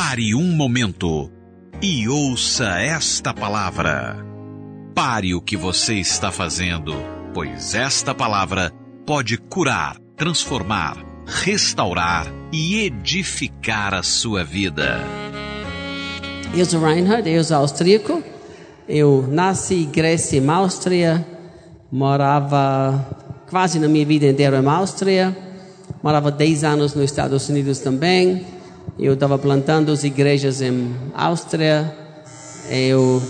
Pare um momento e ouça esta palavra. Pare o que você está fazendo, pois esta palavra pode curar, transformar, restaurar e edificar a sua vida. Eu sou Reinhard, eu sou austríaco. Eu nasci e cresci em Áustria, morava quase na minha vida inteira em Áustria, morava 10 anos nos Estados Unidos também. Eu estava plantando as igrejas em Áustria. Eu,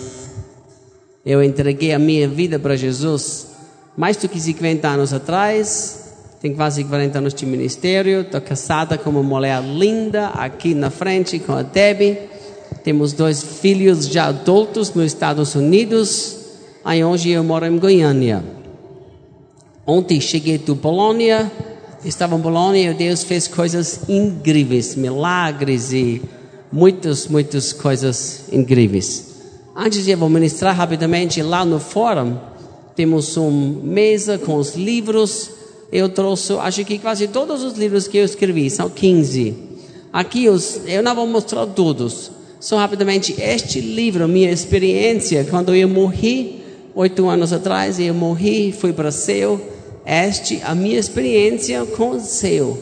eu entreguei a minha vida para Jesus mais do que 50 anos atrás. Tenho quase 40 anos de ministério. Estou casada com uma mulher linda aqui na frente com a Debbie. Temos dois filhos já adultos nos Estados Unidos. Aí hoje eu moro em Goiânia. Ontem cheguei de Polônia. Estava em Polônia e Deus fez coisas incríveis, milagres e muitas, muitas coisas incríveis. Antes de eu vou ministrar rapidamente lá no fórum, temos uma mesa com os livros. Eu trouxe, acho que quase todos os livros que eu escrevi, são 15. Aqui os, eu não vou mostrar todos, só rapidamente, este livro, minha experiência, quando eu morri, oito anos atrás, eu morri, fui para o céu. Este, a minha experiência com o céu,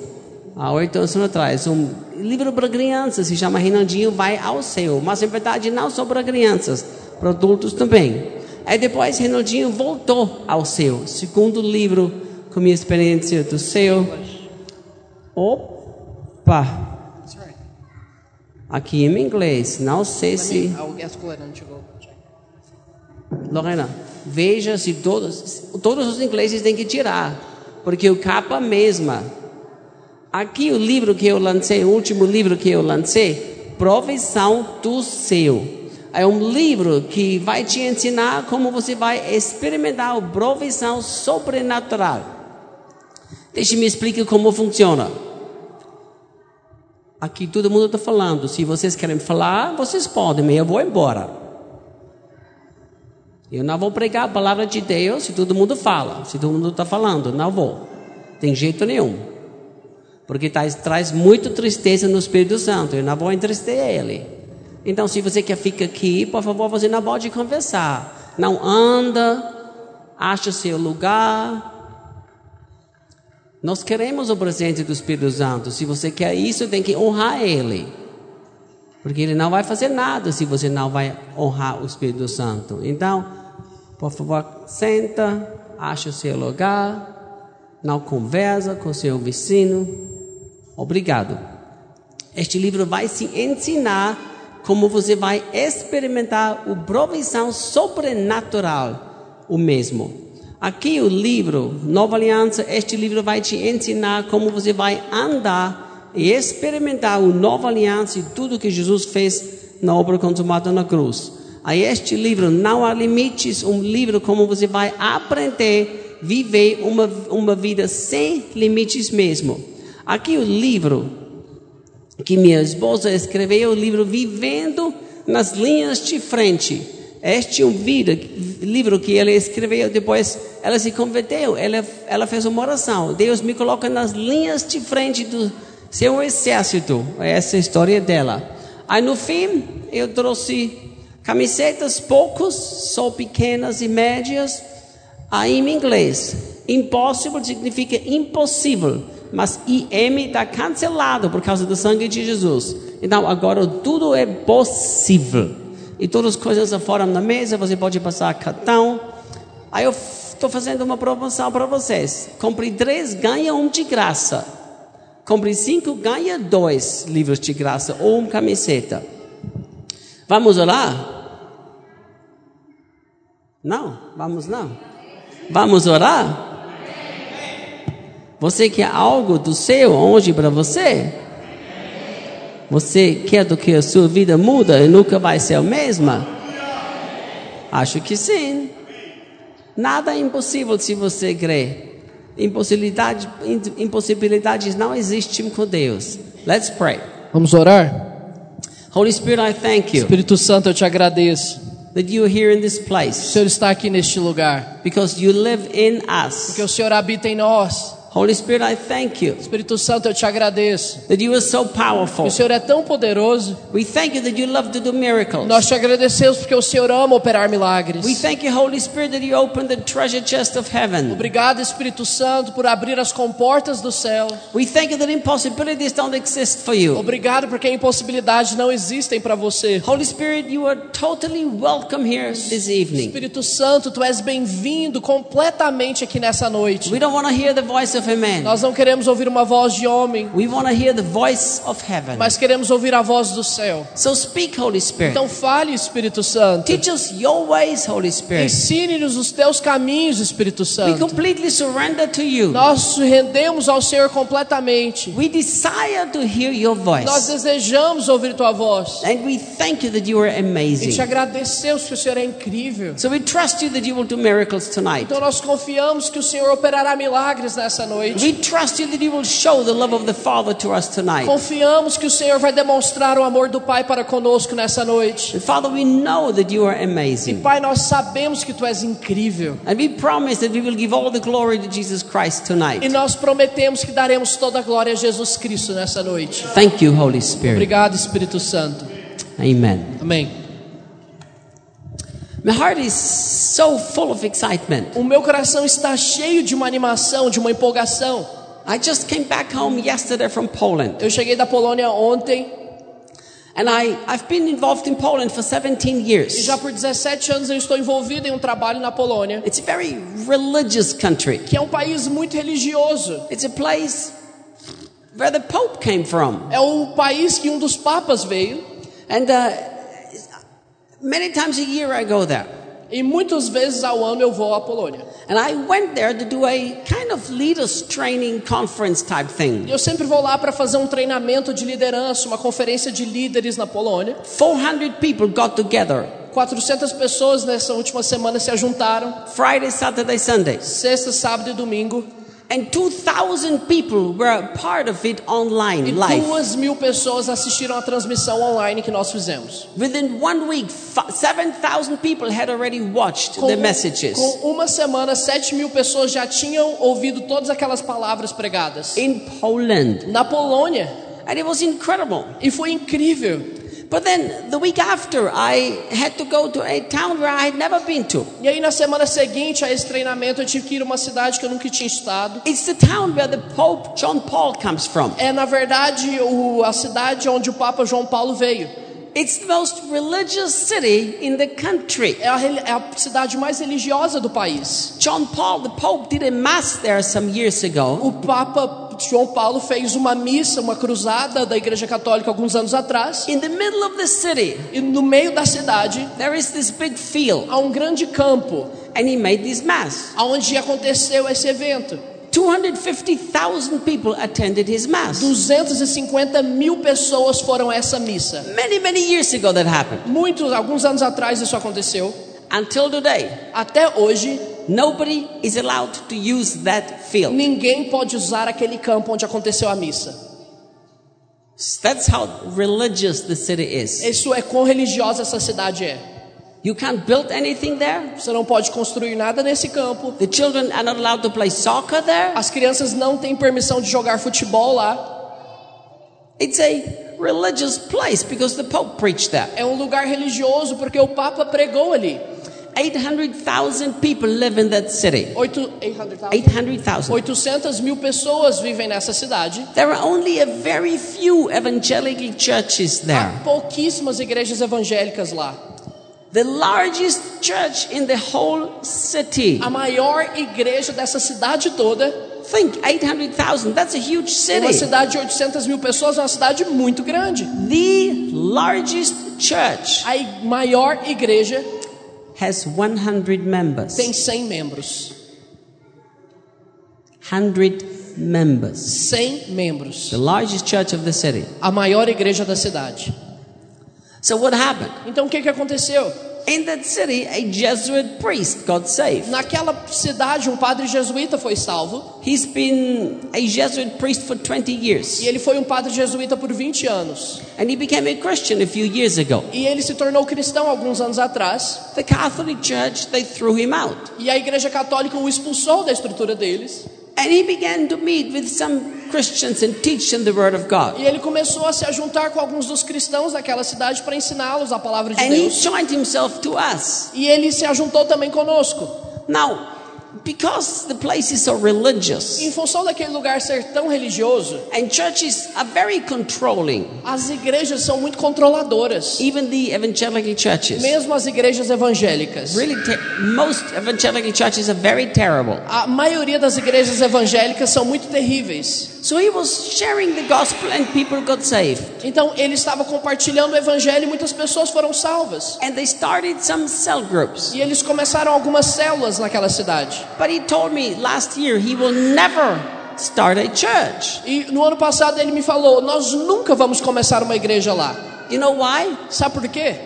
há oito anos atrás. Um livro para crianças, se chama Renandinho Vai ao Céu. Mas, em verdade, não só para crianças, para adultos também. Aí depois, Renaldinho voltou ao céu. Segundo livro, com minha experiência do céu. Opa! Aqui em inglês, não sei se. Lorena, veja se todos, todos os ingleses têm que tirar, porque o capa mesma. Aqui o livro que eu lancei, o último livro que eu lancei, Provisão do Céu. É um livro que vai te ensinar como você vai experimentar a provisão sobrenatural. Deixe-me explicar como funciona. Aqui todo mundo está falando. Se vocês querem falar, vocês podem, mas eu vou embora. Eu não vou pregar a palavra de Deus se todo mundo fala. Se todo mundo está falando, não vou. Tem jeito nenhum. Porque traz, traz muito tristeza no Espírito Santo. Eu não vou entristecer ele. Então, se você quer ficar aqui, por favor, você não pode conversar. Não anda, acha seu lugar. Nós queremos o presente do Espírito Santo. Se você quer isso, tem que honrar Ele. Porque Ele não vai fazer nada se você não vai honrar o Espírito Santo. Então, por favor, senta, acha o seu lugar, não conversa com seu vizinho. Obrigado. Este livro vai se ensinar como você vai experimentar a provisão sobrenatural, o mesmo. Aqui o livro, Nova Aliança, este livro vai te ensinar como você vai andar e experimentar a Nova Aliança e tudo que Jesus fez na obra consumada na cruz. A este livro não há limites, um livro como você vai aprender a viver uma, uma vida sem limites mesmo. Aqui o livro que minha esposa escreveu, o livro Vivendo nas Linhas de Frente. Este é um vida, livro que ela escreveu depois, ela se converteu, ela, ela fez uma oração. Deus me coloca nas linhas de frente do seu exército. Essa é a história dela. Aí no fim, eu trouxe camisetas poucos, só pequenas e médias, aí em inglês. Impossible significa impossível, mas IM está cancelado por causa do sangue de Jesus. Então agora tudo é possível e todas as coisas fora na mesa, você pode passar cartão. Aí eu estou fazendo uma promoção para vocês. Compre três, ganha um de graça. Compre cinco, ganha dois livros de graça ou uma camiseta. Vamos orar? Não, vamos não. Vamos orar? Você quer algo do céu hoje para você? Você quer do que a sua vida muda e nunca vai ser a mesma? Acho que sim. Nada é impossível se você crê. Impossibilidade, impossibilidades não existem com Deus. Let's pray. Vamos orar? Holy Spirit, I thank you Espírito Santo, eu te agradeço. That you are here in this O place Senhor está aqui neste lugar. because you live in us. Porque o Senhor habita em nós. Holy Spirit, I thank you Espírito Santo, eu te agradeço. that you are so powerful. O Senhor é tão poderoso. We thank you that you love to do miracles. Nós te agradecemos porque o Senhor ama operar milagres. We thank you, Holy Spirit, that you opened the treasure chest of heaven. Obrigado, Espírito Santo, por abrir as comportas do céu. We thank you that impossibilities don't exist for you. Obrigado porque impossibilidades não existem para você. Holy Spirit, you are totally welcome here this evening. Espírito Santo, tu és bem-vindo completamente aqui nessa noite. We don't want to hear the voice of a man. Nós não queremos ouvir uma voz de homem, We want to hear the voice of heaven. mas queremos ouvir a voz do céu. So speak, Holy Spirit. Então fale, Espírito Santo. Teach us your ways, Holy Spirit. Ensine-nos os teus caminhos, Espírito We Santo. completely surrender to you. Nós rendemos ao Senhor completamente. We desire to hear your voice. Nós desejamos ouvir tua voz. And we thank you that you are E te amazing. agradecemos que o Senhor é incrível. So we trust you that you will do miracles tonight. Então nós confiamos que o Senhor operará milagres nessa noite. We trust you that you will show the love of the Father to us tonight. Confiamos que o Senhor vai demonstrar o amor do Pai para conosco nessa noite. Father, we know that you are E amazing. Pai, nós sabemos que tu és incrível. And we promise that we will give all the glory to Jesus Christ E tonight. nós prometemos que daremos toda a glória a Jesus Cristo nessa noite. Thank you, Holy Spirit. Obrigado, Espírito Santo. Amen. Amém. My heart is so full of excitement. O meu coração está cheio de uma animação, de uma empolgação. I just came back home yesterday from Poland. Eu cheguei da Polônia ontem And I, I've been involved in Poland for 17 e years. já por 17 anos eu estou envolvido em um trabalho na Polônia, It's a very religious country. que é um país muito religioso. It's a place where the Pope came from. É o país que um dos papas veio And uh, many times a year I go there. e muitas vezes ao ano eu vou à Polônia. And I went there to do a kind of leaders training conference type thing. Eu sempre vou lá para fazer um treinamento de liderança, uma conferência de líderes na Polônia. 400 people got together 400 pessoas nessa última semana se ajuntaram, Friday, Saturday, Sunday. sexta, sábado e domingo. And 2,000 people were part of it E online, live. duas mil pessoas assistiram a transmissão online que nós fizemos. Within one week, fi- 7,000 people had already watched the messages. com uma semana, 7 mil pessoas já tinham ouvido todas aquelas palavras pregadas. in Poland. Na Polônia. And it was incredible. E foi incrível. But then the week after, I had to go to a town where I had never been to. E aí na semana seguinte a esse treinamento eu tive que ir a uma cidade que eu nunca tinha estado. It's the town where the Pope John Paul comes from. É na verdade o, a cidade onde o Papa João Paulo veio. It's the most religious city in the country. É a, é a cidade mais religiosa do país. John Paul, the Pope, did a mass there some years ago. O Papa João Paulo fez uma missa, uma cruzada da Igreja Católica alguns anos atrás. In the middle of the city, E no meio da cidade there is this big field, há um grande campo and he made this mass. onde aconteceu esse evento. 250,000 people attended his mass. 250 mil pessoas foram a essa missa. Many, many years ago that happened. Muitos, alguns anos atrás isso aconteceu. Until today, Até hoje, nobody is allowed to use that field. ninguém pode usar aquele campo onde aconteceu a missa. That's how religious the city is. Isso é quão religiosa essa cidade é. You can't build anything there. Você não pode construir nada nesse campo. The children are not allowed to play soccer there. As crianças não têm permissão de jogar futebol lá. It's a religious place because the Pope preached there. É um lugar religioso porque o Papa pregou ali. 800,000 people live in that city. Oito- 800,000? 800,000. 800 mil pessoas vivem nessa cidade. There are only a very few evangelical churches there. Há pouquíssimas igrejas evangélicas lá. The largest church in the whole city. A maior igreja dessa cidade toda, Think 800,000. That's a huge uma city. cidade de 800 mil pessoas, é uma cidade muito grande. The largest church A maior igreja has 100 members. tem 100 membros. 100 members. 100 membros. The largest church of the city. A maior igreja da cidade. So what happened? Então o que, que aconteceu? In that city, a Jesuit priest got saved. Naquela cidade, um padre jesuíta foi salvo. He's been a Jesuit priest for 20 years. E ele foi um padre jesuíta por 20 anos. And he became a Christian a few years ago. E ele se tornou cristão alguns anos atrás. The Catholic Church, they threw him out. E a igreja católica o expulsou da estrutura deles. And he began to meet with some Christians and teach them the word of God. E ele começou a se ajuntar com alguns dos cristãos daquela cidade para ensiná-los a palavra de And he Deus. joined himself to us. E ele se ajuntou também conosco. Now, because the place is so religious Em função daquele lugar ser tão religioso, and churches are very controlling, as igrejas são muito controladoras. even the evangelical churches. Mesmo as igrejas evangélicas. Really, most evangelical churches are very terrible. A maioria das igrejas evangélicas são muito terríveis. So he was sharing the gospel and people got saved. Então ele estava compartilhando o evangelho e muitas pessoas foram salvas. And they started some cell groups. E eles começaram algumas células naquela cidade. But he told me last year he will never start a church. E no ano passado ele me falou: Nós nunca vamos começar uma igreja lá. You know why? Sabe por quê?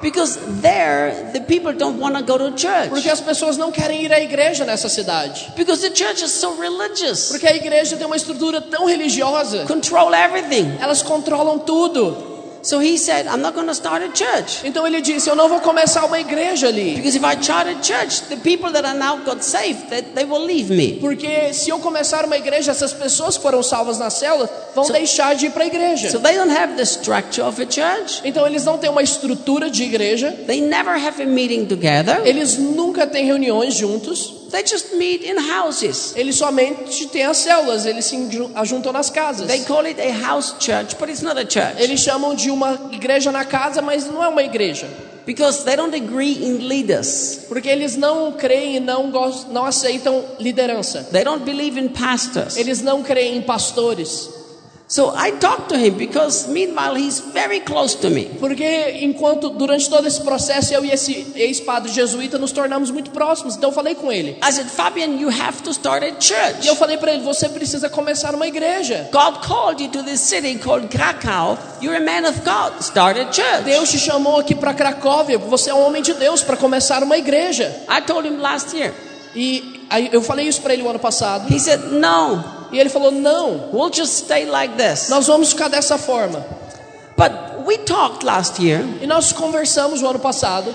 Because there the people don't want to go to church. Porque as pessoas não querem ir à igreja nessa cidade. Because the church is so religious. Porque a igreja tem uma estrutura tão religiosa. Control everything. Elas controlam tudo. So he said, I'm not going to start a church. Então ele disse: Eu não vou começar uma igreja ali. Because if I start a church, the people that are now got saved, they, they will leave me. Porque se eu começar uma igreja, essas pessoas que foram salvas na célula vão So- deixar de ir para a igreja. So they don't have the structure of a church. Então eles não têm uma estrutura de igreja. They never have a meeting together. Eles nunca têm reuniões juntos. They just meet in houses. Eles somente têm as células. Eles se ju- ajuntam nas casas. They call it a house church, but it's not a church. Eles chamam de uma igreja na casa, mas não é uma igreja. Because they don't agree in leaders. Porque eles não creem e não, gostam, não aceitam liderança. They don't believe in pastors. Eles não creem em pastores. So I talked to him because meanwhile he's very close to me. Porque enquanto durante todo esse processo eu e esse ex-padre jesuíta nos tornamos muito próximos. Então eu falei com ele. I said, Fabian, you have to start a church. E eu falei para ele: você precisa começar uma igreja. God called you to this city called Krakow. You're a man of God. Start a church. Deus te chamou aqui para Cracóvia. Você é um homem de Deus para começar uma igreja. I told him last year. E aí eu falei isso para ele o ano passado. He said, No, E ele falou: não, we'll just stay like this. nós vamos ficar dessa forma. But we talked last year E nós conversamos o ano passado.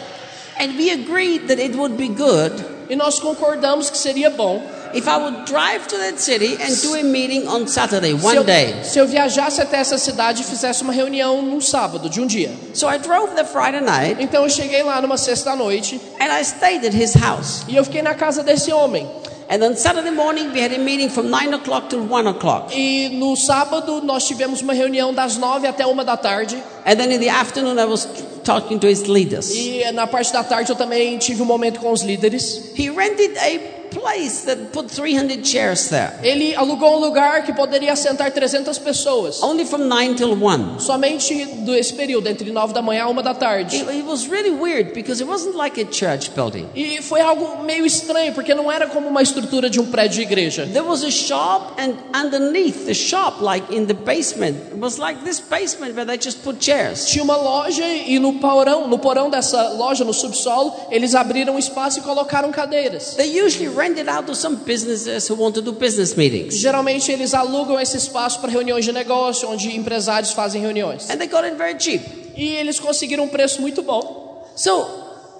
and we agreed that it would be good E nós concordamos que seria bom if I would drive to that city and do a meeting on Saturday, se one eu, day. se eu viajasse até essa cidade e fizesse uma reunião num sábado, de um dia. So I drove the Friday night Então eu cheguei lá numa sexta-noite and I stayed at his house. e eu fiquei na casa desse homem. And on Saturday morning, we had a meeting from 9 o'clock till 1 o'clock. E no sábado nós tivemos uma reunião das nove até uma da tarde. And then in the afternoon, I was talking to his leaders. E na parte da tarde eu também tive um momento com os líderes. He rented a place that put 300 chairs there, Ele alugou um lugar que poderia assentar 300 pessoas. only from 9 till 1. Somente desse período, entre nove da manhã a uma da tarde. It, it was really weird because it wasn't like a church building. E foi algo meio estranho, porque não era como uma estrutura de um prédio de igreja. There was a shop, and underneath the shop, like in the basement, it was like this basement where they just put chairs. Tinha uma loja e no porão, no porão dessa loja, no subsolo, eles abriram espaço e colocaram cadeiras. They usually rent it out to some businesses who want to do business meetings. Geralmente eles alugam esse espaço para reuniões de negócio, onde empresários fazem reuniões. And they got it very cheap. E eles conseguiram um preço muito bom. So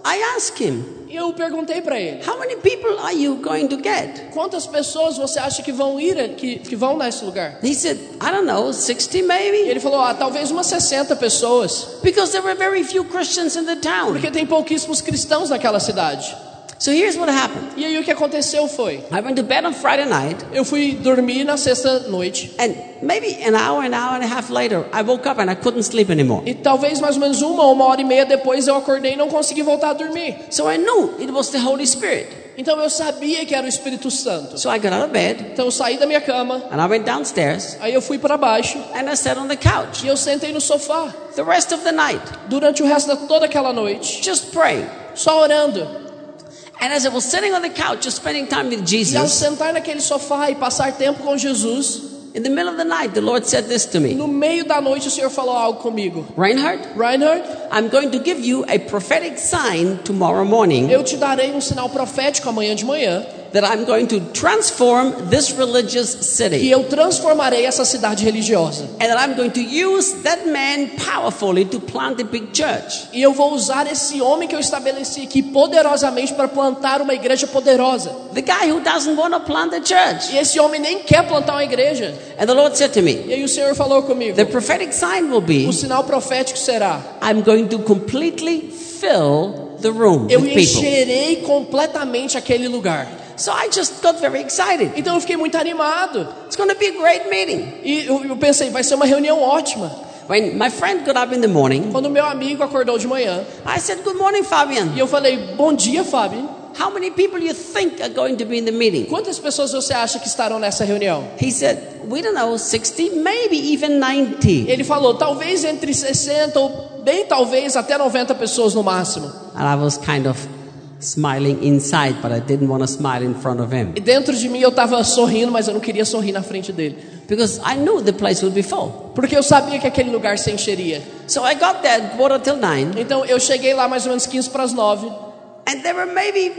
I asked him, E eu perguntei para ele: How many people are you going to get? quantas pessoas você acha que vão ir, que, que vão nesse lugar? He said, I don't know, 60 E maybe? ele falou: ah, talvez umas 60 pessoas, Because there were very few Christians in the town. porque tem pouquíssimos cristãos naquela cidade. So here's what happened E aí o que aconteceu foi: I went to bed on Friday night, eu fui dormir na sexta noite. and maybe an hour, an hour and a half later, I woke up and I couldn't sleep anymore. E talvez mais ou menos uma ou uma hora e meia depois eu acordei e não consegui voltar a dormir. So I knew it was the Holy Spirit. Então eu sabia que era o Espírito Santo. So I got out of bed Então eu saí da minha cama, and I went downstairs aí eu fui para baixo and I sat on the couch e eu sentei no sofá the rest of the night, durante o resto de toda aquela noite, just praying. só orando. E ao sentar naquele sofá e passar tempo com Jesus, in the middle of the night, the Lord said this to me no meio da noite o Senhor falou algo comigo. Reinhard, Reinhard, I'm going to give you a prophetic sign tomorrow morning. eu te darei um sinal profético amanhã de manhã. That I'm going to transform this religious que city. eu transformarei essa cidade religiosa. And that I'm going to use that man powerfully to plant a big church. E eu vou usar esse homem que eu estabeleci aqui poderosamente para plantar uma igreja poderosa. The guy who doesn't want to plant a church. E esse homem nem quer plantar uma igreja. And the Lord said to me, E aí o Senhor falou comigo: The prophetic sign will be o sinal profético será: I'm going to completely fill the room eu people. encherei completamente aquele lugar. So I just got very excited. Então eu fiquei muito animado. It's going to be a great meeting. E eu, eu pensei, vai ser uma reunião ótima. When my friend got up in the morning, Quando meu amigo acordou de manhã, I said, Good morning, Fabian. e eu falei: Bom dia, Fábio. How many people you think are going to be in the meeting? Quantas pessoas você acha que estarão nessa reunião? He said, We don't know, 60, maybe even 90. Ele falou: talvez entre 60 ou bem talvez até 90 pessoas no máximo. And I was kind of smiling inside, but I didn't want to smile in front of him E dentro de mim eu estava sorrindo, mas eu não queria sorrir na frente dele. because I knew the place would be full. Porque eu sabia que aquele lugar se encheria. So I got there quarter till nine, Então eu cheguei lá mais ou menos 15 para as 9 and there were maybe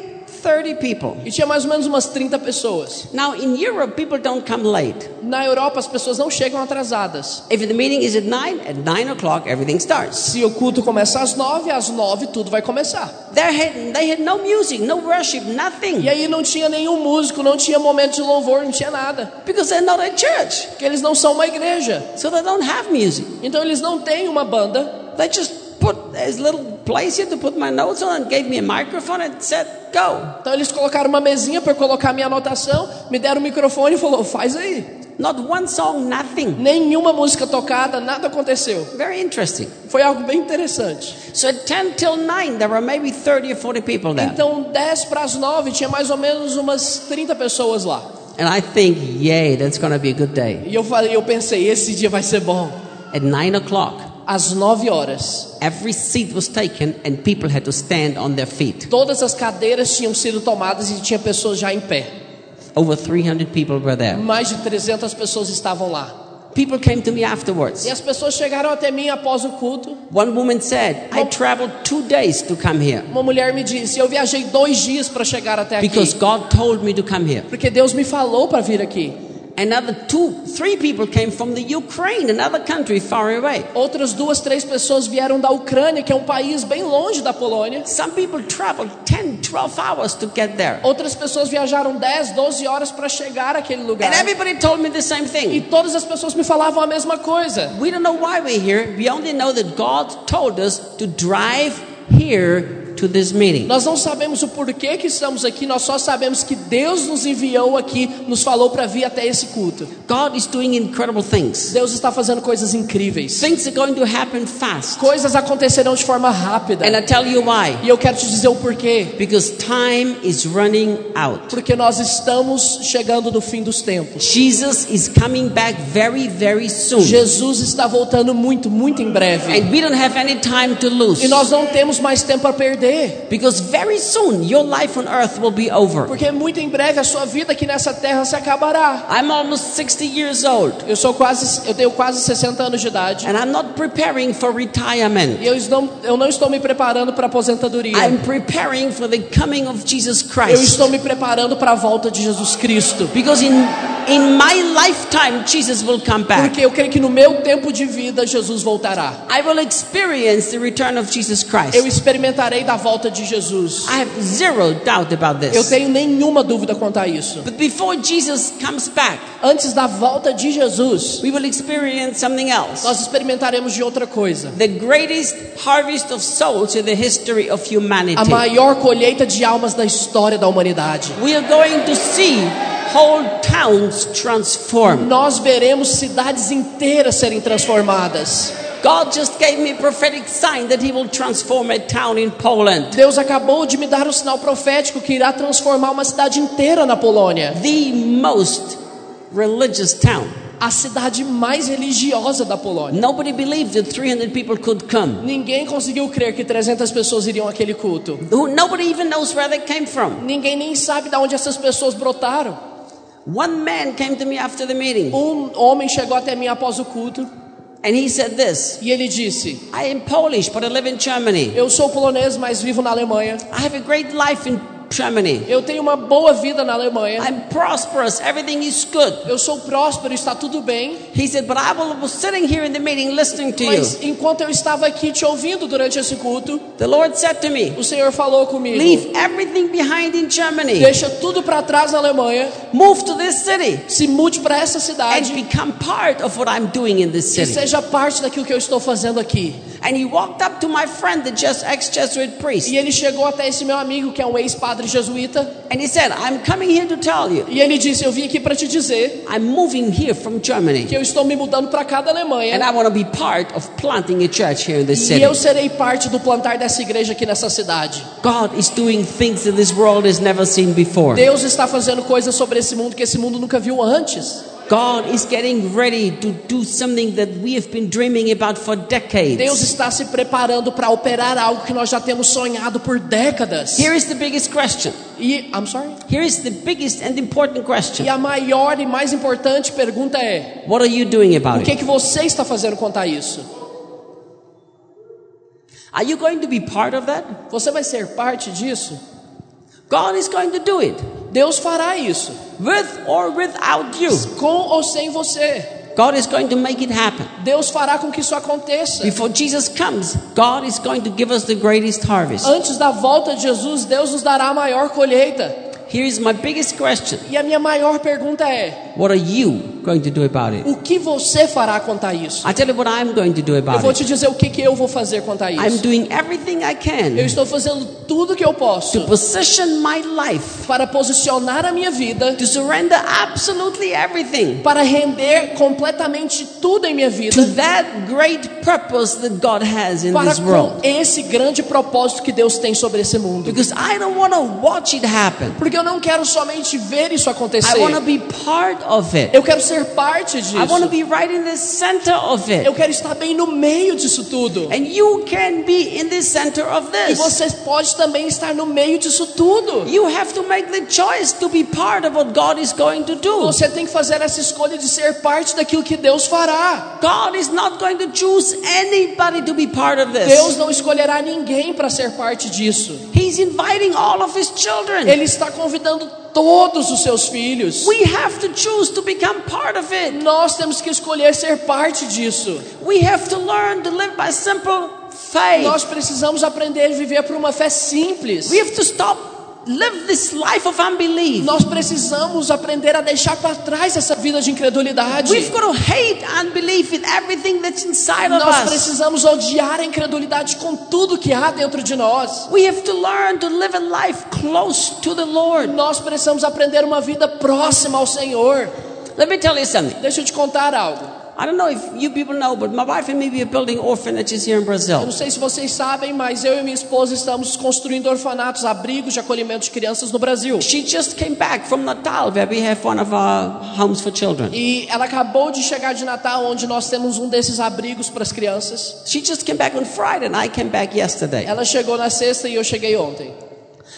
30 people. e tinha mais ou menos umas 30 pessoas. Now, in Europe, people don't come late. Na Europa as pessoas não chegam atrasadas. If the meeting is at 9, at 9 o'clock, everything starts. Se o culto começa às 9, às 9 tudo vai começar. They had, they had no music, no worship, nothing. E aí não tinha nenhum músico, não tinha momento de louvor, não tinha nada. Because they're not a church. Porque eles não são uma igreja. So they don't have music. Então eles não têm uma banda. They just put this little place here to put my notes on and gave me a microphone and said, go. Então eles colocaram uma mesinha para colocar minha anotação, me deram o microfone e falou: "Faz aí". Not one song, nothing. Nenhuma música tocada, nada aconteceu. Very interesting. Foi algo bem interessante. So at 10 till 9, there were maybe 30 or 40 people there. Então, 10 para as 9, tinha mais ou menos umas 30 pessoas lá. And I think, yay, that's going to be a good day. E eu falei, eu pensei, esse dia vai ser bom. At 9 o'clock, Às 9 horas, every seat was taken and people had to stand on their feet. todas as cadeiras tinham sido tomadas e tinha pessoas já em pé. Over 300 people were there. Mais de 300 pessoas estavam lá. People came to me afterwards. E as pessoas chegaram até mim após o culto. One woman said, I traveled two days to come here Uma mulher me disse: Eu viajei dois dias para chegar até aqui. because God told me to come here. Porque Deus me falou para vir aqui. Another two, three people came from the Ukraine, another country far away. Outras duas, três pessoas vieram da Ucrânia, que é um país bem longe da Polônia. Some people traveled 10, 12 hours to get there. Outras pessoas viajaram 10, 12 horas para chegar àquele lugar. And everybody told me the same E thing. todas as pessoas me falavam a mesma coisa. We don't know why we're here. We only know that God told us to drive here to this meeting. Nós não sabemos o porquê que estamos aqui, nós só sabemos que Deus nos enviou aqui, nos falou para vir até esse culto. God is doing incredible things. Deus está fazendo coisas incríveis. Things are going to happen fast. Coisas acontecerão de forma rápida. And I tell you why. E eu quero te dizer o porquê. Because time is running out. Porque nós estamos chegando no fim dos tempos. Jesus is coming back very, very soon. Jesus está voltando muito, muito em breve. And we don't have any time to lose. E nós não temos mais tempo a perder. Because very soon your life on earth will be over. Porque muito em breve a sua vida aqui nessa terra se acabará. I'm almost 60 years old. Eu sou quase, eu tenho quase 60 anos de idade. And I'm not preparing for retirement. E eu não, eu não estou me preparando para aposentadoria. I'm preparing for the coming of Jesus Eu Christ. estou me preparando para a volta de Jesus Cristo. Because in, in my lifetime, Jesus will come back. Porque eu creio que no meu tempo de vida Jesus voltará. I will experience the return of Jesus Christ. Eu experimentarei da volta de Jesus. I have zero doubt about Eu this. tenho nenhuma dúvida quanto a isso. But before Jesus comes back, Antes da volta de Jesus, we will experience something else. nós experimentaremos de outra coisa. The greatest harvest of souls in the history of A humanity. maior colheita de almas da história da humanidade. We are going to see whole towns transformed. Nós veremos cidades inteiras serem transformadas. God just gave me a prophetic sign that He will transform a town in Poland. Deus acabou de me dar um sinal profético que irá transformar uma cidade inteira na Polônia. The most religious town. A cidade mais religiosa da Polônia. Nobody believed that 300 people could come. Ninguém conseguiu crer que 300 pessoas iriam àquele culto. Nobody even knows where they came from. Ninguém nem sabe de onde essas pessoas brotaram. One man came to me after the meeting Um homem chegou até mim após o culto and he said this e ele disse: I am Polish, but I live in Germany. Eu sou polonês, mas vivo na Alemanha. I have a great life in Germany. Eu tenho uma boa vida na Alemanha. I'm prosperous. Everything is good. Eu sou próspero, está tudo bem. He said, but I was sitting here in the meeting listening to you. Mas enquanto eu estava aqui te ouvindo durante esse culto, The Lord said to me, o Senhor falou comigo: leave everything behind in Germany. Deixa tudo para trás na Alemanha, Move to this city se mude para essa and cidade become part of what I'm doing in this e city. seja parte daquilo que eu estou fazendo aqui. And he walked up to my friend, the ex-Jesuit priest, E ele chegou até esse meu amigo que é um ex-padre jesuíta and he said, I'm coming here to tell you, e ele disse: Eu vim aqui para te dizer I'm moving here from Germany. que eu estou me mudando para cá da And Alemanha I want to be part of planting a church here in this e city. eu serei parte do plantar dessa igreja aqui nessa cidade. God is doing things that this world has never seen before. Deus está fazendo coisas sobre esse mundo que esse mundo nunca viu antes. God is getting ready to do something that we have been dreaming about for Deus decades. está se preparando para operar algo que nós já temos sonhado por décadas. Here is the biggest question. E, I'm sorry. Here is the biggest and important question. E a maior e mais importante pergunta é: What are you doing o about que, it? que você está fazendo quanto a isso? Are you going to be part of that? Você vai ser parte disso? God is going to do it. Deus fará isso, With or without you. com ou sem você. God is going to make it happen. Deus fará com que isso aconteça. Before Jesus comes, God is going to give us the greatest harvest. Antes da volta de Jesus, Deus nos dará a maior colheita. Here is my biggest question. E a minha maior pergunta é: What are you going to do about it? o que você fará quanto a isso? I tell you what I'm going to do Eu about vou it. te dizer o que, que eu vou fazer quanto a I'm isso. doing everything I Eu can estou fazendo tudo que eu posso to position my life para posicionar a minha vida, to surrender absolutely everything para render completamente tudo em minha to vida, that great purpose that God has in para this world. esse grande propósito que Deus tem sobre esse mundo. Because I don't want to watch it happen. Porque eu não quero somente ver isso I acontecer. want to be part of it. Eu quero ser parte disso. I want to be right in the center of it. Eu quero estar bem no meio disso tudo. And you can be in the center of E this. você pode também estar no meio disso tudo. You have to make the choice to be part of what God is going to do. Você tem que fazer essa escolha de ser parte daquilo que Deus fará. God is not going to choose anybody to be part of Deus this. não escolherá ninguém para ser parte disso. He's inviting all of his children. Ele está convidando todos os seus filhos. We have to choose to become part of it. Nós temos que escolher ser parte disso. We have to learn to live by simple faith. Nós precisamos aprender a viver por uma fé simples. We have to stop live this life of unbelief. Nós precisamos aprender a deixar para trás essa vida de incredulidade. We've got to hate unbelief with everything that's inside of Nós us. precisamos odiar a incredulidade com tudo que há dentro de nós. We have to learn to live a life close to the Lord. Nós precisamos aprender uma vida próxima ao Senhor. Let me tell you something. Deixa eu te contar algo. I don't know if you people know, but my wife and me we are building orphanages here in Eu Brazil. não sei se vocês sabem, mas eu e minha esposa estamos construindo orfanatos, abrigos de acolhimento de crianças no Brasil. She just came back from Natal, where we have one of our homes for children. E ela acabou de chegar de Natal, onde nós temos um desses abrigos para as crianças. She just came back on Friday, and I came back yesterday. Ela chegou na sexta e eu cheguei ontem.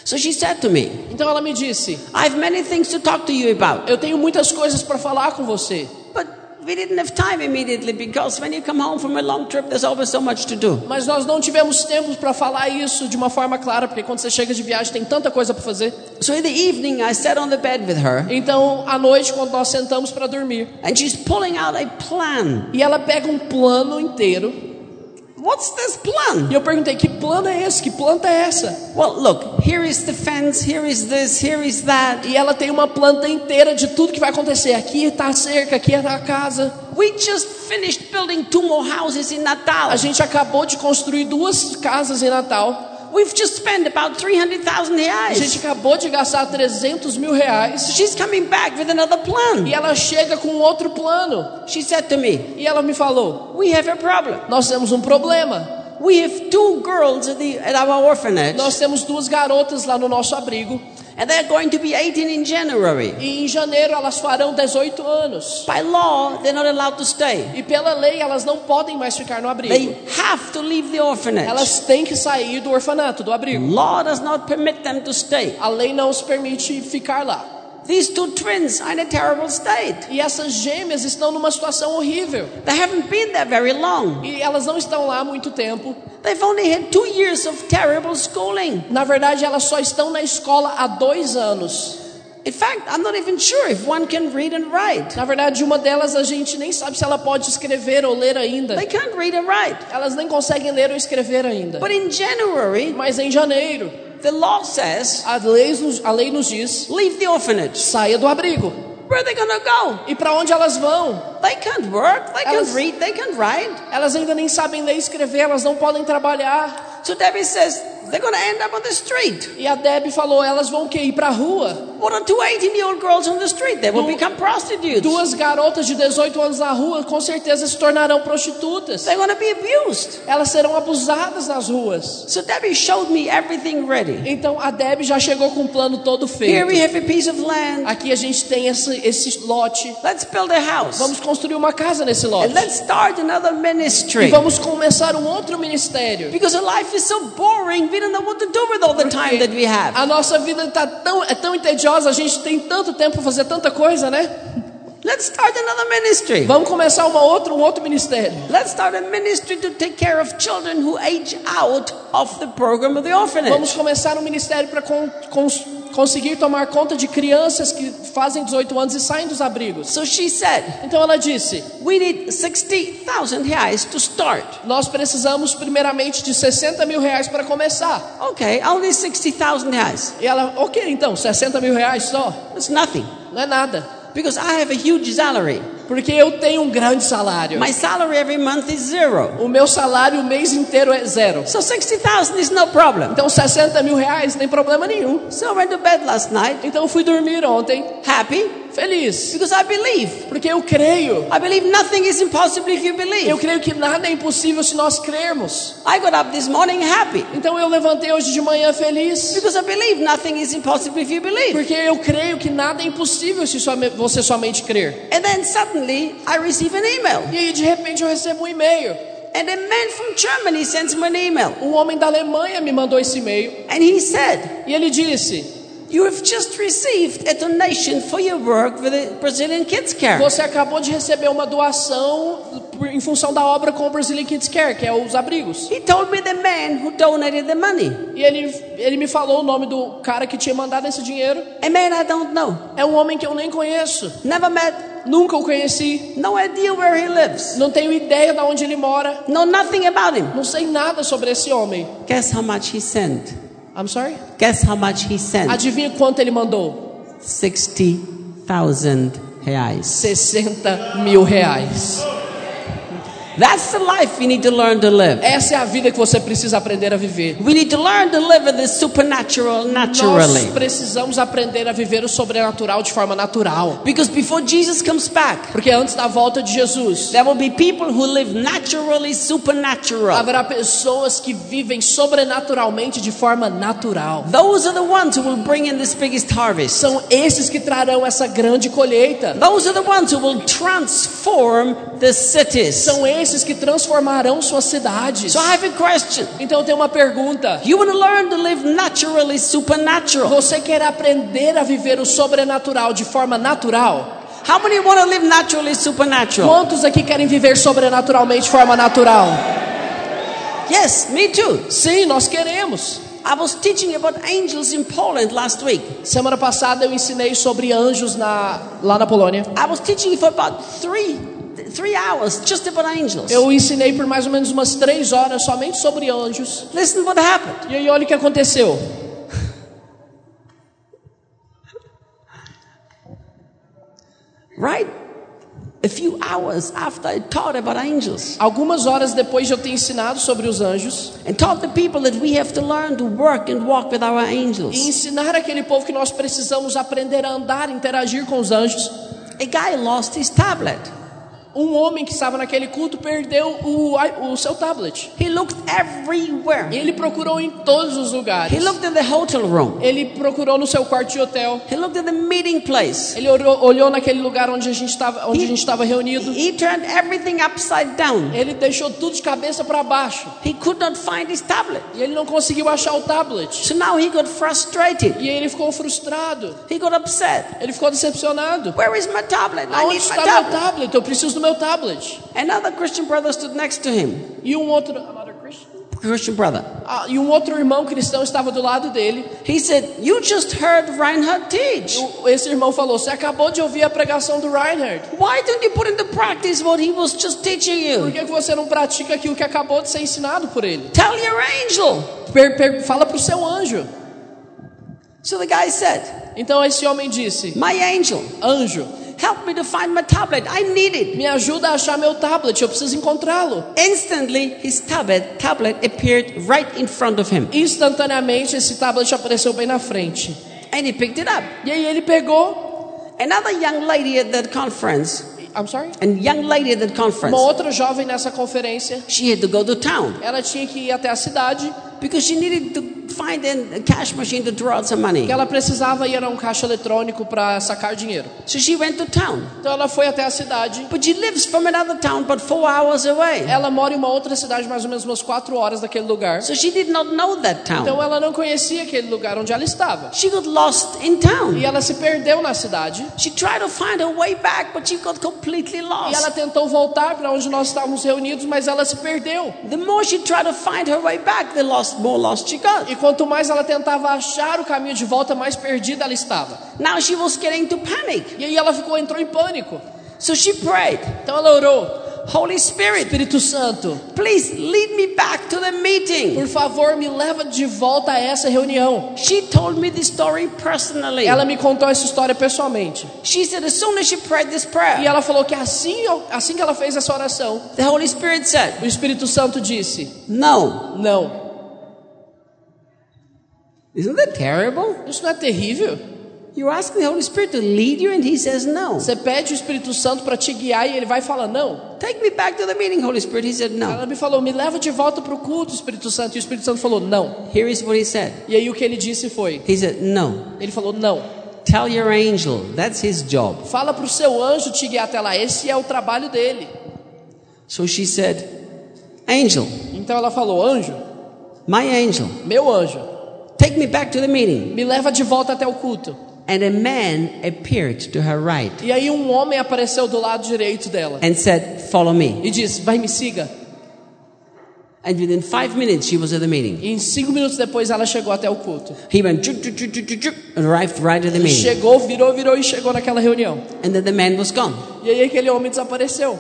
So she said to me, Então ela me disse: I have many things to talk to you about, Eu tenho muitas coisas para falar com você, mas nós não tivemos tempo para falar isso de uma forma clara, porque quando você chega de viagem tem tanta coisa para fazer. So in the evening, I sat on the bed with her, Então, à noite, quando nós sentamos para dormir, and she's pulling out a plan. e ela pega um plano inteiro, What's this plan? e eu perguntei: Que plano é esse? Que planta é essa? Well, look, here is the fence, here is this, here is that. E ela tem uma planta inteira de tudo que vai acontecer. Aqui está a cerca, aqui está a casa. We just finished building two more houses in Natal. A gente acabou de construir duas casas em Natal. We've just spent about 300,000 A gente acabou de gastar 300 mil reais. She's coming back with another plan. E ela chega com outro plano. She said to me, E ela me falou: We have a problem. Nós temos um problema. We have two girls at, the, at our orphanage, Nós temos duas garotas lá no nosso abrigo. And they're going to be 18 in January. E em janeiro elas farão 18 anos. By law, they're not allowed to stay. E pela lei elas não podem mais ficar no abrigo. They have to leave the orphanage. Elas têm que sair do orfanato, do abrigo. Law does not permit them to stay. A lei não os permite ficar lá. These two twins are in a terrible state. E essas gêmeas estão numa situação horrível. They haven't been there very long. E elas não estão lá há muito tempo. They've only had two years of terrible schooling. Na verdade, elas só estão na escola há dois anos. In fact, I'm not even sure if one can read and write. Na verdade, uma delas a gente nem sabe se ela pode escrever ou ler ainda. They can't read and write. Elas nem conseguem ler ou escrever ainda. But in January, Mas em janeiro, the law says, a lei nos, a lei nos diz: leave the orphanage. saia do abrigo. Where are they to go? E para onde elas vão? They can't work, they Elas- can't read, they can't write. Elas ainda nem sabem ler e escrever, elas não podem trabalhar. So Debbie says, they're going to end up on the street. E a Deb falou: elas vão o quê? Ir para a rua. What are two 18 year old girls on the street? They will become prostitutes. Duas garotas de 18 anos na rua com certeza se tornarão prostitutas. They're going to be abused. Elas serão abusadas nas ruas. So Debbie showed me everything ready. Então a Deb já chegou com o plano todo Here we feito. have a piece of land. Aqui a gente tem esse, esse lote. Let's build a house. Vamos construir uma casa nesse lote. And let's start another E ministry. vamos começar um outro ministério. Because life is so boring, we don't know what to do with all the time that we have. A nossa vida tá tão, é tão entediosa, a gente tem tanto tempo para fazer tanta coisa, né? Let's start another ministry. Vamos começar uma outra, um outro ministério. Let's start a ministry to take care of children who age out of the program of the orphanage. Vamos começar um ministério para con, cons- conseguir tomar conta de crianças que fazem 18 anos e saem dos abrigos. So she said, Então ela disse: we need 60,000 reais to start. Nós precisamos primeiramente de 60 mil reais para começar. Okay, only 60,000 reais. E ela, ok, então, 60 mil reais só? That's nothing. Não é nada. Because I have a huge salary. Porque eu tenho um grande salário. My salary every month is zero. O meu salário o mês inteiro é zero. So 60,000 is no problem. Então 60 mil reais não tem problema nenhum. So I went to bed last night Então eu fui dormir ontem happy feliz. because I believe. Porque eu creio. I believe nothing is impossible if you Eu believe. creio que nada é impossível se nós crermos. I got up this morning happy Então eu levantei hoje de manhã feliz. because I believe nothing is impossible if you believe. Porque eu creio que nada é impossível se você somente crer. And then suddenly I receive an email. E aí de repente eu recebo um e-mail. And a man from Germany sends me an email. Um homem da Alemanha me mandou esse e-mail. And he said, E ele disse: You have just received a donation for your work with the Brazilian Kids Care. Você acabou de receber uma doação em função da obra com o Brazilian Kids Care, que é os abrigos. He told me the man who donated the money. E ele, ele me falou o nome do cara que tinha mandado esse dinheiro. A man I don't know. É um homem que eu nem conheço. Never met. Nunca o conheci. No idea where he lives. Não tenho ideia de onde ele mora. Know nothing about him. Não sei nada sobre esse homem. Guess how much he sent? I'm sorry? Guess how much he sent? Adivinha quanto ele mandou? 60,000 reais. 60 mil reais. That's the life we need to learn to live. Essa é a vida que você precisa aprender a viver. We need to learn to live in the supernatural Nós naturally. precisamos aprender a viver o sobrenatural de forma natural. Because before Jesus comes back, Porque antes da volta de Jesus, there will be people who live naturally supernatural. haverá pessoas que vivem sobrenaturalmente de forma natural. Those are the ones who will bring in this biggest harvest. São esses que trarão essa grande colheita. Those are the ones who will transform the cities. São esses que transformarão suas cidades. I have a question. Então eu tenho uma pergunta. You want to learn to live naturally supernatural. Você quer aprender a viver o sobrenatural de forma natural? How many want to live naturally supernatural? Quantos aqui querem viver sobrenaturalmente de forma natural? Yes, me too. Sim, nós queremos. I was teaching about angels in Poland last week. Semana passada eu ensinei sobre anjos na, lá na Polônia. I was teaching for about three, three hours just about angels. Eu ensinei por mais ou menos umas três horas somente sobre anjos. Listen what happened. E aí olha o que aconteceu. Right? A few hours after I taught about angels Algumas horas depois de eu ter ensinado sobre os anjos and taught the people that we have to learn to work and walk with our e angels, ensinar aquele povo que nós precisamos aprender a andar, interagir com os anjos, a guy lost his tablet. Um homem que estava naquele culto perdeu o, i- o seu tablet. He looked everywhere. Ele procurou em todos os He lugares. looked in the hotel room. Ele procurou no seu quarto de hotel. He looked at the meeting place. Ele olhou, olhou naquele lugar onde a gente estava, onde a gente estava reunido. He turned everything upside down. Ele deixou tudo de cabeça para baixo. He could not find his tablet. E ele não conseguiu achar o tablet. So now he got frustrated. E ele ficou frustrado. He got upset. Ele ficou decepcionado. Where is my tablet? I Aonde need my está meu tablet. tablet? Eu preciso do meu tablet. Another Christian brother stood next to him. E um outro. Another Christian? Brother. Ah, e um outro irmão cristão estava do lado dele. He said, You just heard Reinhard teach. Esse irmão falou: Você acabou de ouvir a pregação do Reinhard. Why don't you put into practice what he was just teaching Por you? que que você não pratica aquilo que acabou de ser ensinado por ele? Tell your angel. Per- per- fala para o seu anjo. So the guy said, Então esse homem disse: My angel, Anjo, help me to find my tablet. I need it. me ajuda a achar meu tablet, eu preciso encontrá-lo. Instantly, his tablet, tablet appeared right in front of him. Instantaneamente esse tablet apareceu bem na frente. And he picked it up. E aí ele pegou. Another young lady at that conference, I'm sorry? and young lady at that conference, Uma outra jovem nessa conferência, she had to go to town ela tinha que ir até a cidade, because she needed to find a cash machine to draw out some money. que ela precisava ir a um caixa eletrônico para sacar dinheiro. So she went to town. Então ela foi até a cidade. But she lives from another town but four hours away. Ela mora em uma outra cidade, mais ou menos umas quatro horas daquele lugar. So she did not know that Então town. ela não conhecia aquele lugar onde ela estava. She got lost in town. E ela se perdeu na cidade. She tried to find her way back, but she got completely E ela lost. tentou voltar para onde nós estávamos reunidos, mas ela se perdeu. The more she tried to find her way back, the lost, more lost she got. E quanto mais ela tentava achar o caminho de volta, mais perdida ela estava. Now she was getting to panic. E aí ela ficou, entrou em pânico. So she prayed, Então ela orou: Holy Spirit, Espírito Santo, please lead me back to the meeting. por favor, me leva de volta a essa reunião. She told me the story personally. Ela me contou essa história pessoalmente. She said as soon as she prayed this prayer, E ela falou que assim, assim que ela fez essa oração, the Holy Spirit said, o Espírito Santo disse: No. Não. Isn't that terrible? Isso não é terrível? You're asking the Holy Spirit to lead you and He says no. Você pede o Espírito Santo para te guiar e ele vai falar não. Take me back to the meeting, Holy Spirit. He said no. Ela me falou: Me leva de volta para o culto, Espírito Santo. E o Espírito Santo falou: Não. Here is what He said. E aí o que ele disse foi: He said no. Ele falou: Não. Tell your angel. That's his job. Fala para o seu anjo te guiar até lá. Esse é o trabalho dele. So she said, Angel, Então ela falou: Anjo, my angel, meu anjo, take me back to the meeting. me leva de volta até o culto. And a man appeared to her right E aí um homem apareceu do lado direito dela and said, Follow me. e disse: Vai, me siga. And within five minutes, she was at the meeting. E em cinco minutos depois ela chegou até o culto. He went, juk, juk, juk, juk, juk, juk, and arrived right at the meeting. Chegou, virou, virou e chegou naquela reunião. And then the man was gone. E aí aquele homem desapareceu.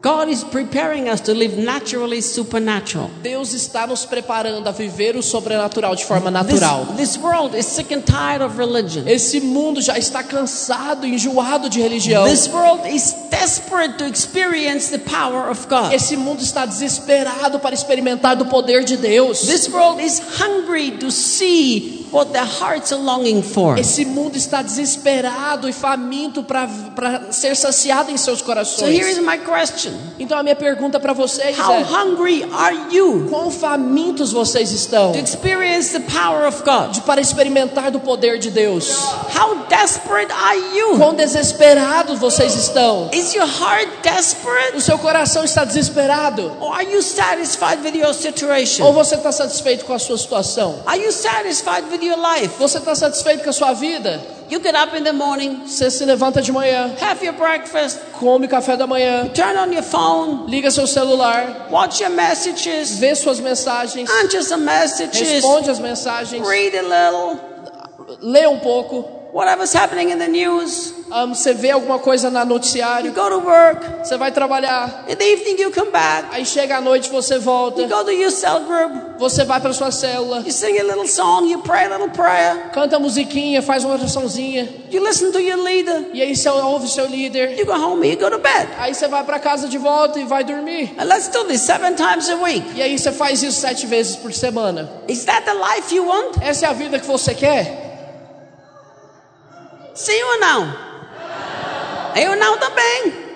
God is preparing us to live naturally supernatural. Deus está nos preparando a viver o sobrenatural de forma This, natural. this world is sick and tired of religion. Esse mundo já está cansado, enjoado de religião. This world is desperate to experience the power of God. Esse mundo está desesperado para experimentar do poder de Deus. This world is hungry to see what their hearts are longing for. Esse mundo está desesperado e faminto para ser saciado em seus So here is corações. my question. Então a minha pergunta para vocês How é: hungry are you quão famintos vocês estão to experience the power of God? de para experimentar do poder de Deus? How desperate are you? Quão desesperados vocês estão? Is your heart desperate? O seu coração está desesperado? Or are you satisfied with your Ou situation? você está satisfeito com a sua situação? Are you satisfied with your life? Você está satisfeito com a sua vida? You get up in the morning, Você se levanta de manhã, have your breakfast, come café da manhã, turn on your phone, liga seu celular, watch your messages, vê suas mensagens, answer some messages, responde as mensagens, read a little, lê um pouco, whatever's happening in the news. ahn, você vê alguma coisa You noticiário, go to work. você vai trabalhar, In the evening, you come back. aí chega a noite você volta, You go to your cell group. você vai para sua célula, You sing a little song. You pray a little prayer. canta musiquinha, faz uma oraçãozinha, You listen to your leader. e aí você ouve seu líder, You go home. You go to bed. aí você vai para casa de volta e vai dormir. And let's do this seven times a week. E aí você faz isso sete vezes por semana. Is that the life you want? Essa é a vida que você quer? Sim ou não? Eu não também.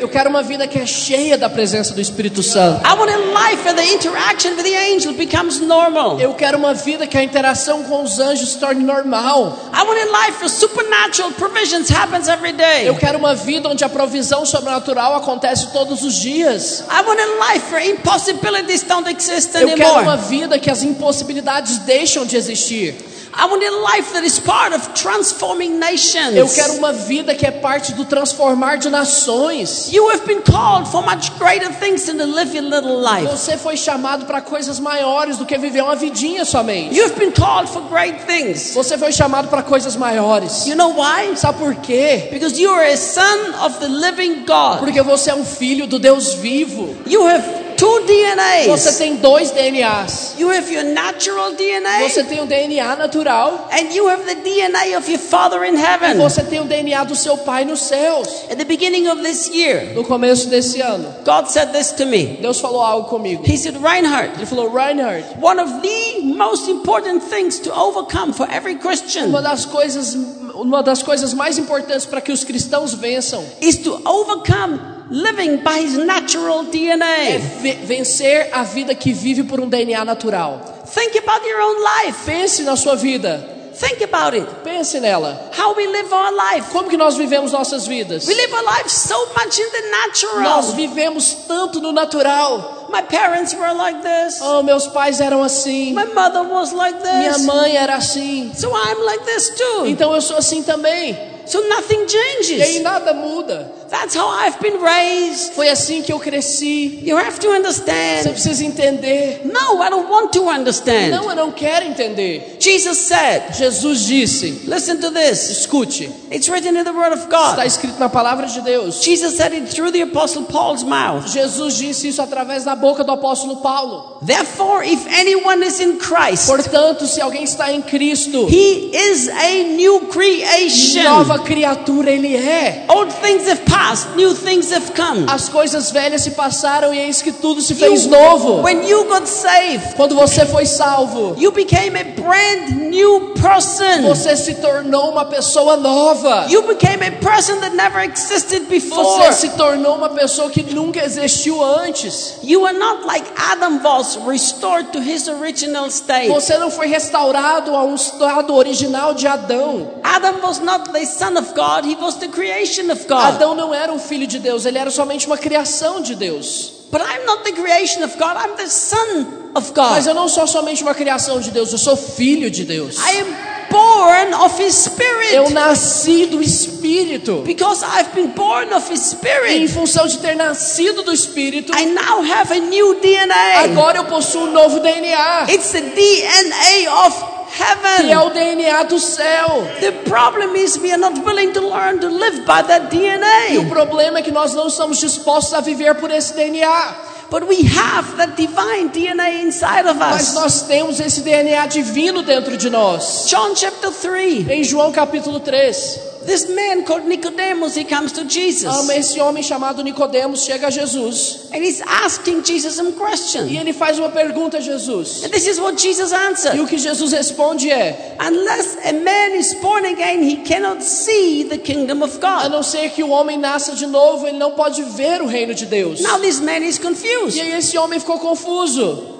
Eu quero uma vida que é cheia da presença do Espírito Santo. I want a life where the interaction with the angel becomes normal. Eu quero uma vida que a interação com os anjos se torne normal. I want a life where supernatural provisions happens every day. Eu quero uma vida onde a provisão sobrenatural acontece todos os dias. I want a life where impossibilities don't exist Eu quero uma vida que as impossibilidades deixam de existir. I want a life that is part of transforming nations. Eu quero uma vida que é parte do transformar de nações. You have been called for much greater things than to live your little life. Você foi chamado para coisas maiores do que viver uma vidinha somente. You have been called for great things. Você foi chamado para coisas maiores. You know why? Sabe por quê? Because you are a son of the living God. Porque você é um filho do Deus vivo. You have two DNAs. Você tem dois DNAs. You have your natural DNA Você tem o DNA natural. and you have the DNA of your Father in E heaven. você tem o DNA do seu pai nos céus. At the beginning of this year, No começo desse ano, God said this to me. Deus falou algo comigo. He said, Reinhard, Ele falou, Reinhard, one of the most important things to overcome for every Christian uma das coisas, uma das coisas mais importantes para que os cristãos vençam is to overcome living by his natural é DNA. ve- vencer a vida que vive por um DNA natural. Think about your own life. Pense na sua vida. Think about it. Pense nela. How we live our life. Como que nós vivemos nossas vidas? We live our life so much in the Nós natural. vivemos tanto no natural. My parents were like this. Oh, meus pais eram assim. My mother was like Minha this. mãe era assim. So I'm like this too. Então eu sou assim também. So nothing E aí changes. nada muda. That's how I've been raised. Foi assim que eu cresci. You have to Você understand. precisa entender. No, I don't want to understand. Não, eu não quero entender. Jesus said, Jesus disse: listen to this. Escute, It's written in the Word of está God. escrito na palavra de Deus. Jesus said it through the Apostle Paul's mouth. Jesus disse isso através da boca do apóstolo Paulo. Therefore, if anyone is in Christ, Portanto, se alguém está em Cristo, he is a new creation. nova criatura ele é. Old things have passed, new things have come. As coisas velhas se passaram e eis que tudo se fez novo. When you got saved, Quando você foi salvo, you became a brand new person. você se tornou uma pessoa nova. You became a person that never existed before. Você se tornou uma pessoa que nunca existiu antes. You are not like Adam was restored to his original state. Você não foi restaurado a um estado original de Adão. Adam was not the son of God, he was the creation of God. Adão não era um filho de Deus, ele era somente uma criação de Deus. But I'm not the creation of God, I'm the son of Mas God. eu não sou somente uma criação de Deus, eu sou filho de Deus. I am born of his spirit. Eu nasci do Espírito. Because I've been born of his E em spirit, função de ter nascido do Espírito, I now have a new DNA. agora eu possuo um novo DNA, It's the DNA of que é heaven. o DNA do céu. The problem is we are not willing to learn to live by that E o DNA. problema é que nós não estamos dispostos a viver por esse DNA. But we have that divine DNA inside of Mas us. nós temos esse DNA divino dentro de nós. John chapter 3. Em João capítulo 3, This man called Nicodemus, he comes to Jesus. esse homem chamado Nicodemos chega a Jesus And he's asking Jesus some e question. ele faz uma pergunta a Jesus. And this is what Jesus E answered. o que Jesus responde é: Unless a man is born again, he cannot see the kingdom of a God. não ser que o homem nasça de novo, ele não pode ver o reino de Deus. Now this man is E confused. aí esse homem ficou confuso.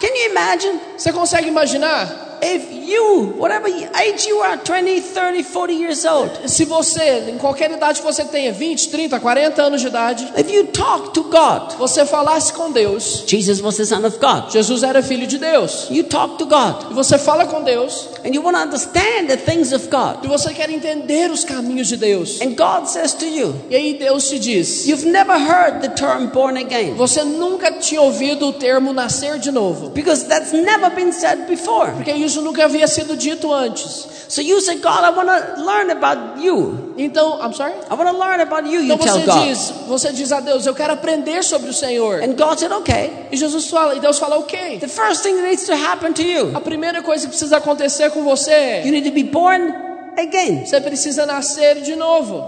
Can you imagine Você consegue imaginar? If you, whatever age you are, 20, 30, 40 years old, Se você, em qualquer idade que você tenha, 20, 30, 40 anos de idade, if you talk to God, você falasse com Deus, Jesus was the Son of God. Jesus era filho de Deus. You talk to God E você fala com Deus, and you want to understand the things of God. e você quer entender os caminhos de Deus. And God says to you, E aí Deus te diz: You've never heard the term born again Você nunca tinha ouvido o termo nascer de novo, because that's never been said before. porque isso nunca havia sido dito antes. So you say, God, I want to learn about you. Então, I'm sorry? I want to learn about you, you Então tell você God. diz, você diz a Deus, eu quero aprender sobre o Senhor. And God said, Okay. E Jesus fala, e Deus fala, ok. The first thing that needs to happen to you, A primeira coisa que precisa acontecer com você é, you need to be born again. você precisa nascer de novo.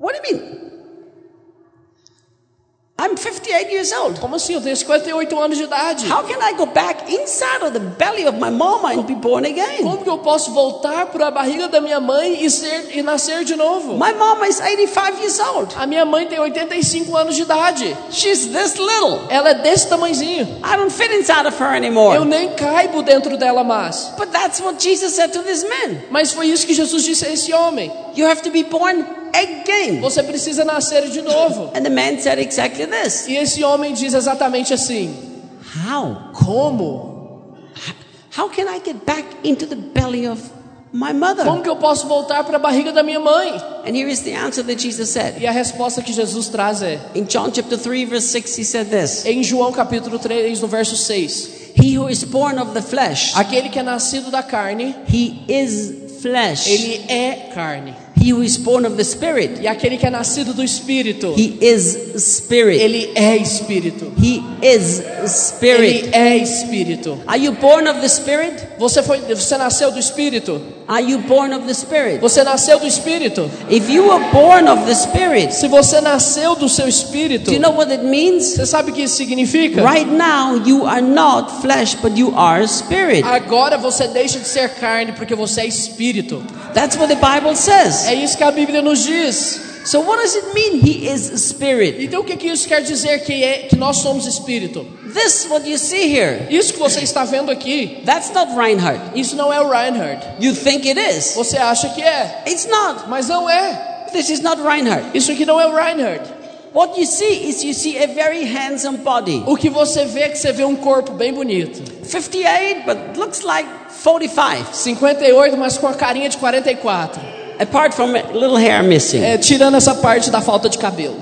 What do you mean? I'm 58 years old. Como assim? Eu tenho 58 anos de idade. How can I go back inside of the belly of my mama and be born again? Como que eu posso voltar para a barriga da minha mãe e ser e nascer de novo? My mama is 85 years old. A minha mãe tem 85 anos de idade. She's this little. Ela é desse tamanzinho. I don't fit inside of her Eu anymore. nem caibo dentro dela mais. But that's what Jesus said to this man. Mas foi isso que Jesus disse a esse homem. You have to be born again. Você precisa nascer de novo. And the man said exactly this. E esse homem diz exatamente assim: How? Como? How can I get back into the belly of my mother? Como que eu posso voltar para a barriga da minha mãe? And here is the answer that Jesus said. E a resposta que Jesus traz é: In John chapter 3 verse 6 he said this. em João capítulo 3, no verso 6. He who is born of the flesh, Aquele que é nascido da carne, he is flesh. ele é carne. He who is born of the spirit, E aquele que é nascido do espírito, he is spirit. ele é espírito. He is spirit. Ele é espírito. Are you born of the spirit? Você foi, você nasceu do espírito? Are you born of the spirit? Você nasceu do espírito? If you were born of the spirit, Se você nasceu do seu espírito, do you know what it means? você sabe o que isso significa? Right now you are not flesh, but you are spirit. Agora você deixa de ser carne porque você é espírito. That's what the Bible says. É isso que a Bíblia nos diz. So what does it mean he is spirit? Então o que, que isso quer dizer que é que nós somos espírito? This what you see here. Isso que você está vendo aqui, That's not Reinhardt. isso não é o Reinhard. You think it is. Você acha que é, It's not. mas não é. This is not Reinhardt. Isso aqui não é o Reinhard. What you see is you see a very handsome body. O que você vê é que você vê um corpo bem bonito. 58, but looks like 45. 58, mas com a carinha de 44. Apart from a little hair missing. É, tirando essa parte da falta de cabelo.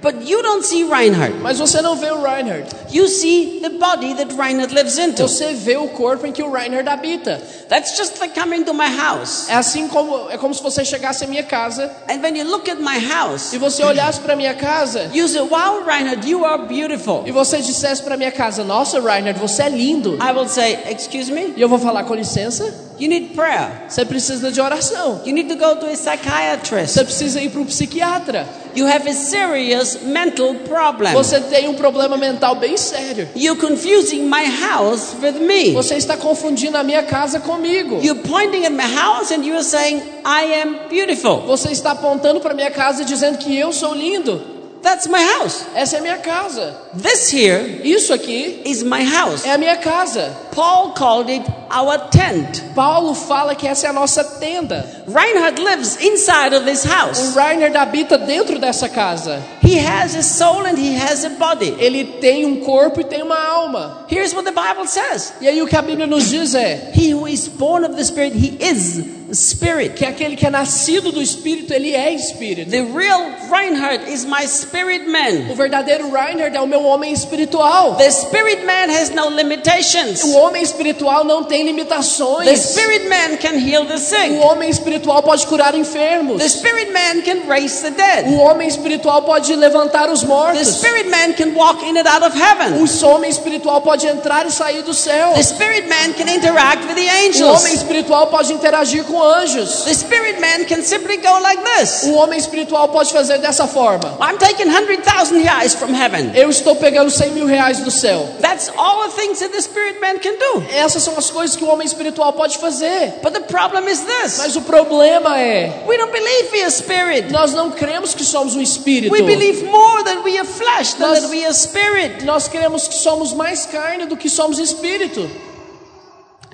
But you don't see Reinhardt. Mas você não vê o Reinhard. You see the body that Reinhardt lives into. Você vê o corpo em que o Reinhard habita. That's just like coming to my house. É assim como é como se você chegasse à minha casa And when you look at my house, e você olhasse para minha casa you say, Wow, Reinhardt, you are beautiful. e você dissesse para minha casa: "Nossa, Reinhard, você é lindo". I will say, Excuse me? E eu vou falar com licença. You need prayer. Você precisa de oração. You need to go to a psychiatrist. Você precisa ir para um psiquiatra. You have a serious mental problem. Você tem um problema mental bem sério. You're confusing my house with me. Você está confundindo a minha casa comigo. You're pointing at my house and you're saying, I am beautiful. Você está apontando para minha casa e dizendo que eu sou lindo. That's my house. Essa é a minha casa. This here Isso aqui is my house. é a minha casa. Paul called it our tent. Paulo fala que essa é a nossa tenda. Reinhard lives inside of this O house. Reinhard habita dentro dessa casa. He has a soul and he has a body. Ele tem um corpo e tem uma alma. Here's what the Bible says E aí o que a Bíblia nos diz é He who is born of the Spirit, he is spirit. que aquele que é nascido do Espírito, ele é Espírito. The real Reinhard is my spirit man. O verdadeiro Reinhard é o meu homem espiritual. The spirit man has no limitations. O homem espiritual não tem The limitações. spirit man can heal the O sick. homem espiritual pode curar enfermos. The spirit man can raise the dead. O homem espiritual pode levantar os The mortos. spirit man can walk in and out of heaven. O homem espiritual pode entrar e sair do céu. The spirit man can interact with the O homem angels. espiritual pode interagir com anjos. The spirit man can simply go like this. O homem espiritual pode fazer dessa forma. I'm taking 100,000 reais from heaven. Eu estou pegando 100 mil reais do céu. That's all the things that the spirit man can do. Essas são as coisas que o homem espiritual pode fazer. But the problem is this Mas o problema é, we don't believe we are spirit. nós não cremos que somos um espírito. We believe more that we are flesh than Nós- that we are spirit. Nós cremos que somos mais carne do que somos espírito.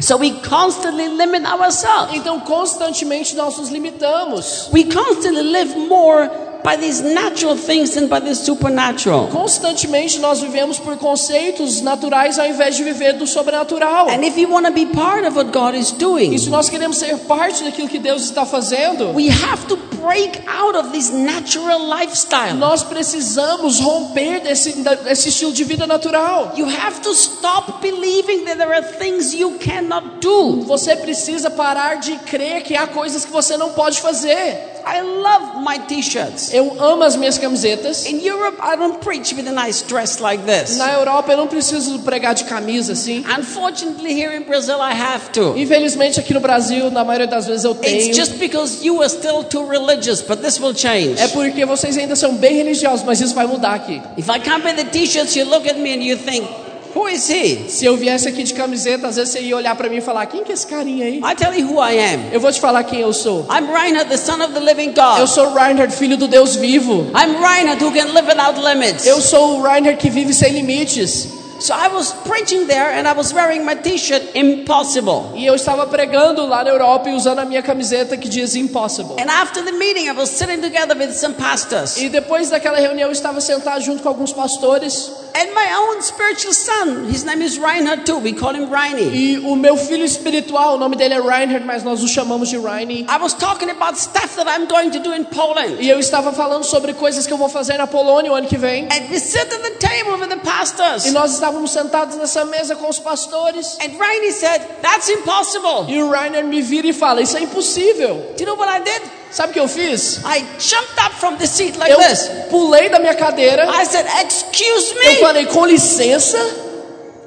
So we constantly limit ourselves. Então, constantemente nós nos limitamos. We constantly live more by these natural things than by the supernatural. Constantemente nós vivemos por conceitos naturais ao invés de viver do sobrenatural. And if you want to be part of what God is doing, E se nós queremos ser parte daquilo que Deus está fazendo, we have to break out of this natural lifestyle. nós precisamos romper desse, desse estilo de vida natural. You have to stop believing that there are things you cannot do. Você precisa parar de crer que há coisas que você não pode fazer. I love my t-shirts. Eu amo as minhas camisetas. In Europe, I don't preach with a nice dress like this. Na Europa eu não preciso pregar de camisa assim. Unfortunately, here in Brazil, I have to. Infelizmente aqui no Brasil, na maioria das vezes eu It's tenho. just because you are still too religious, but this will change. É porque vocês ainda são bem religiosos, mas isso vai mudar aqui. If I come with the t-shirts, you look at me and you think, who is he? Se eu viesse aqui de camiseta, às vezes você ia olhar pra mim e falar: "Quem que é esse carinha aí?" I tell you who I am. Eu vou te falar quem eu sou. I'm Reinhard, the son of the living Eu God. sou Reinhard, filho do Deus vivo. I'm Reinhard who can live without limits. Eu sou o Reinhard que vive sem limites. So I was preaching there and I was wearing my t-shirt, impossible. E eu estava pregando lá na Europa e usando a minha camiseta que diz impossible. And after the meeting, I was sitting together with some pastors. E depois daquela reunião eu estava sentado junto com alguns pastores. And my own spiritual son, his name is Reinhard too. We call him Reiny. E o meu filho espiritual, o nome dele é Reinhard, mas nós o chamamos de Reiny. I was talking about stuff that I'm going to do in Poland. E eu estava falando sobre coisas que eu vou fazer na Polônia o ano que vem. And we sit at the table with the pastors. E nós estávamos sentados nessa mesa com os pastores. And Reiny said, That's impossible. E o Reinhard me vira e fala: Isso é impossível. Do you know what I did? Sabe o que eu fiz? I jumped up from the seat like Eu this. pulei da minha cadeira. I said, Excuse Eu me. falei: Com licença,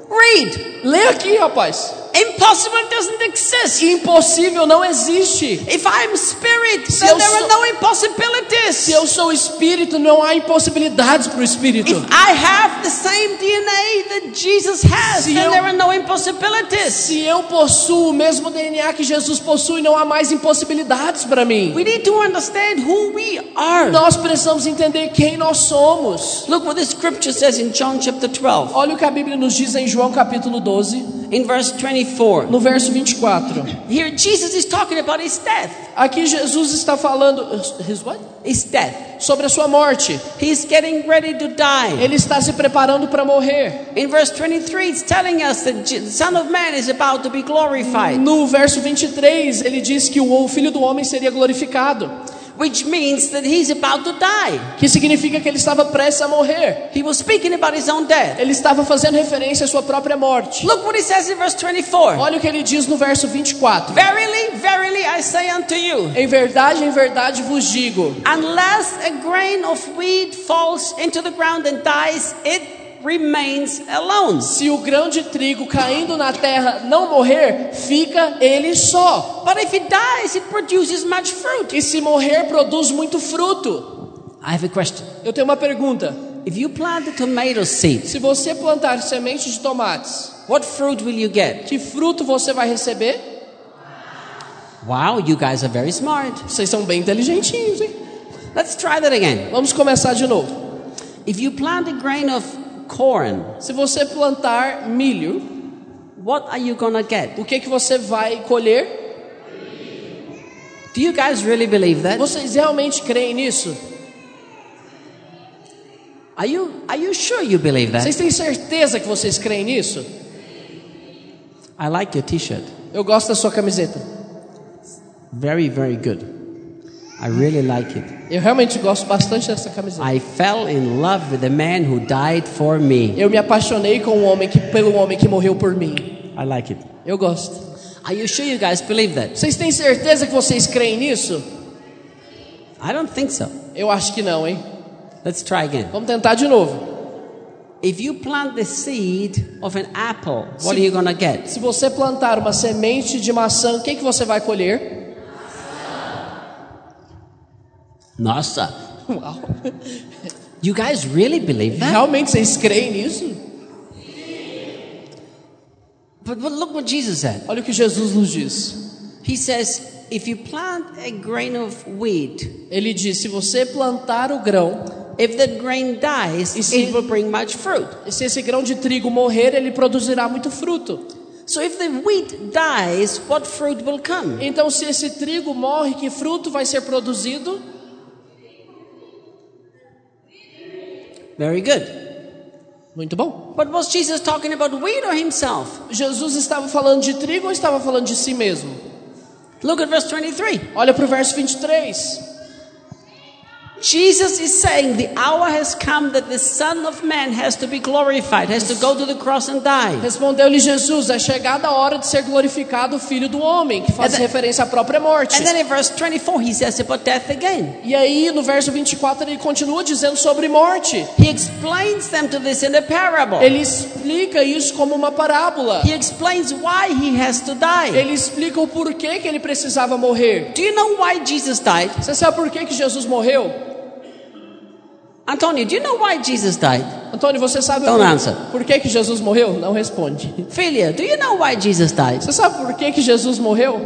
Read. lê aqui, rapaz. Impossible doesn't exist. Impossível não existe. If I'm spirit, Se then there are sou- no impossibilities. Se eu sou espírito, não há impossibilidades para o espírito. If I have the same DNA that Jesus has, Se then eu- there are no impossibilities. Se eu possuo o mesmo DNA que Jesus possui, não há mais impossibilidades para mim. We need to understand who we are. Nós precisamos entender quem nós somos. Look what the scripture says in John chapter 12, Olha o que a Bíblia nos diz em João capítulo 12, in verse 24. no verso 24. Here Jesus is talking about his death. Aqui Jesus está falando his what? His death. sobre a sua morte. He's getting ready to die. Ele está se preparando para morrer. In verse 23, it's telling us that the Son of Man is about to be glorified, No verso 23, ele diz que o filho do homem seria glorificado, which means that he's about to die. que significa que ele estava prestes a morrer. He was speaking about his own death. Ele estava fazendo referência à sua própria morte. Look what he says in verse 24. Olha o que ele diz no verso 24. Verily, verily, I say unto you, Em verdade, em verdade vos digo: unless a grain of wheat falls into the ground and dies, it remains alone. se o grão de trigo caindo na terra não morrer, fica ele só. But if it dies, it produces much fruit. E se morrer, produz muito fruto. I have a question. Eu tenho uma pergunta. If you plant a tomato seed, Se você plantar semente de tomates, what fruit will you get? que fruto você vai receber? Wow, you guys are very smart. Vocês são bem inteligentinhos, hein? Let's try that again. Vamos começar de novo. If you plant a grain of corn, Se você plantar milho, what are you gonna get? o que que você vai colher? Do you guys really believe that? Vocês realmente creem nisso? Are you are you sure you believe that? Vocês têm certeza que vocês creem nisso? I like your t-shirt. Eu gosto da sua camiseta. Very, very good. I really like it. Eu realmente gosto bastante dessa camiseta. I fell in love with the man who died for me. Eu me apaixonei com o homem que pelo homem que morreu por mim. I like it. Eu gosto. Are you sure you guys believe that? Vocês têm certeza que vocês creem nisso? I don't think so. Eu acho que não, hein? Let's try again. Vamos tentar de novo. If you plant the seed of an apple, what are you gonna get? Se você plantar uma semente de maçã, o que, que você vai colher? Nossa. Uau. You guys really believe that? Realmente vocês creem nisso? But, but look what Jesus said. Olha o que Jesus nos diz. He says, if you plant a grain of wheat, Ele diz: se você plantar o grão, if that grain dies, se- it will bring much fruit. se esse grão de trigo morrer, ele produzirá muito fruto. So if the wheat dies, what fruit will come? Então, se esse trigo morre, que fruto vai ser produzido? Very good. Muito bom. But was Jesus talking about wheat or himself? Jesus estava falando de trigo ou estava falando de si mesmo? Look at verse 23. Olha para o verso 23. Jesus is saying the hour has come that the Son of Man has to be glorified, has to go to the cross and die. Respondeu-lhe Jesus: É chegada a hora de ser glorificado o Filho do Homem, que faz And then- referência à própria morte. And then in verse 24, he says about death again. E aí, no verso 24, ele continua dizendo sobre morte. He explains them to this in a parable. Ele explica isso como uma parábola. He explains why he has to die. Ele explica o porquê que ele precisava morrer. Do you know why Jesus died? Você sabe por que, que Jesus morreu? Antonio, do you know why Jesus died? Antônio, você sabe Don't por, answer. por que, que Jesus morreu? Não responde. Philia, do you know why Jesus died? Você sabe por que, que Jesus morreu?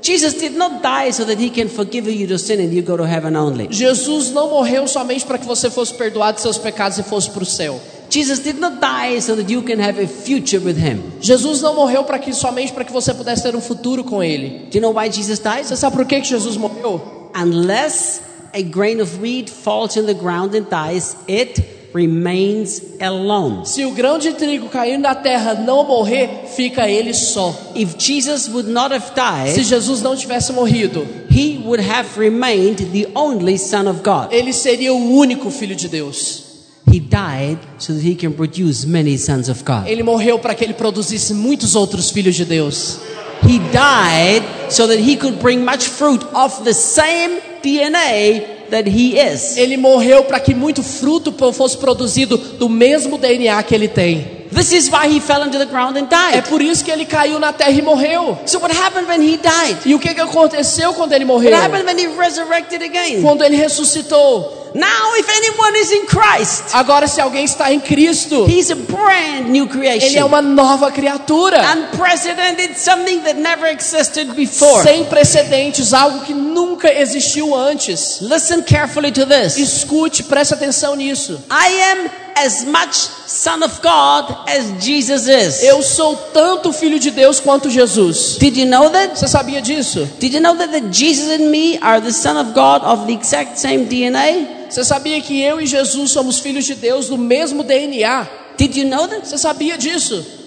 Jesus did not die so that he can forgive you your sin and you go to heaven only. Jesus não morreu somente para que você fosse perdoado de seus pecados e fosse para o céu. Jesus did not die so that you can have a future with him. Jesus não morreu para que somente para que você pudesse ter um futuro com ele. Do you know why Jesus died? Você sabe por que, que Jesus morreu? Unless a grain of wheat falls in the ground and dies, it remains alone. Se o grão de trigo cair na terra não morrer, fica ele só. If Jesus would not have Se died, Jesus não tivesse morrido, he would have remained the only Son of God. ele seria o único filho de Deus. He died so that he can produce many sons of God. Ele morreu para que ele produzisse muitos outros filhos de Deus. He died so that he could bring much fruit of the same DNA that he is. Ele morreu para que muito fruto fosse produzido do mesmo DNA que ele tem. This is why he fell into the ground and É died. por isso que ele caiu na terra e morreu. So what happened when he died? E o que, que aconteceu quando ele morreu? What happened when he resurrected again? Quando ele ressuscitou. Now if anyone is in Christ, Agora, se alguém está em Cristo, he's a brand new ele é creation. uma nova criatura. Unprecedented, something that never existed before. Sem precedentes, algo que nunca existiu antes. Listen carefully to this. Escute, preste atenção nisso. I am as much son of God as Jesus is. Eu sou tanto filho de Deus quanto Jesus. Did you know that? Você sabia disso? Did you know that the Jesus and me are the son of God of the exact same DNA? Você sabia que eu e Jesus somos filhos de Deus do mesmo DNA? Did you know that? Você sabia disso?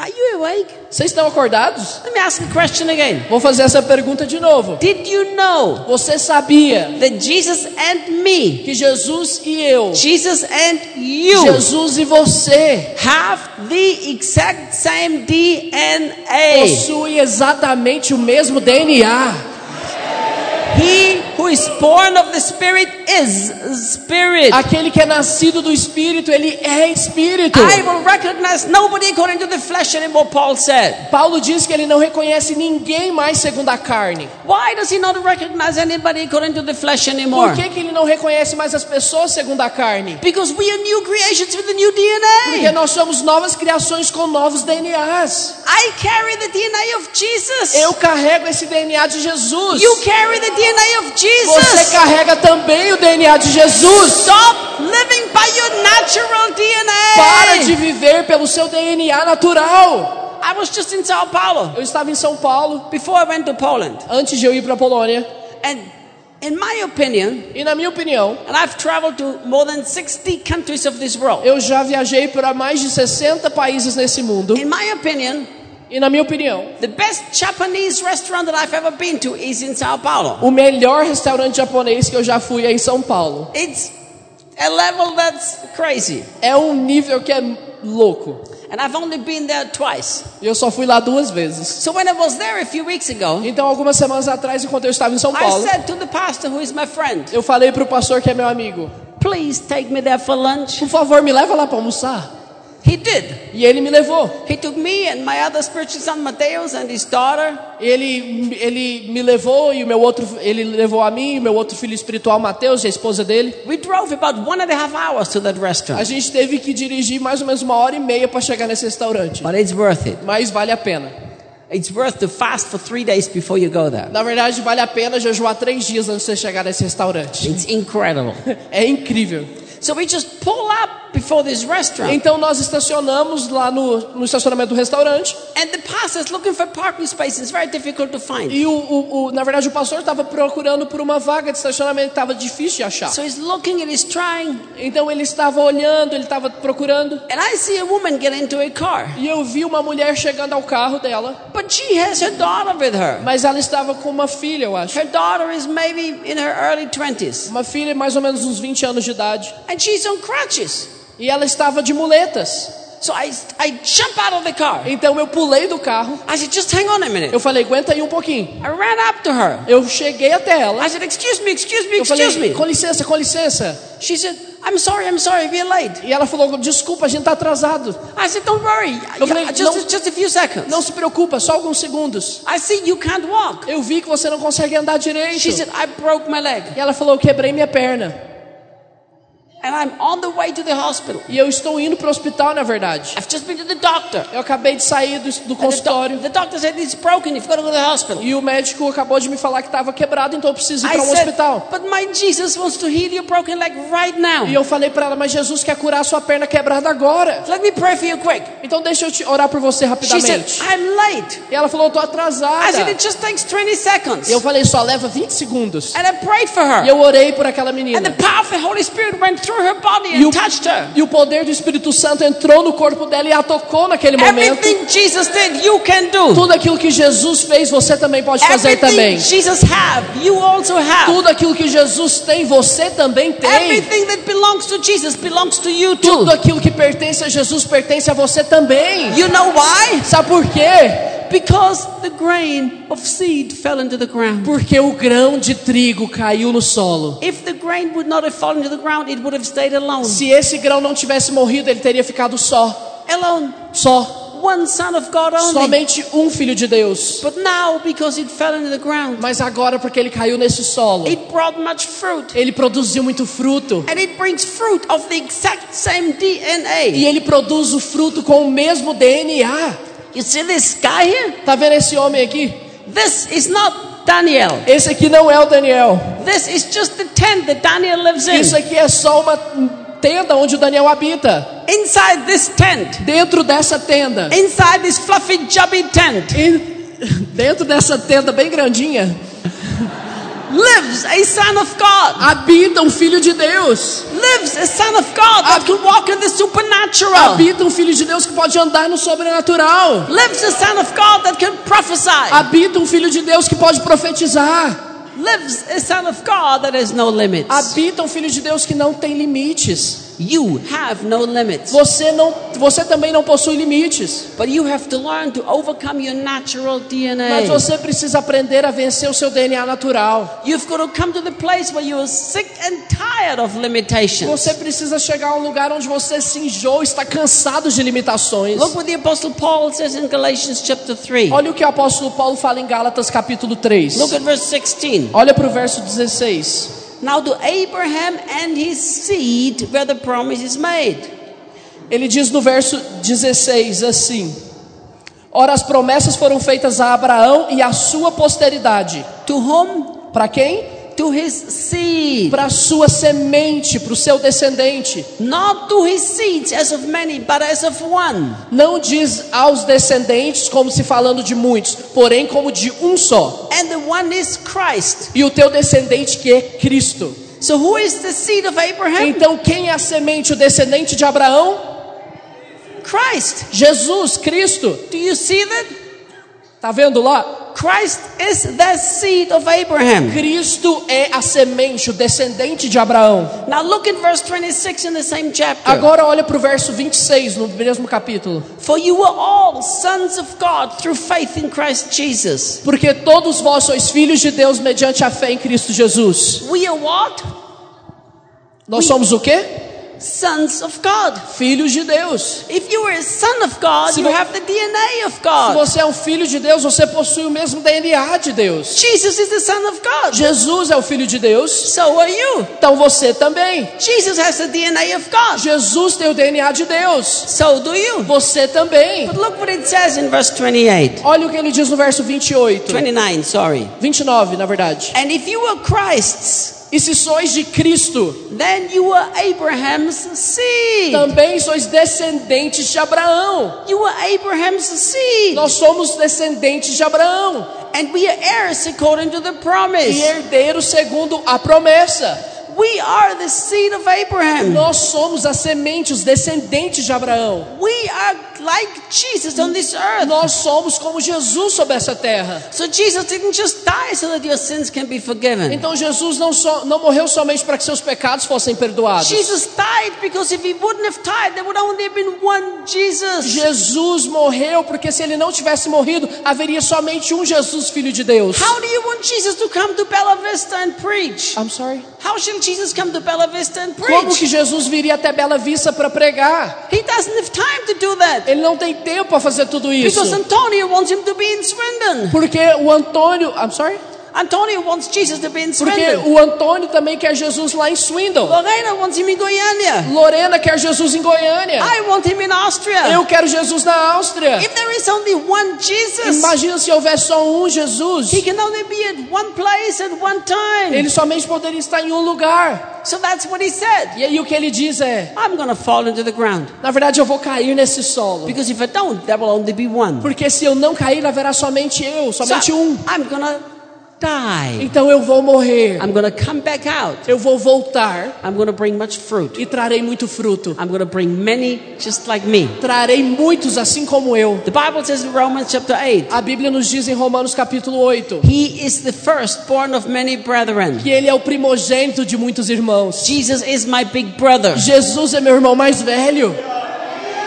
Are you awake? Vocês estão acordados? Let me ask the question again. Vou fazer essa pergunta de novo. Did you know Você sabia that Jesus and me, que Jesus e eu, Jesus and you, Jesus e você, have the exact same DNA? possuem exatamente o mesmo DNA? He who is born of the Spirit is Spirit. Aquele que é nascido do Espírito, ele é Espírito. I will recognize nobody according to the flesh anymore, Paul said. Paulo diz que ele não reconhece ninguém mais segundo a carne. Why does he not recognize anybody according to the flesh anymore? Por que, que ele não reconhece mais as pessoas segundo a carne? Because we are new creations with a new Porque DNA. nós somos novas criações com novos DNAs. I carry the DNA of Jesus. Eu carrego esse DNA de Jesus. You carry the DNA of Você Jesus. carrega também o DNA de Jesus. Stop living by your natural Para de DNA. viver pelo seu DNA natural. I was just in Sao Paulo Eu estava em São Paulo before I went to Poland. antes de eu ir para a Polônia. And in my opinion, E na minha opinião, and I've traveled to more than 60 countries of this world. eu já viajei para mais de 60 países nesse mundo. In my opinion, E na minha opinião, the best Japanese restaurant that I've ever been to is in Sao Paulo. o melhor restaurante japonês que eu já fui é em São Paulo. It's a level that's crazy. É um nível que é louco. And I've only been there twice. E eu só fui lá duas vezes. So when I was there a few weeks ago, Então, algumas semanas atrás, enquanto eu estava em São I Paulo, said to the pastor who is my friend, eu falei para o pastor que é meu amigo: please take me there for lunch. Por favor, me leva lá para almoçar. He did. E ele me levou. He took me and my other spiritual son Mateus and his daughter. Ele, ele me levou e o meu outro, ele levou a mim e o meu outro filho espiritual, Mateus, e a esposa dele. We drove about one and a half hours to that A restaurant. gente teve que dirigir mais ou menos uma hora e meia para chegar nesse restaurante. But it's worth it. Mas vale a pena. It's worth to fast for three days before you go there. Na verdade, vale a pena jejuar três dias antes de chegar nesse restaurante. It's incredible. É incrível. So we just pull up before this restaurant. Então nós estacionamos lá no, no estacionamento do restaurante And the pastor is looking for parking space. It's very difficult to find. e o, o, o- na verdade o pastor estava procurando por uma vaga de estacionamento estava difícil de achar. So he's looking and he's trying. Então ele estava olhando, ele estava procurando And I see a woman get into a car. e eu vi uma mulher chegando ao carro dela, But she has her daughter with her. mas ela estava com uma filha, eu acho. Her daughter is maybe in her early 20s. Uma filha mais ou menos uns 20 anos de idade. And she's on crutches. E ela estava de muletas. So I, I jump out of the car. Então eu pulei do carro. I said, just hang on a minute. Eu falei, aguenta aí um pouquinho. I ran up to her. Eu cheguei até ela. I said, excuse me, excuse me, Eu excuse falei, me. com licença, com licença. She said, I'm sorry, I'm sorry, we're late. E ela falou, desculpa, a gente está atrasado. I said, don't worry. Eu falei, just, não- just a few seconds. Não se preocupa, só alguns segundos. I see you can't walk. Eu vi que você não consegue andar direito. She said, I broke my leg. E ela falou, quebrei minha perna. And I'm on the way to the hospital. E eu estou indo para o hospital, na verdade. I've just been to the doctor. Eu acabei de sair do, do And the, consultório. the doctor said it's broken. You've got to go to the hospital. E o médico acabou de me falar que estava quebrado, então eu preciso ir para um hospital. but my Jesus wants to heal your broken leg right now. E eu falei para ela, mas Jesus quer curar a sua perna quebrada agora. Let me pray for you quick. Então deixa eu te orar por você She said, rapidamente. I'm late. E ela falou, eu tô I said, atrasada. it just takes 20 seconds. E eu falei, só leva 20 segundos. And I prayed for her. E eu orei por aquela And the menina. power of the Holy Spirit went through her body E and o, touched her. e o poder do Espírito Santo entrou no corpo dela e a tocou naquele momento. Everything Jesus did, you can do. Tudo aquilo que Jesus fez, você também pode fazer Everything também. Jesus have, you also have. Tudo aquilo que Jesus tem, você também tem. Everything that belongs to Jesus belongs to you too. Tudo aquilo que pertence a Jesus pertence a você também. You know why? Sabe por quê? Because the grain of seed fell into the ground. Porque o grão de trigo caiu no solo. If the grain would not have fallen to the ground, it would have stayed alone. Se esse grão não tivesse morrido, ele teria ficado só. Alone. Só. One son of God only. Somente um filho de Deus. But now, because it fell into the ground, Mas agora, porque ele caiu nesse solo, it brought much fruit. ele produziu muito fruto. And it brings fruit of the exact same DNA. E ele produz o fruto com o mesmo DNA. You see this guy here? Tá vendo esse homem aqui? This is not Daniel. Esse aqui não é o Daniel. This is just the tent that Daniel lives in. Isso aqui é só uma tenda onde o Daniel habita. Inside this tent, Dentro dessa tenda, inside this fluffy, chubby tent, e dentro dessa tenda bem grandinha, lives a son of God. habita um filho de Deus. Lives a son of God that can walk in the supernatural. Habita um filho de Deus que pode andar no sobrenatural. Lives a son of God that can prophesy. Habita um filho de Deus que pode profetizar. Lives a son of God that has no limits. Habita um filho de Deus que não tem limites. You have no limits. Você não, você também não possui limites. But you have to learn to overcome your natural Mas DNA. você precisa aprender a vencer o seu DNA natural. You've got to come to the place where you are sick and tired of limitations. Você precisa chegar a um lugar onde você se enjoa, está cansado de limitações. Look what the Apostle Paul says in Galatians chapter 3. Olha o que o apóstolo Paulo fala em Gálatas capítulo 3. Look at verse 16. Olha para o verso 16. Now to Abraham and his seed where the promise is made. Ele diz no verso 16 assim: Ora, as promessas foram feitas a Abraão e à sua posteridade. To whom? Para quem? To his seed. Para a sua semente, para o seu descendente. Not to his seeds as of many, but as of one. Não diz aos descendentes como se falando de muitos, porém como de um só. And the one is Christ. E o teu descendente que é Cristo. So who is the seed of Abraham? Então quem é a semente, o descendente de Abraão? Christ. Jesus, Cristo. Do you see that? Tá vendo lá? Christ is the seed of Abraham. Cristo é a semente, o descendente de Abraão. Now look at verse 26 in the same chapter. Agora olha para o verso 26 no mesmo capítulo. For you are all sons of God through faith in Christ Jesus. Porque todos vós sois filhos de Deus mediante a fé em Cristo Jesus. We are what? Nós somos o quê? Sons of God. Filhos de Deus. If you are a son of God, Se you have the DNA of Se God. você é um filho de Deus, você possui o mesmo DNA de Deus. Jesus is the son of God. Jesus é o filho de Deus, So are you. então você também. Jesus has the DNA of God. Jesus tem o DNA de Deus, So do you. você também. But look what it says in verse 28. Olha o que ele diz no verso 28, 29, sorry. 29, na verdade. And if you are Christ's, E se sois de Cristo, then you are Abraham's seed. também sois descendentes de Abraão. You are Abraham's seed. Nós somos descendentes de Abraão And we are heirs according to the e promise. herdeiros segundo a promessa. We are the seed of Abraham. Nós somos a semente, os descendentes de Abraão. We are like Jesus on this earth. Nós somos como Jesus sobre essa terra. So Jesus didn't just die so that your sins can be forgiven. Então Jesus não, só, não morreu somente para que seus pecados fossem perdoados. Jesus died because if he wouldn't have died, there would only have been one Jesus. Jesus morreu porque se ele não tivesse morrido, haveria somente um Jesus, filho de Deus. How do you want Jesus to come to Bella Vista and preach? I'm sorry. How shall Jesus come to Bella Vista and Como que preach? Jesus viria até Bela Vista para pregar? He doesn't have time to do that Ele não tem tempo para fazer tudo isso. because Antonio wants him to be in Swindon. Porque o Antônio, I'm sorry? Antonio wants Jesus to be in Porque Swindon. o Antônio também quer Jesus lá em Swindon. Lorena wants him in Goiânia. Lorena quer Jesus em Goiânia. I want him in Austria. Eu quero Jesus na Áustria. If there is only one Jesus, Imagina se houver só um Jesus. he can only be at one place at one time. Ele somente poderia estar em um lugar. So that's what he said. E aí o que ele diz é: I'm to fall into the ground. na verdade eu vou cair nesse solo. Because if I don't, there will only be one. Porque se eu não cair, haverá somente eu, So somente um. I'm to die. Então eu vou morrer. I'm to come back out. Eu vou voltar I'm to bring much fruit. e trarei muito fruto. I'm to bring many just like me. Trarei muitos assim como eu. The Bible says in Romans chapter 8, A Bíblia nos diz em Romanos capítulo 8 He is the firstborn of many brethren. que ele é o primogênito de muitos irmãos. Jesus is my big brother. Jesus é meu irmão mais velho.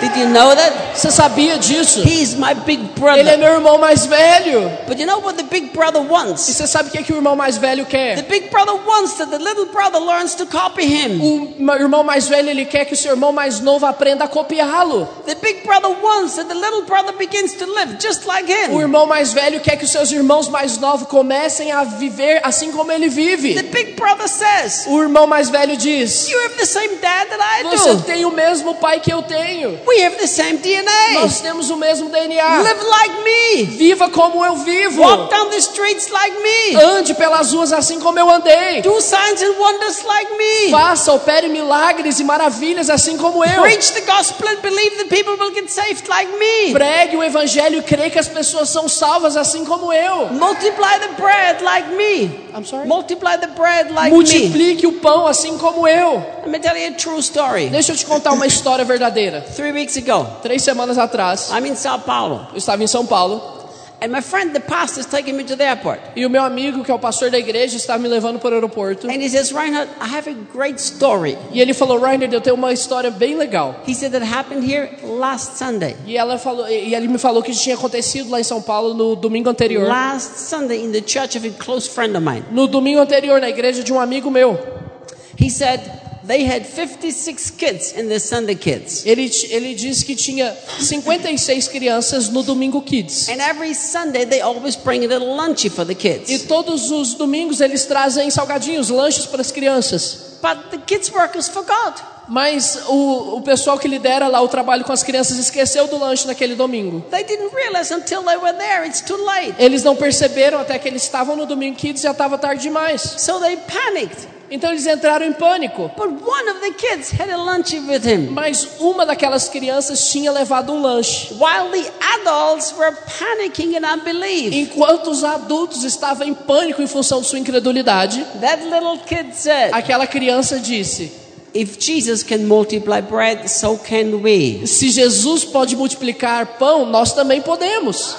Did you know that? Você sabia disso? He is my big Ele é brother. meu irmão mais velho. But you know what the big brother E wants? você sabe o que, que o irmão mais velho The quer? big brother wants that the little brother learns to copy him. O irmão mais velho ele quer que o seu irmão mais novo aprenda a copiá-lo. The big brother wants that the little brother begins to live just like O him. irmão mais velho quer que os seus irmãos mais novos comecem a viver assim como ele The vive. big brother says, O irmão mais velho diz: You have the same dad that I Você do. tem o mesmo pai que eu tenho. We have the same DNA. Nós temos o mesmo DNA. Live like me. Viva como eu vivo. Walk down the streets like me. Ande pelas ruas assim como eu andei. Do signs and wonders like me. Faça, opere milagres e maravilhas assim como eu. Preach the gospel and believe that people will get saved like me. Pregue o evangelho e creia que as pessoas são salvas assim como eu. Multiply the bread like me. I'm sorry? Multiply the bread like me. Multiplique o pão assim como eu. Let me tell you a true story. Deixa eu te contar uma história verdadeira. Three weeks ago, Três semanas atrás, I'm in Sao Paulo, eu estava em São Paulo and my friend, the pastor, is taking me to the airport. e o meu amigo, que é o pastor da igreja, estava me levando para o aeroporto. And he says, Reinhard, I have a great story. E ele falou: Reiner, eu tenho uma história bem legal. He said that happened here last Sunday. E, ela falou, e ele me falou que tinha acontecido lá em São Paulo no domingo anterior. Last Sunday in the church of a close friend of mine. No domingo anterior, na igreja de um amigo meu. He said they had 56 kids in the Sunday kids. Ele, ele disse que tinha 56 crianças no Domingo Kids. And every Sunday they always bring a little lunchy for the E kids. todos os domingos eles trazem salgadinhos, lanches para as crianças. But the kids workers forgot. Mas o, o pessoal que lidera lá o trabalho com as crianças esqueceu do lanche naquele domingo. They didn't realize until they were there. It's too late. Eles não perceberam até que eles estavam no Domingo Kids e já estava tarde demais. So they panicked. Então eles entraram em pânico. But one of the kids had a lunchy with him. Mas uma daquelas crianças tinha levado um lanche. While the adults were panicking in unbelief. Enquanto os adultos estavam em pânico em função de sua incredulidade, That little kid said, aquela criança disse: If Jesus can multiply bread, so can we. Se Jesus pode multiplicar pão, nós também podemos.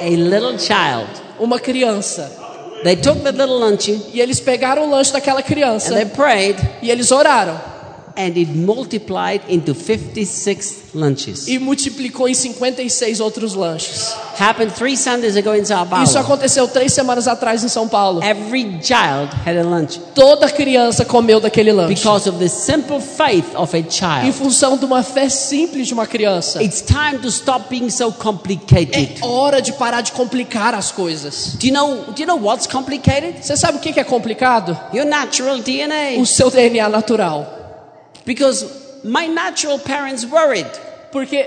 A little child. Uma criança. They took the little E eles pegaram o lanche daquela and criança they prayed, e eles oraram. And it multiplied into 56 lunches. E multiplicou em 56 outros lanches. Happened three Sundays ago in Isso Paulo. aconteceu três semanas atrás em São Paulo. Every child had a lunch Toda criança comeu daquele lanche. because of the simple faith of a Em child. função de uma fé simples de uma criança. It's time to stop being so complicated. É hora de parar de complicar as coisas. Do you know? Do you know what's complicated? Você sabe o que é complicado? Your natural O DNA. seu DNA natural. Because my natural parents worried, Porque,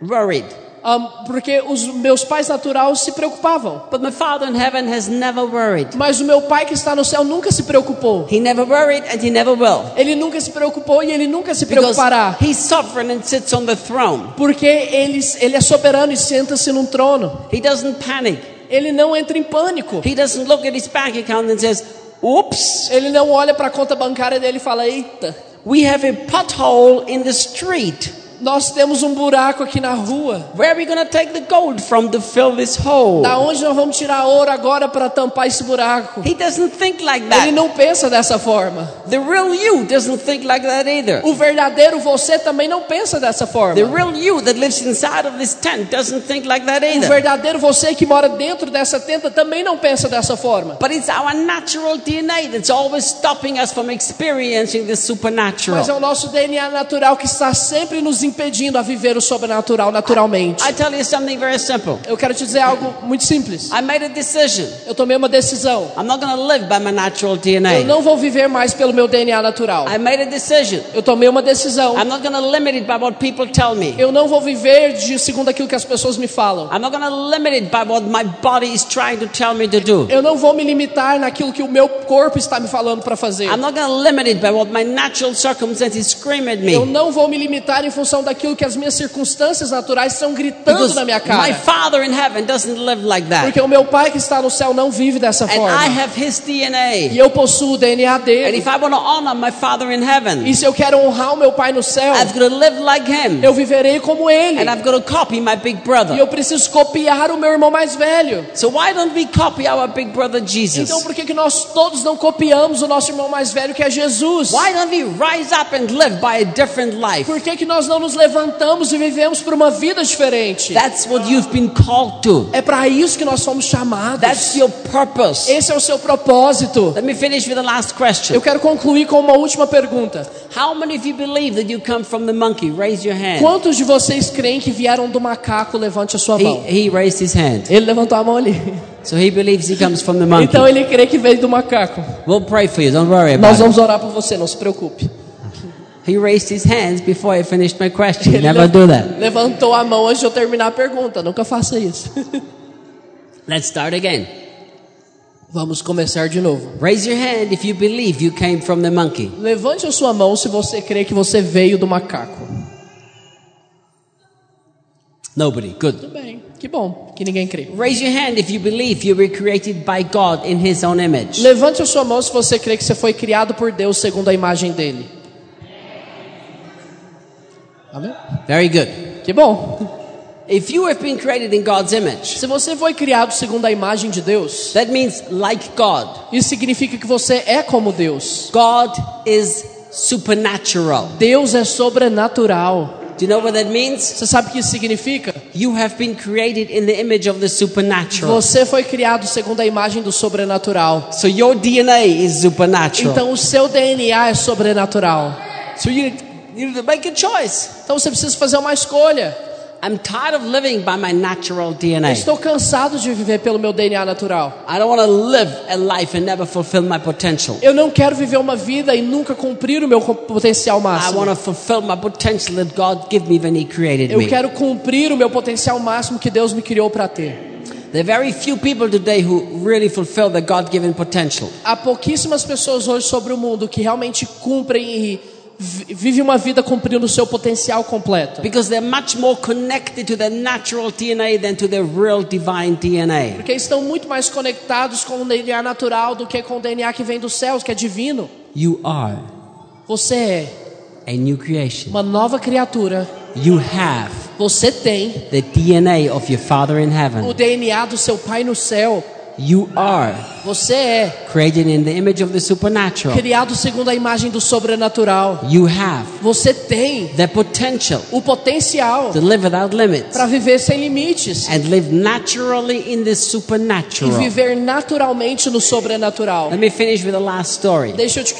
worried. um, porque os meus pais naturais se preocupavam. But my Father in heaven has never worried. Mas o meu pai que está no céu nunca se preocupou. He never worried, and he never will. Ele nunca se preocupou e ele nunca se preocupará. he's sovereign and sits on the throne. Porque ele, ele é soberano e senta-se num trono. He doesn't panic. Ele não entra em pânico. He doesn't look at his bank account and says, "Oops, Ele não olha para a conta bancária dele e fala: Eita, we have a pothole in the street. Nós temos um buraco aqui na rua. Where are we going to take the gold from to fill this hole?" Da onde nós vamos tirar ouro agora para tampar esse buraco? He doesn't think like Ele that. não pensa dessa forma. The real you doesn't think like that either. O verdadeiro você também não pensa dessa forma. The real you that lives inside of this tent doesn't think like that O either. verdadeiro você que mora dentro dessa tenda também não pensa dessa forma. But it's our natural DNA that's always stopping us from experiencing the Mas é supernatural. o nosso DNA natural que está sempre nos impedindo a viver o sobrenatural naturalmente. I tell you something very simple. Eu quero te dizer algo muito simples. I made a decision. Eu tomei uma decisão. I'm not live by my natural Eu DNA. não vou viver mais pelo meu DNA natural. I made a decision. Eu tomei uma decisão. I'm not limit it by what people tell me. Eu não vou viver de segundo aquilo que as pessoas me falam. I'm not limit it by what my body is trying to tell me to do. Eu não vou me limitar naquilo que o meu corpo está me falando para fazer. I'm not limit it by what my natural circumstances scream at Eu me. não vou me limitar em função daquilo que as minhas circunstâncias naturais estão gritando Because na minha my cara. Father in heaven doesn't live like that. Porque o meu pai que está no céu não vive dessa And forma. I have His DNA. E eu possuo o DNA And dele. if I want to honor my Father in heaven, E se eu quero honrar o meu pai no céu, I've got to live like Him. eu viverei como ele. And I've got to copy my big E brother. eu preciso copiar o meu irmão mais velho. So why don't we copy our big brother Jesus? Então por que, que nós todos não copiamos o nosso irmão mais velho que é Jesus? Why don't we rise up and live by a different life? Por que, que nós não nos levantamos e vivemos por uma vida diferente? That's what you've been called to. É para isso que nós somos chamados. That's your purpose. Esse é o seu propósito. Let me finish with the last question. Eu quero concluir com uma última pergunta. How many of you believe that you come from the monkey? Raise your hand. Quantos de vocês creem que vieram do macaco? Levante a sua mão. He, he raised his hand. Ele levantou a mão ali. So he believes he comes from the monkey. Então ele crê que veio do macaco. We'll pray for you. Don't worry Nós about it. vamos orar por você, não se preocupe. He raised his hands before I finished my question. Ele Never do that. levantou a mão antes de eu terminar a pergunta. Nunca faça isso. Let's start again. Vamos começar de novo. Raise your hand if you believe you came from the monkey. Levante a sua mão se você crê que você veio do macaco. Nobody. Good. Tudo bem. Que bom que ninguém crê. Raise your hand if you believe you were created by God in His own image. Levante a sua mão se você crê que você foi criado por Deus segundo a imagem dele. Amém? Very good. Que bom. If you have been created in God's image, Se você foi criado segundo a imagem de Deus, that means like God. isso significa que você é como Deus. God is supernatural. Deus é sobrenatural. Do you know what that means? Você sabe o que isso significa? You have been created in the image of the supernatural. Você foi criado segundo a imagem do sobrenatural. So your DNA is supernatural. Então o seu DNA é sobrenatural. So you, you need to make a choice. Então você precisa fazer uma escolha. I'm tired of living by my natural Eu DNA. estou cansado de viver pelo meu DNA natural. I don't want to live a life and never fulfill my potential. Eu não quero viver uma vida e nunca cumprir o meu potencial I máximo. want to fulfill my potential that God gave me when He created Eu me. quero cumprir o meu potencial máximo que Deus me criou para ter. There are very few people today who really fulfill their God-given potential. Há pouquíssimas pessoas hoje sobre o mundo que realmente cumprem e vi- vivem uma vida cumprindo o seu potencial completo. Because they're much more connected to their natural DNA than to their real divine DNA. Porque estão muito mais conectados com o DNA natural do que com o DNA que vem dos céus, que é divino. You are Você é a new creation. uma nova criatura. You have Você tem the DNA of your Father in o heaven. DNA do seu Pai no céu. You are Você é created in the image of the supernatural. criado segundo a imagem do sobrenatural. You have Você tem the potential o potencial to live without limits para viver sem limites and live naturally in the e supernatural. viver naturalmente no sobrenatural. Let me finish with the last story. Deixa eu te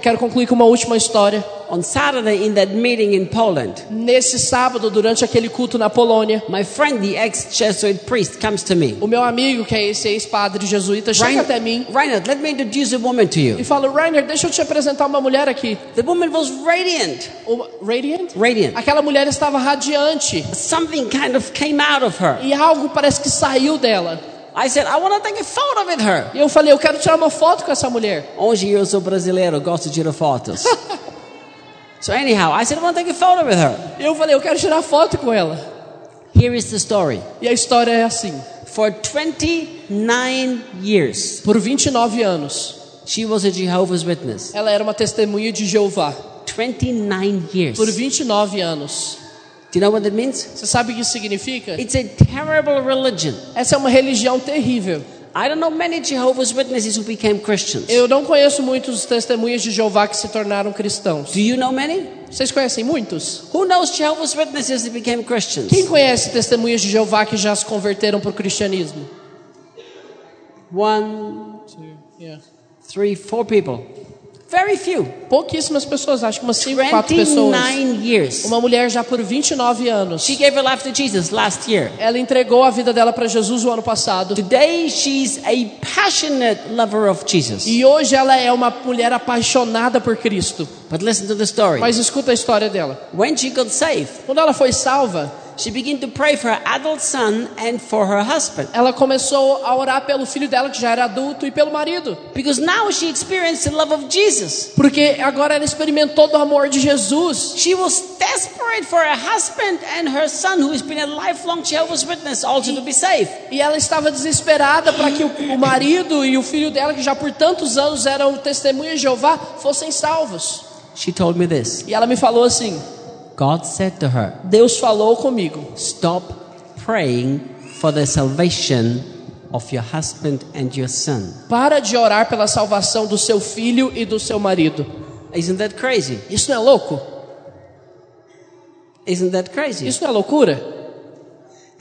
quero concluir com uma última história. On Saturday, in that meeting in Poland, Nesse sábado, durante aquele culto na Polônia, my friend, the ex-Jesuit priest, comes to me. o meu amigo, que é esse ex-padre jesuíta, chega até mim Reinhard, let me introduce a woman to you. e fala: Rainer, deixa eu te apresentar uma mulher aqui. The woman was radiant, Uma, Radiant? radiant. Aquela mulher estava radiante Something kind of came out of her. e algo parece que saiu dela. I said, I want to take a photo with her. E eu falei: Eu quero tirar uma foto com essa mulher. Hoje eu sou brasileiro, gosto de tirar fotos. so anyhow, I said, I want to take a photo with her. E eu falei: Eu quero tirar foto com ela. Here is the story. E a história é assim: For 29 years, por 29 anos, she was a Jehovah's Witness. ela era uma testemunha de Jeová. 29 years. Por Do 29 anos. you know what that means? Você sabe o que isso significa? It's a terrible religion. Essa é uma religião terrível. I don't know many Jehovah's Witnesses who became Christians. Eu não conheço muitos testemunhas de Jeová que se tornaram cristãos. Do you know many? Vocês conhecem muitos? Who knows Jehovah's Witnesses that became Christians? Quem conhece testemunhas de Jeová que já se converteram para o cristianismo? One, three, four people. Very few. Pouquíssimas pessoas, acho que umas 5, 4 pessoas. 29 years. Uma mulher já por 29 anos. She gave her life to Jesus last year. Ela entregou a vida dela para Jesus o ano passado. Today she's a passionate lover of Jesus. E hoje ela é uma mulher apaixonada por Cristo. But listen to the story. Mas escuta a história dela. When she got saved, Quando ela foi salva, she began to pray for her adult son and for her husband. ela começou a orar pelo filho dela que já era adulto e pelo marido. Because now she experienced the love of Jesus. Porque agora ela experimentou do amor de Jesus. She was desperate for her husband and her son, who has been a lifelong Jehovah's Witness, also to be saved. E ela estava desesperada para que o, o marido e o filho dela, que já por tantos anos eram testemunhas de Jeová, fossem salvos. She told me this E ela me falou assim: God said to her, Deus falou comigo. Stop praying for the salvation of your husband and your son. Para de orar pela salvação do seu filho e do seu marido. Isn't that crazy? Isso não é louco? Isn't that crazy? Isso não é loucura?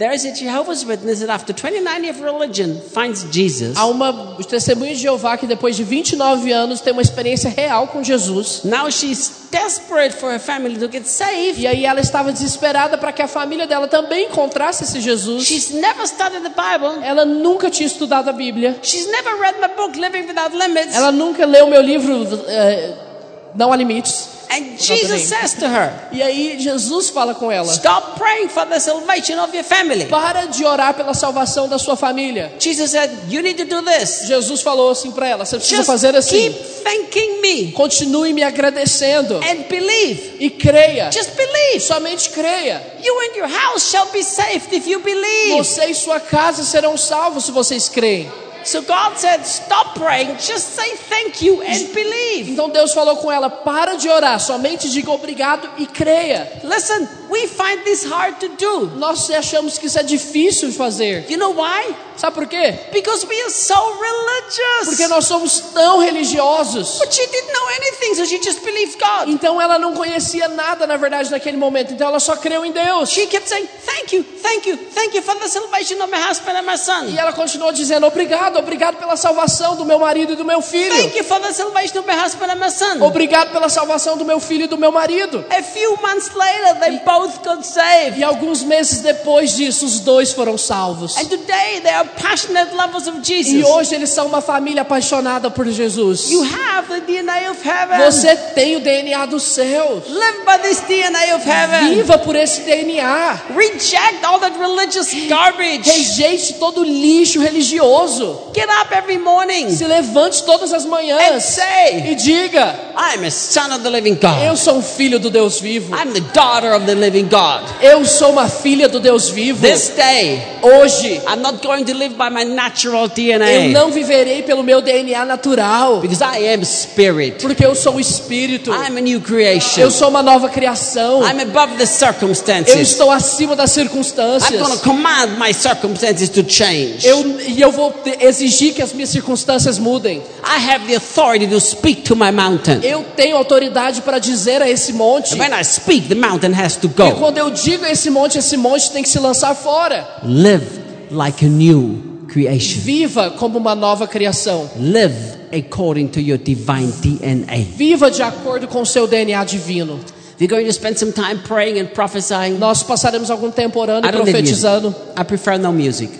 There is a Jehovah's Witness that after 29 years of religion finds Jesus. Há uma testemunha de Jeová que depois de 29 anos tem uma experiência real com Jesus. Now she's desperate for her family to get saved. E aí ela estava desesperada para que a família dela também encontrasse esse Jesus. She's never studied the Bible. Ela nunca tinha estudado a Bíblia. She's never read my book, Living Without Limits. Ela nunca leu meu livro eh, Não há limites. And Jesus says to her, E aí Jesus fala com ela: Stop praying for the salvation of your family. Para de orar pela salvação da sua família. Jesus said, You need to do this. Jesus falou assim para ela: Você precisa Just fazer assim. keep thanking me Continue me agradecendo and believe. e creia. Just believe. Somente creia. You and your house shall be saved if you believe. Você e sua casa serão salvos se vocês creem. So God said, Stop praying, just say thank you and believe. Então Deus falou com ela: Para de orar, somente diga obrigado e creia. Listen, we find this hard to do. Nós achamos que isso é difícil de fazer. You know why? Sabe por quê? Because we are so religious. Porque nós somos tão religiosos. But she didn't know anything, so she just believed God. Então ela não conhecia nada, na verdade, naquele momento. Então ela só creu em Deus. She kept saying, Thank you, thank you, thank you for the salvation of my husband and my son. E ela continuou dizendo: Obrigado, obrigado pela salvação do meu marido e do meu filho. Thank you for the salvation of my husband and my son. Obrigado pela salvação do meu filho e do meu marido. A few months later, they both got saved. E alguns meses depois disso, os dois foram salvos. And today, they are passionate lovers of E Jesus. hoje eles são uma família apaixonada por Jesus. You have the DNA of heaven. Você tem o DNA dos céus. Live by this DNA of heaven. Viva por esse DNA. Reject all that religious garbage. Rejeite todo o lixo religioso. Get up every morning Se levante todas as and manhãs say, e diga: I'm a son of the living Eu God. sou um filho do Deus vivo. I'm the daughter of the living God. Eu sou uma filha do Deus vivo. This day, Hoje I'm not going to live by my natural eu DNA não viverei pelo meu DNA natural, because I am spirit. porque eu sou o espírito. I'm a new creation. Eu sou uma nova criação. I'm above the Eu circumstances. estou acima das I'm circunstâncias. going to command my circumstances to change. Eu, e eu vou exigir que as minhas circunstâncias mudem. I have the authority to speak to my mountain. Eu tenho autoridade para dizer a esse monte. And when I speak, the mountain has to E go. quando eu digo esse monte, esse monte tem que se lançar fora. Live like a new creation. Viva como uma nova criação. Live according to your divine DNA. Viva de acordo com o seu DNA divino. We're going to spend some time praying and prophesying. Nós passaremos algum tempo orando I e profetizando. I prefer no music.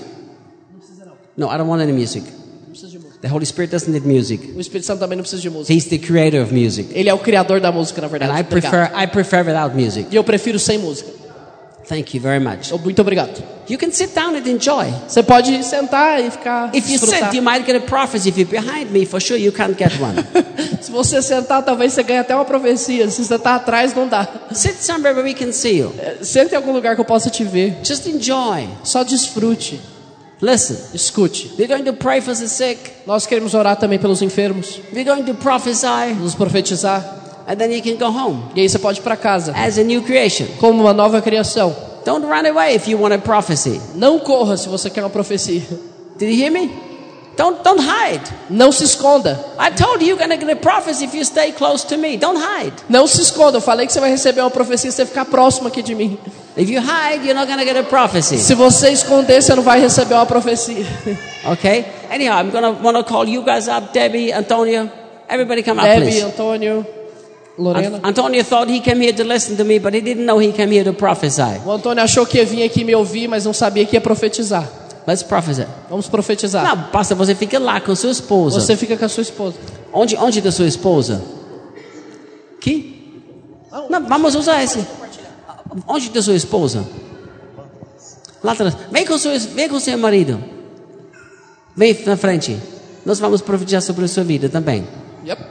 No, I don't want any music. The Holy Spirit doesn't need music. O Espírito Santo também não precisa de música. He's the creator of music. Ele é o criador da música, na And verdade. I Obrigado. prefer I prefer without music. E eu prefiro sem música. Thank you very much. Muito obrigado. You can sit down and enjoy. Você pode sentar e ficar. If you sit, you might get a prophecy. If you're behind me, for sure you can't get one. Se você sentar, talvez você ganhe até uma profecia. Se você está atrás, não dá. sit somewhere where we can see you. Senta em algum lugar que eu possa te ver. Just enjoy. Só desfrute. Listen. Escute. We're going to pray for the sick. Nós queremos orar também pelos enfermos. We're going to prophesy. Nos profetizar. And then you can go home E aí você pode ir para casa. as a new creation. Como uma nova criação. Don't run away if you want a prophecy. Não corra se você quer uma profecia. Did you hear me? Don't don't hide. Não se esconda. I told you you're to get a prophecy if you stay close to me. Don't hide. Não se esconda. Eu falei que você vai receber uma profecia se você ficar próximo aqui de mim. If you hide, you're not to get a prophecy. Se você esconder, você não vai receber uma profecia. Okay? Anyhow, I'm want to call you guys up, Debbie, Antonio, Everybody come up, Debbie, please. Antônio, Lorena. An- Antonio thought he came here to listen to me, but he didn't know he came here to prophesy. O Antônio achou que ia vir aqui me ouvir, mas não sabia que ia profetizar. Let's prophesy. Vamos profetizar. Não, pastor, você fica lá com sua esposa. Você fica com a sua esposa. Onde, onde está sua esposa? Aqui? Não, vamos usar esse. Onde está sua esposa? Lá atrás. Vem com, seu, vem com seu marido. Vem na frente. Nós vamos profetizar sobre a sua vida também. Yep.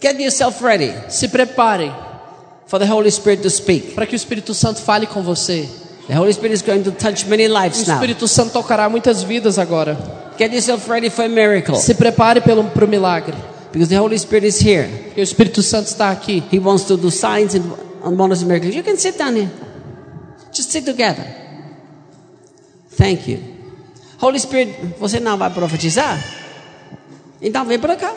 Get yourself ready Se preparem para que o Espírito Santo fale com você. The Holy Spirit is going to touch many O lives now. Espírito Santo tocará muitas vidas agora. Get yourself ready for a miracle Se prepare para o milagre. because the Holy Spirit is here. Porque o Espírito Santo está aqui. He wants to do signs and, and wonders and miracles. You can sit down here. Just sit together. Thank you. Holy Spirit, você não vai profetizar? Então vem para cá.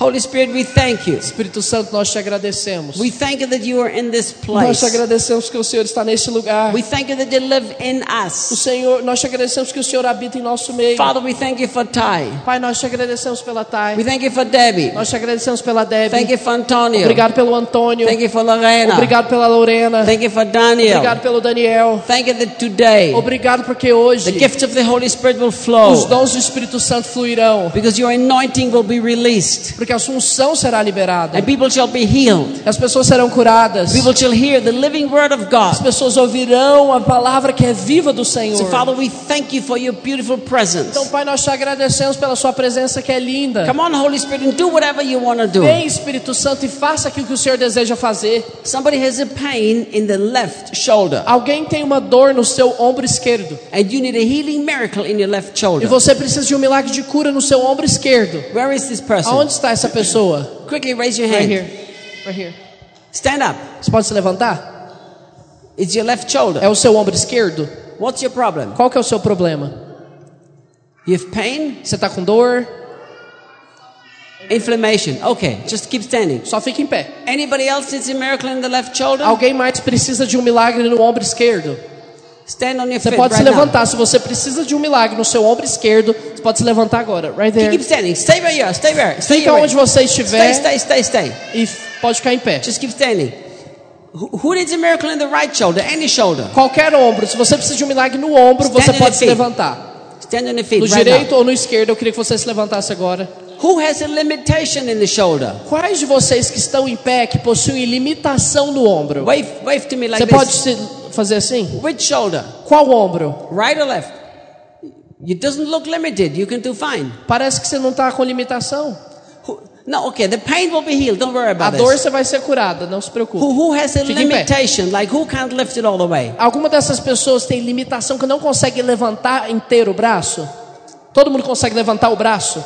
Holy Spirit, we thank you. Espírito Santo, nós te agradecemos. We thank you that you are in this Nós te place. agradecemos que o Senhor está neste lugar. We thank you that you live in O us. Senhor, nós te agradecemos que o Senhor habita em nosso meio. Father, we thank you for Ty. Pai, nós te agradecemos pela We Thay. thank you for Debbie. Nós te agradecemos pela Thank Debbie. you for Antonio. Obrigado pelo Antônio. Thank you for Lorena. Obrigado pela Lorena. Thank you for Daniel. Obrigado pelo Daniel. Thank you that today Obrigado porque the hoje gift of the Holy Spirit will os flow dons do Espírito Santo fluirão. because your anointing will be released Porque a sua unção será liberada. and people shall be healed. As pessoas serão curadas. People shall hear the living word of As God. pessoas ouvirão a palavra que é viva do Senhor. So, Father, we thank you for your beautiful presence. Então, Pai, nós te agradecemos pela sua presença que é linda. Come on, Holy Spirit, and do whatever you want to do. Vem, Espírito Santo, e faça aquilo que o Senhor deseja fazer. Somebody has a pain in the left shoulder, Alguém tem uma dor no seu ombro esquerdo. and you need a healing miracle in your left E shoulder. você precisa de um milagre de cura no seu ombro esquerdo. Where is this person? Aonde está essa pessoa? Quickly raise your Right hand. here. Right here. Stand up. Você pode se levantar? It's your left shoulder. É o seu ombro esquerdo? What's your problem? Qual que é o seu problema? You have pain? Você está com dor? Inflammation. Okay, just keep standing. Só fica em pé. Anybody else needs a miracle in the left shoulder? Alguém mais precisa de um milagre no ombro esquerdo? Você pode se levantar. Se você precisa de um milagre no seu ombro esquerdo, você pode se levantar agora. Right there. Keep standing. Stay right here. Stay there. Stay Fica onde você Stay, estiver stay, stay, stay. e pode ficar em pé. Just keep standing. Who, needs a miracle in the right shoulder? Any shoulder. Qualquer ombro. Se você precisa de um milagre no ombro, você pode se levantar. Stand on your feet No direito ou no esquerdo, eu queria que você se levantasse agora. Who has a limitation in the shoulder? Quais de vocês que estão em pé que possuem limitação no ombro? Wave, wave to me like Você pode se- fazer assim? Which shoulder? Qual ombro? Right or left? It doesn't look limited. You can do fine. Parece que você não está com limitação. Who, no, okay. The pain will be healed. Don't worry A about dor this. você vai ser curada, não se preocupe. Who, who has a Fique limitation? Like who can't lift it all the way? Alguma dessas pessoas tem limitação que não consegue levantar inteiro o braço? Todo mundo consegue levantar o braço?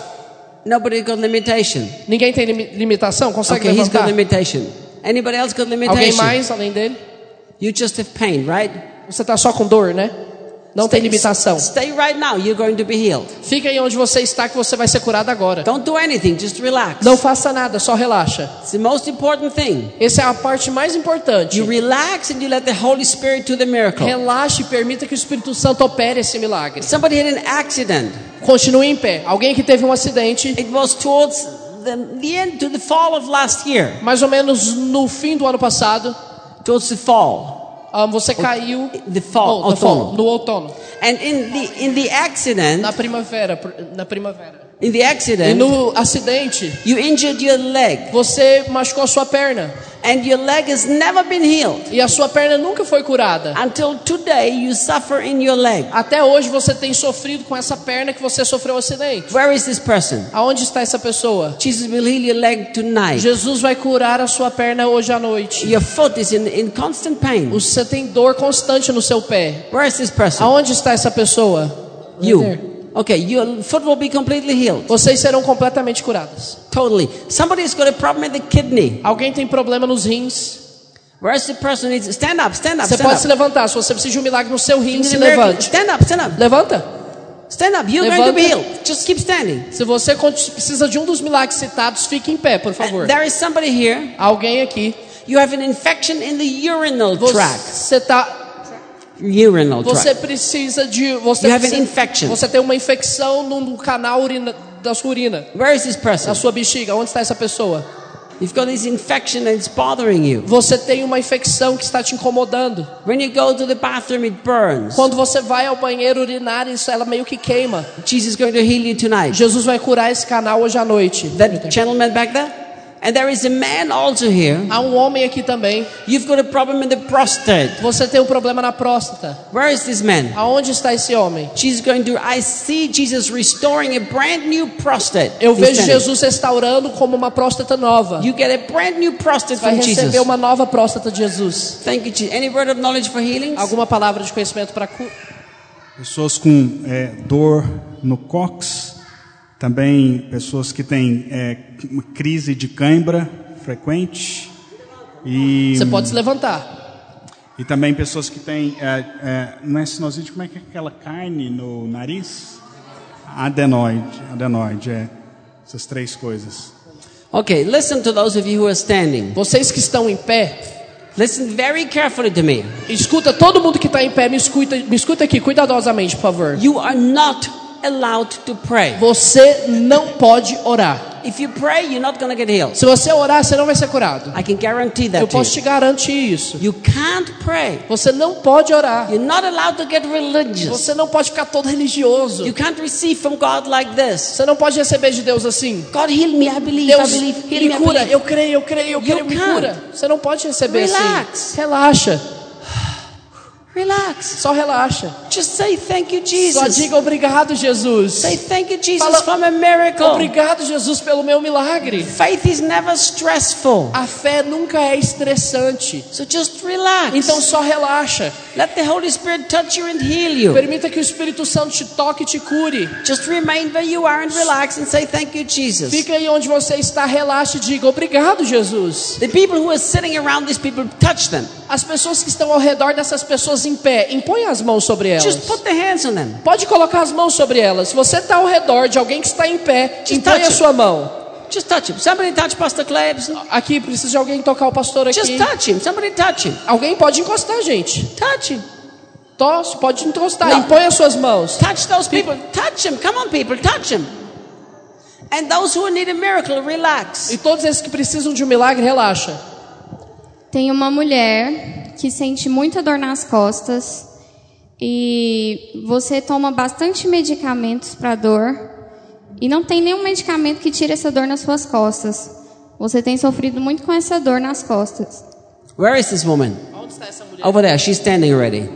Nobody got limitation. Ninguém tem limi- limitação? Consegue Okay, he's got levantar? limitation. Anybody else got Alguém limitation? mais além dele? You just have pain, right? Você está só com dor, né? Não tem limitação. Stay right now. You're going to be healed. Fica aí onde você está que você vai ser curado agora. Don't do anything. Just relax. Não faça nada, só relaxa. It's the most important thing. Essa é a parte mais importante. You relax and you let the Holy Spirit do the miracle. Relaxe e permita que o Espírito Santo opere esse milagre. Somebody had an accident. Continue em pé. Alguém que teve um acidente, It was towards the, the end, to the fall of last year. mais ou menos no fim do ano passado, Towards the fall. Ah, você caiu The fall. no, outono. no outono, And in the in the accident, na primavera, pr- na primavera. In the E accident, no acidente, you injured your leg, você machucou a sua perna and your leg has never been healed e a sua perna nunca foi curada. until today. You suffer in your leg. Até hoje você tem sofrido com essa perna que você sofreu o acidente. Where is this person? Aonde está essa pessoa? Jesus will heal your leg tonight. Jesus vai curar a sua perna hoje à noite. Your foot is in, in constant pain. Você tem dor constante no seu pé. Where is this person? Aonde está essa pessoa? You. Okay, your foot will be completely healed. Vocês serão completamente curados. Totally. Somebody's got a problem with the kidney. Alguém tem problema nos rins? Where's the person needs stand up, stand up, Você stand pode up. se levantar. Se você precisa de um milagre no seu rim, se levante. Stand up, stand up. Levanta. Stand up. You're going to be Levanta. healed. Just keep standing. Se você precisa de um dos milagres citados, fique em pé, por favor. There is somebody here. Alguém aqui. You have an infection in the urinal tract. Você tá urinal Você precisa de. Você, You have an precisa- infection. você tem uma infecção no, canal urina, da sua urina, Where is this person? na sua bexiga. Onde está essa pessoa? You've got this infection and it's bothering you. Você tem uma infecção que está te incomodando. When you go to the bathroom, it burns. Quando você vai ao banheiro urinar, isso ela meio que queima. Jesus is going to heal you tonight. Jesus vai curar esse canal hoje à noite. That gentleman back there? And there is a man also here. Há um homem aqui também. You've got a problem in the prostate. Você tem um problema na próstata. Where is this man? Aonde está esse homem? Jesus going to. I see Jesus restoring a brand new prostate. Eu vejo. Jesus restaurando como uma próstata nova. You get a brand new prostate Vai from receber Jesus. uma nova próstata de Jesus. Thank you, Jesus. Any word of knowledge for healing? Alguma palavra de conhecimento para cura? Pessoas com é, dor no cox, também pessoas que têm é, uma crise de cãibra frequente e, Você pode se levantar. e também pessoas que têm é, é, não é sinusite, como é que é aquela carne no nariz? Adenoide, adenoide, é essas três coisas. Okay, listen to those of you who are standing. Vocês que estão em pé, Listen very carefully to me. escuta todo mundo que está em pé, me escuta, me escuta aqui cuidadosamente, por favor. You are not allowed to pray. Você não pode orar. If you pray, you're not to get healed. Se você orar, você não vai ser curado. I can guarantee Eu that to posso te garantir isso. You can't pray. Você não pode orar. You're not allowed to get religious. Você não pode ficar todo religioso. You can't receive from God like this. Você não pode receber de Deus assim. God heal me, I believe, Deus I believe, heal me me, cura. Eu creio, eu creio, eu You creio, me can't. cura. Você não pode receber Relax. assim. Relaxa. Relax. Só relaxa. Just say thank you, Só Jesus. diga obrigado, Jesus. Say thank you, Jesus, Fala- from a miracle. Obrigado, Jesus, pelo meu milagre. Faith is never stressful. A fé nunca é estressante. So just relax. Então só relaxa. Let the Holy Spirit touch you and heal you. Permita que o Espírito Santo te toque e te cure. Just remain where you are and relax and say thank you, Jesus. Fica aí onde você está, relaxe e diga obrigado, Jesus. The people who are sitting around these people, touch them. As pessoas que estão ao redor dessas pessoas em pé, impõe as mãos sobre elas. Just put the hands on them. Pode colocar as mãos sobre elas. Se você está ao redor de alguém que está em pé, Just impõe a sua mão. Just touch him. Somebody touch Pastor Klebs. Aqui precisa de alguém tocar o pastor aqui. Just touch him. Somebody touch him. Alguém pode encostar, gente. Touch him. Tosse, pode encostar. Não. Impõe as suas mãos. Touch those people. Touch him. Come on, people. Touch him. And those who need a miracle, relax. E todos esses que precisam de um milagre, relaxa. Tem uma mulher que sente muita dor nas costas e você toma bastante medicamentos para dor e não tem nenhum medicamento que tire essa dor nas suas costas. Você tem sofrido muito com essa dor nas costas. Where is this woman? Onde está essa mulher? Over there. She's standing already.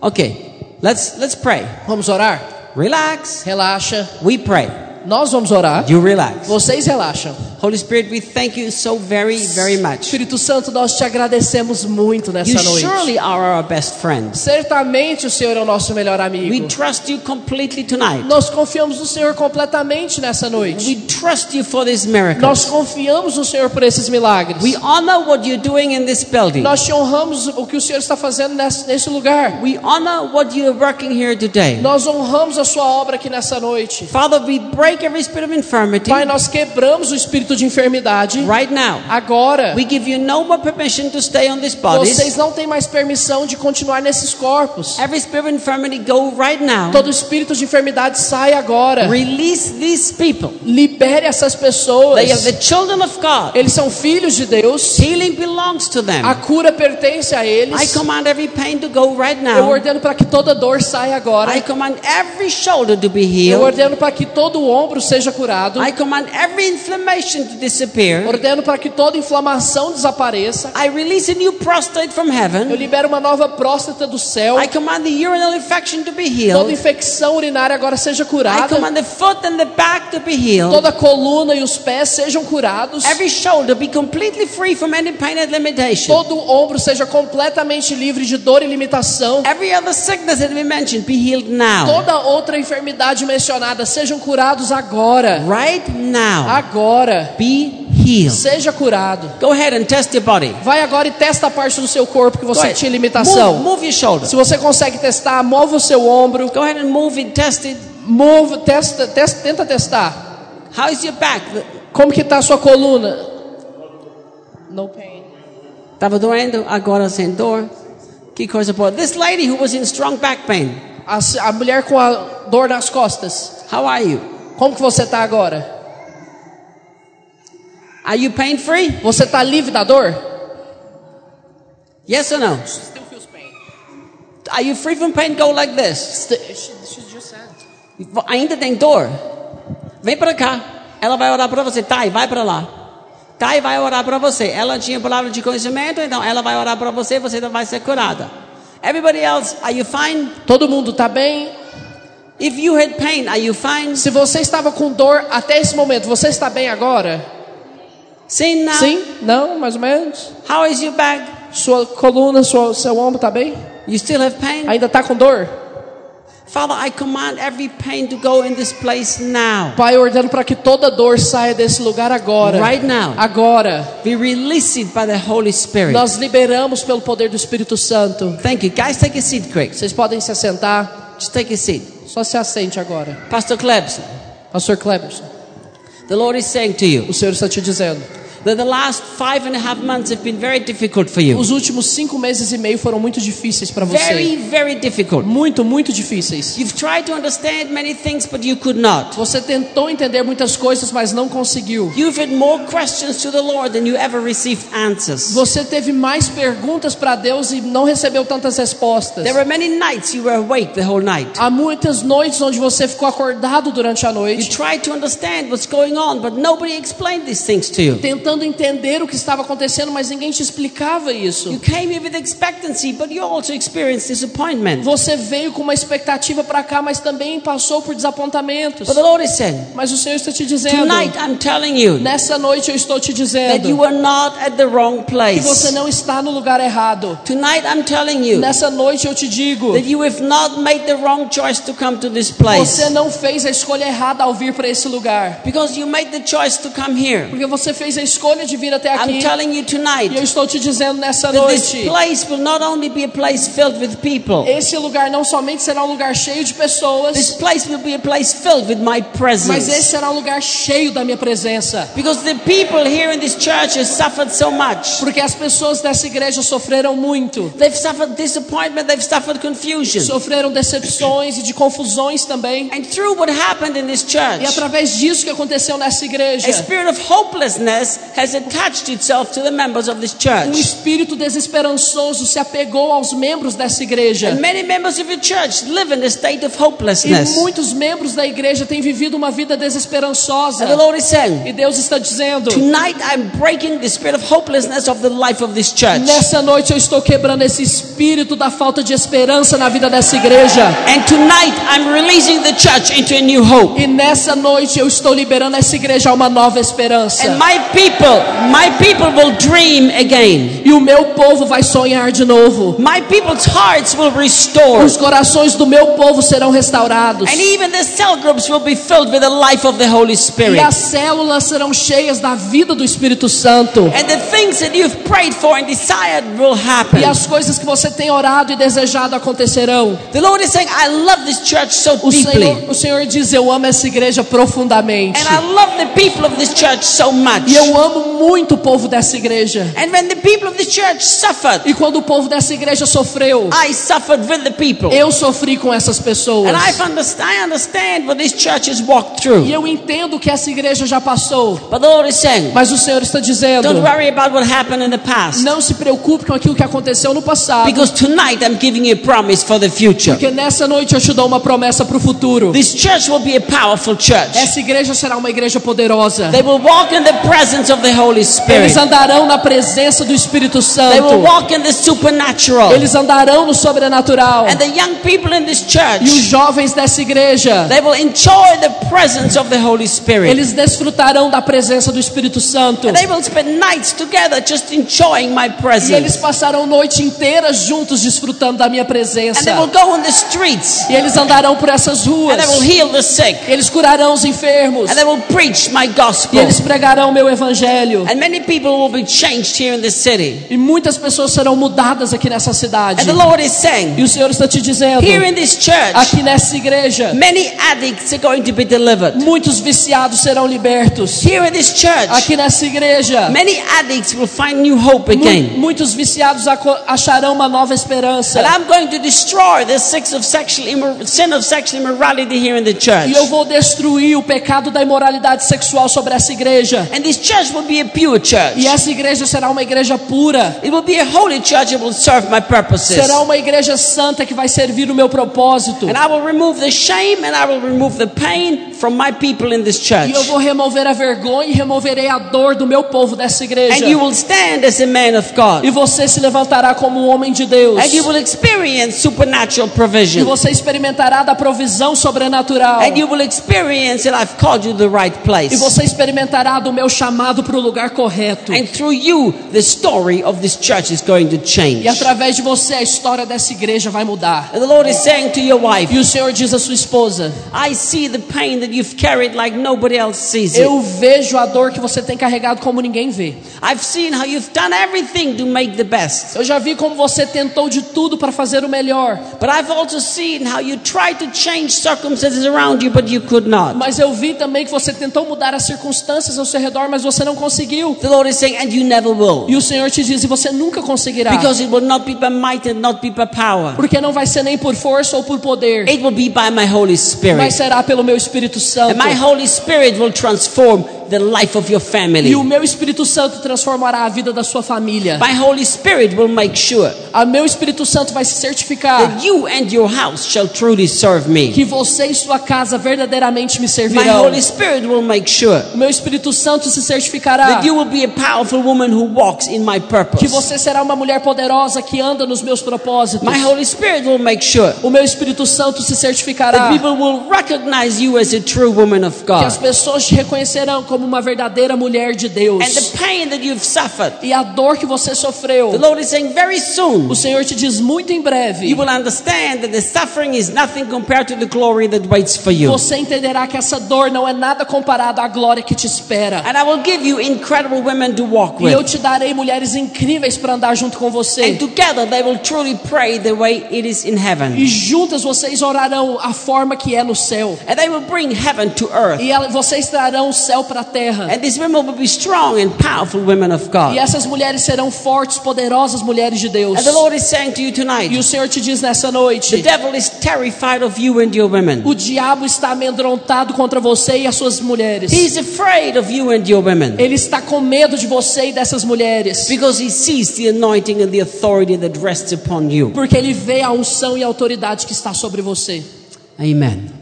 Okay. Let's let's pray. Vamos orar? Relax. Relaxa. We pray. Nós vamos orar. You relax. Vocês relaxam. Holy Spirit, we thank you so very, very much. Espírito Santo, nós te agradecemos muito You nessa noite. surely are our best friend. Certamente o Senhor é o nosso melhor We amigo. trust you completely tonight. Nós confiamos no Senhor completamente nessa noite. We trust you for this miracle. Nós confiamos no Senhor por esses milagres. We honor what you're doing in this building. Nós te honramos o que o Senhor está fazendo nesse, nesse lugar. We honor what you're working here today. Nós honramos a sua obra aqui nessa noite. Father, we break every spirit of infirmity Pai, nós quebramos o espírito de enfermidade. right now. Agora, We give you no more permission to stay on these bodies. vocês não têm mais permissão de continuar nesses corpos. Every spirit of infirmity go right now. Todo espírito de enfermidade sai agora. Release these people. Libere essas pessoas. They are the children of God. Eles são filhos de Deus. Healing belongs to them. A cura pertence a I eles. command every pain to go right Eu now. ordeno para que toda dor saia agora. I command every shoulder to be Eu healed. ordeno para que todo o ombro seja curado. I command every inflammation to disappear. Ordeno para que toda inflamação desapareça. I release a new prostate from Eu heaven. libero uma nova próstata do céu. I command the urinal infection to be Toda healed. infecção urinária agora seja I curada. command the foot and the back to be healed. Toda a coluna e os pés sejam curados. Every shoulder be completely free from any pain and limitation. Todo o ombro seja completamente livre de dor e limitação. Every other sickness that we mentioned be healed now. Toda outra enfermidade mencionada sejam curados agora. Right now. Agora. Be healed. Seja curado. Go ahead and test your body. Vai agora e testa a parte do seu corpo que você tinha limitação. Move, move your shoulder. Se você consegue testar, move o seu ombro. Go ahead and move it, test it. Move, testa, testa, tenta testar. How's your back? Como que tá a sua coluna? No pain. Estava doendo, agora sem dor. Que coisa boa. This lady who was in strong back pain. A, a mulher com a dor nas costas. How are you? Como que você está agora? Are you pain free? Você está livre da dor? Yes or no? Are you free from pain? Go like this. Ainda tem dor? Vem para cá. Ela vai orar para você. Tai, vai para lá. Tai vai orar para você. Ela tinha palavra de conhecimento, então ela vai orar para você. Você vai ser curada. Everybody else, are you fine? Todo mundo está bem? If you had pain, are you fine? Se você estava com dor até esse momento, você está bem agora? Sim, não. Sim? Não? Mais ou menos? How is your back? Sua coluna, sua, seu ombro está bem? You still have pain? Ainda está com dor? Father, I command every pain to go in this place now. Pai, eu ordeno para que toda dor saia desse lugar agora. Right now. Agora. Be released by the Holy Spirit. Nós liberamos pelo poder do Espírito Santo. Thank you. Guys, take a seat quick. Vocês podem se assentar. Just take a seat. Só se assente agora. Pastor Klebs, Pastor Kleberson, the Lord is saying to you o Senhor está te dizendo. That the last five and a half months have been very difficult for you. Os últimos cinco meses e meio foram muito difíceis para você. Very, very difficult. Muito, muito difíceis. You've tried to understand many things, but you could not. Você tentou entender muitas coisas, mas não conseguiu. You've had more questions to the Lord than you ever received answers. Você teve mais perguntas para Deus e não recebeu tantas respostas. There were many nights you were awake the whole night. Há muitas noites onde você ficou acordado durante a You noite, tried to understand what's going on, but nobody explained these things to you. tentando entender o que estava acontecendo, mas ninguém te explicava isso. You came here with expectancy, but you also experienced disappointment. Você veio com uma expectativa para cá, mas também passou por desapontamentos. But the Lord is saying, Mas o Senhor está te dizendo, tonight I'm telling you nessa noite eu estou te that dizendo que você não está no lugar errado. Nessa noite eu te digo, that you have not made the wrong choice to come to this place. você não fez a escolha errada ao vir para esse lugar. Because you made the choice to come here. Porque você fez a escolha de vir até I'm aqui. telling you E eu tonight estou te dizendo nessa noite, place will not only be a place filled with people, esse lugar não somente será um lugar cheio de this pessoas, place will be a place filled with my mas esse será um lugar cheio da minha presença. Because the people here in this church have suffered so much. Porque as pessoas dessa igreja sofreram muito. They've suffered disappointment, they've suffered confusion. Sofreram decepções e de confusões também. And through what happened in this church, E através disso que aconteceu nessa igreja, a spirit of hopelessness has attached itself to the members of this um church. espírito desesperançoso se apegou aos membros dessa igreja. And many members of your church live in a state of E hopelessness. muitos membros da igreja têm vivido uma vida desesperançosa. And the Lord is saying, E Deus está dizendo: Tonight I'm breaking the spirit of hopelessness of the life of this church. Nessa noite eu estou quebrando esse espírito da falta de esperança na vida dessa igreja. And tonight I'm releasing the church into a new hope. E nessa noite eu estou liberando essa igreja a uma nova esperança. And my people, my people will dream again. E o meu povo vai sonhar de novo. My people's hearts will restore. Os corações do meu povo serão restaurados. And even the cell groups will be filled with the life of the Holy E Spirit. as células serão cheias da vida do Espírito Santo. And the things that you've prayed for and desired will happen. E as coisas que você tem orado e desejado acontecerão. The Lord is saying, I love this church so O deeply. Senhor, o Senhor diz: Eu amo essa igreja profundamente. And I love the people of this church so much. E eu amo muito o povo dessa igreja. And when the people of this church suffered, E quando o povo dessa igreja sofreu, I suffered with the people. eu sofri com essas pessoas. I've understand, I understand. E eu entendo que essa igreja já passou. But the Lord is saying, Mas o Senhor está dizendo: don't worry about what happened in the past. Não se preocupe com aquilo que aconteceu no passado. Because tonight I'm giving you a promise for the future. Porque nessa noite eu te dou uma promessa para o futuro. This church will be a powerful church. Essa igreja será uma igreja poderosa. They will walk in the presence of the Holy Spirit. Eles andarão na presença do Espírito They will Santo. walk in the supernatural. Eles andarão no sobrenatural. And the young people in this E os church, jovens dessa igreja, they will enjoy the presence of the Holy Spirit. eles desfrutarão da presença do Espírito Santo. And they will spend nights together just enjoying my E eles presence. passarão noite inteira juntos desfrutando da minha And they will presença. go on the streets E eles andarão por essas ruas. and they will heal the sick. E eles curarão os enfermos. And they will preach my E gospel. eles pregarão meu And evangelho. And many people will be changed here in this city. E muitas pessoas serão mudadas aqui nessa cidade. And the Lord is saying, E o Senhor está te dizendo, here in this church, aqui nessa igreja, many addicts are going to be delivered. muitos viciados serão libertos. Here in this church, Aqui nessa igreja, many addicts will find new hope mu- again. muitos viciados acharão uma nova esperança. And I'm going to destroy the six of sexual immor- sin of sexual immorality here in the church. E eu vou destruir o pecado da imoralidade sexual sobre essa igreja. And this church will be a pure church. E essa igreja será uma igreja pura. It will be a holy church that will serve my purposes. Será uma igreja santa que vai servir o meu propósito. And I will remove the shame and I will remove the pain from my people in this church. E eu vou remover a vergonha e removerei a dor do meu povo dessa igreja. And you will stand as a man of God. E você se levantará como um homem de Deus. And you will experience supernatural E provision. você experimentará da provisão sobrenatural. And you will experience that I've called you to the right place. E você experimentará do meu chamado para o lugar correto. And through you, the story of this church is going to change. E através de você a história dessa igreja vai mudar. And the Lord is saying to your wife, E o Senhor diz à sua esposa: I see the pain that you've carried like nobody else sees it. Eu vejo a dor que você tem carregado como ninguém vê. I've seen how you've done everything to make the best. Eu já vi como você tentou de tudo para fazer o melhor. But I've also seen how you tried to change circumstances around you, but you could not. Mas eu vi também que você tentou mudar as circunstâncias ao seu redor, mas você não conseguiu. The Lord is saying, and you never will. E o Senhor te diz: e você nunca conseguirá. Because it will not be by might and not be by power. Porque não vai ser nem por força ou por poder, It will be by my Holy Spirit. mas será pelo meu Espírito And my Holy Spirit will transform the life of your family. E o meu Espírito Santo transformará a vida da sua família. My Holy Spirit will make sure A meu Espírito Santo vai se certificar that you and your house shall truly serve me. que você e sua casa verdadeiramente me My servirão. Holy Spirit will make sure O meu Espírito Santo se certificará that you will be a powerful woman who walks in my que purpose. você será uma mulher poderosa que anda nos meus propósitos. My Holy Spirit will make sure O meu Espírito Santo se that certificará people will recognize you as a true woman of que as God. pessoas te reconhecerão como uma verdadeira mulher de Deus. And the pain that you've suffered, E a dor que você sofreu, the Lord is saying very soon o Senhor te diz muito em breve. you will understand that the suffering is nothing compared to the glory that waits for you. Você entenderá que essa dor não é nada comparado à glória que te espera. And I will give you incredible women to walk E eu te darei mulheres incríveis para andar junto com And você. together they will truly pray the way it is in E heaven. juntas vocês orarão a forma que é no céu. And they will bring heaven to earth. E vocês trarão o céu para a terra. And these women will be strong and powerful women of E essas mulheres serão fortes, poderosas mulheres de Deus. And the Lord is saying to you E o Senhor te diz nessa the noite: devil is terrified of you and your women. o diabo está amedrontado contra você e as suas mulheres. He's afraid of you and your women. Ele está com medo de você e dessas mulheres. Because he sees the anointing and the authority that rests upon you. Porque ele vê a unção e a autoridade que está sobre você. Amen.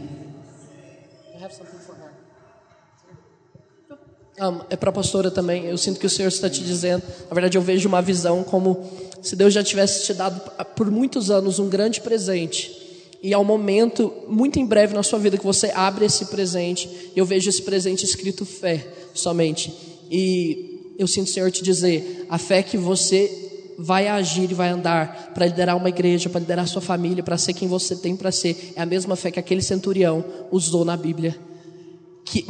É para a pastora também. Eu sinto que o Senhor está te dizendo. Na verdade, eu vejo uma visão como se Deus já tivesse te dado por muitos anos um grande presente. E ao momento, muito em breve na sua vida, que você abre esse presente. Eu vejo esse presente escrito fé somente. E eu sinto o Senhor te dizer: a fé que você vai agir e vai andar para liderar uma igreja, para liderar sua família, para ser quem você tem para ser, é a mesma fé que aquele centurião usou na Bíblia que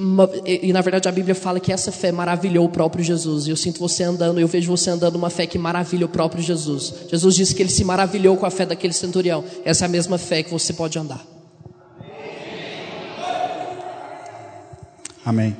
e, na verdade a Bíblia fala que essa fé maravilhou o próprio Jesus. E eu sinto você andando, eu vejo você andando uma fé que maravilha o próprio Jesus. Jesus disse que ele se maravilhou com a fé daquele centurião. Essa é a mesma fé que você pode andar. Amém.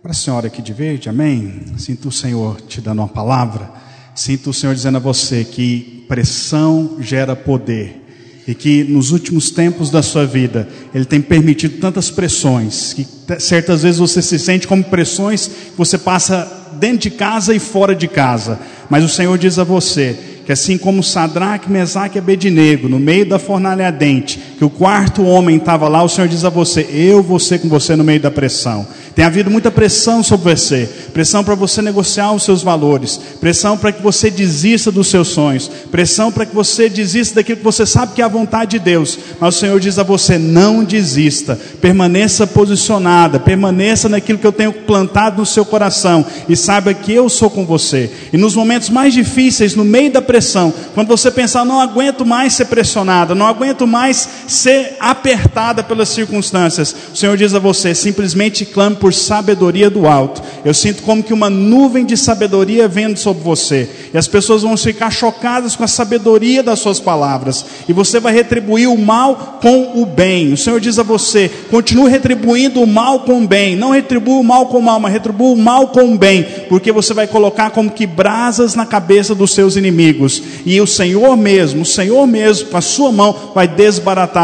Para a senhora aqui de verde, amém. Sinto o Senhor te dando uma palavra. Sinto o Senhor dizendo a você que pressão gera poder. E que nos últimos tempos da sua vida, Ele tem permitido tantas pressões, que certas vezes você se sente como pressões que você passa dentro de casa e fora de casa. Mas o Senhor diz a você que assim como Sadraque, Mesaque e Abednego, no meio da fornalha ardente, que o quarto homem estava lá, o Senhor diz a você: Eu vou ser com você no meio da pressão. Tem havido muita pressão sobre você, pressão para você negociar os seus valores, pressão para que você desista dos seus sonhos, pressão para que você desista daquilo que você sabe que é a vontade de Deus. Mas o Senhor diz a você: não desista, permaneça posicionada, permaneça naquilo que eu tenho plantado no seu coração e saiba que eu sou com você. E nos momentos mais difíceis, no meio da pressão, quando você pensar, não aguento mais ser pressionada, não aguento mais ser apertada pelas circunstâncias, o Senhor diz a você: simplesmente clame por sabedoria do alto. Eu sinto como que uma nuvem de sabedoria vendo sobre você. E as pessoas vão ficar chocadas com a sabedoria das suas palavras. E você vai retribuir o mal com o bem. O Senhor diz a você: continue retribuindo o mal com o bem. Não retribua o mal com o mal, mas retribua o mal com o bem. Porque você vai colocar como que brasas na cabeça dos seus inimigos. E o Senhor mesmo, o Senhor mesmo, com a sua mão, vai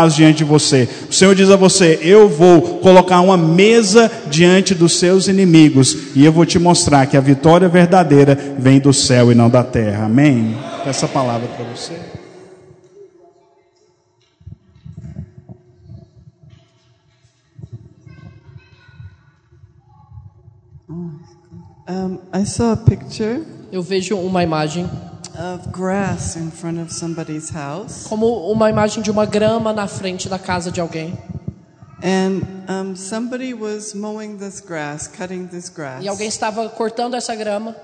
diante de você. O Senhor diz a você: Eu vou colocar uma mesa diante dos seus inimigos. E eu vou te mostrar que a vitória verdadeira vem do céu e não da terra. Amém? Essa palavra para você. Um, I saw a picture Eu vejo uma imagem of grass in front of somebody's house, como uma imagem de uma grama na frente da casa de alguém. and um, somebody was mowing this grass, cutting this grass. E alguém estava cortando essa grama.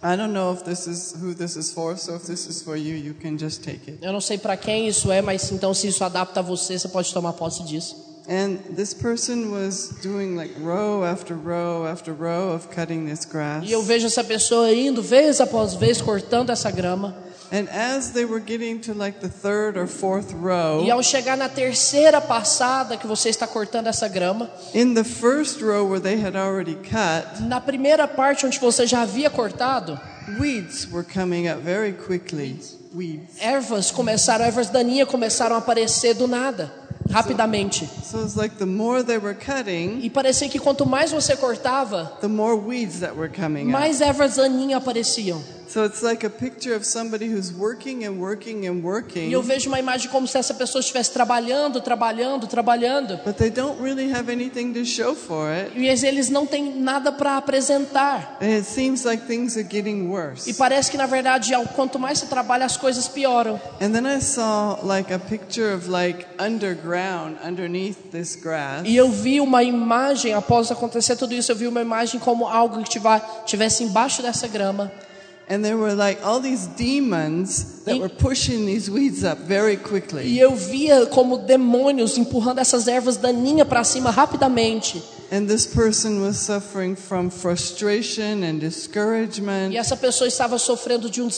I don't know if this is who this is for, so if this is for you, you can just take it. Eu não sei para quem isso é, mas então se isso adapta a você, você pode tomar posse disso. And this person was doing like row after row after row of cutting this grass. E eu vejo essa pessoa indo vez após vez cortando essa grama. And as they were getting to like the third or fourth row, E ao chegar na terceira passada que você está cortando essa grama, in the first row where they had already cut, na primeira parte onde você já havia cortado, weeds were coming up very quickly. Weeds. ervas começaram, ervas daninhas começaram a aparecer do nada, rapidamente. So it's like the more they were cutting, E parecia que quanto mais você cortava, the more weeds that were coming up. mais ervas daninhas apareciam. So it's like a picture of somebody who's working and working and E working, eu vejo uma imagem como se essa pessoa estivesse trabalhando, trabalhando, trabalhando. but they don't really have anything to show for it. E eles não têm nada para apresentar. And it seems like things are getting worse. E parece que na verdade, ao- quanto mais você trabalha, as coisas pioram. And then I saw like a picture of like underground, underneath this grass. E eu vi uma imagem, após acontecer tudo isso, eu vi uma imagem como algo que tiva- tivesse embaixo dessa grama. And there were like all these demons that E- were pushing these weeds up very quickly. E eu via como demônios empurrando essas ervas daninhas para cima rapidamente. And this person was suffering from frustration and discouragement. E essa pessoa estava sofrendo de um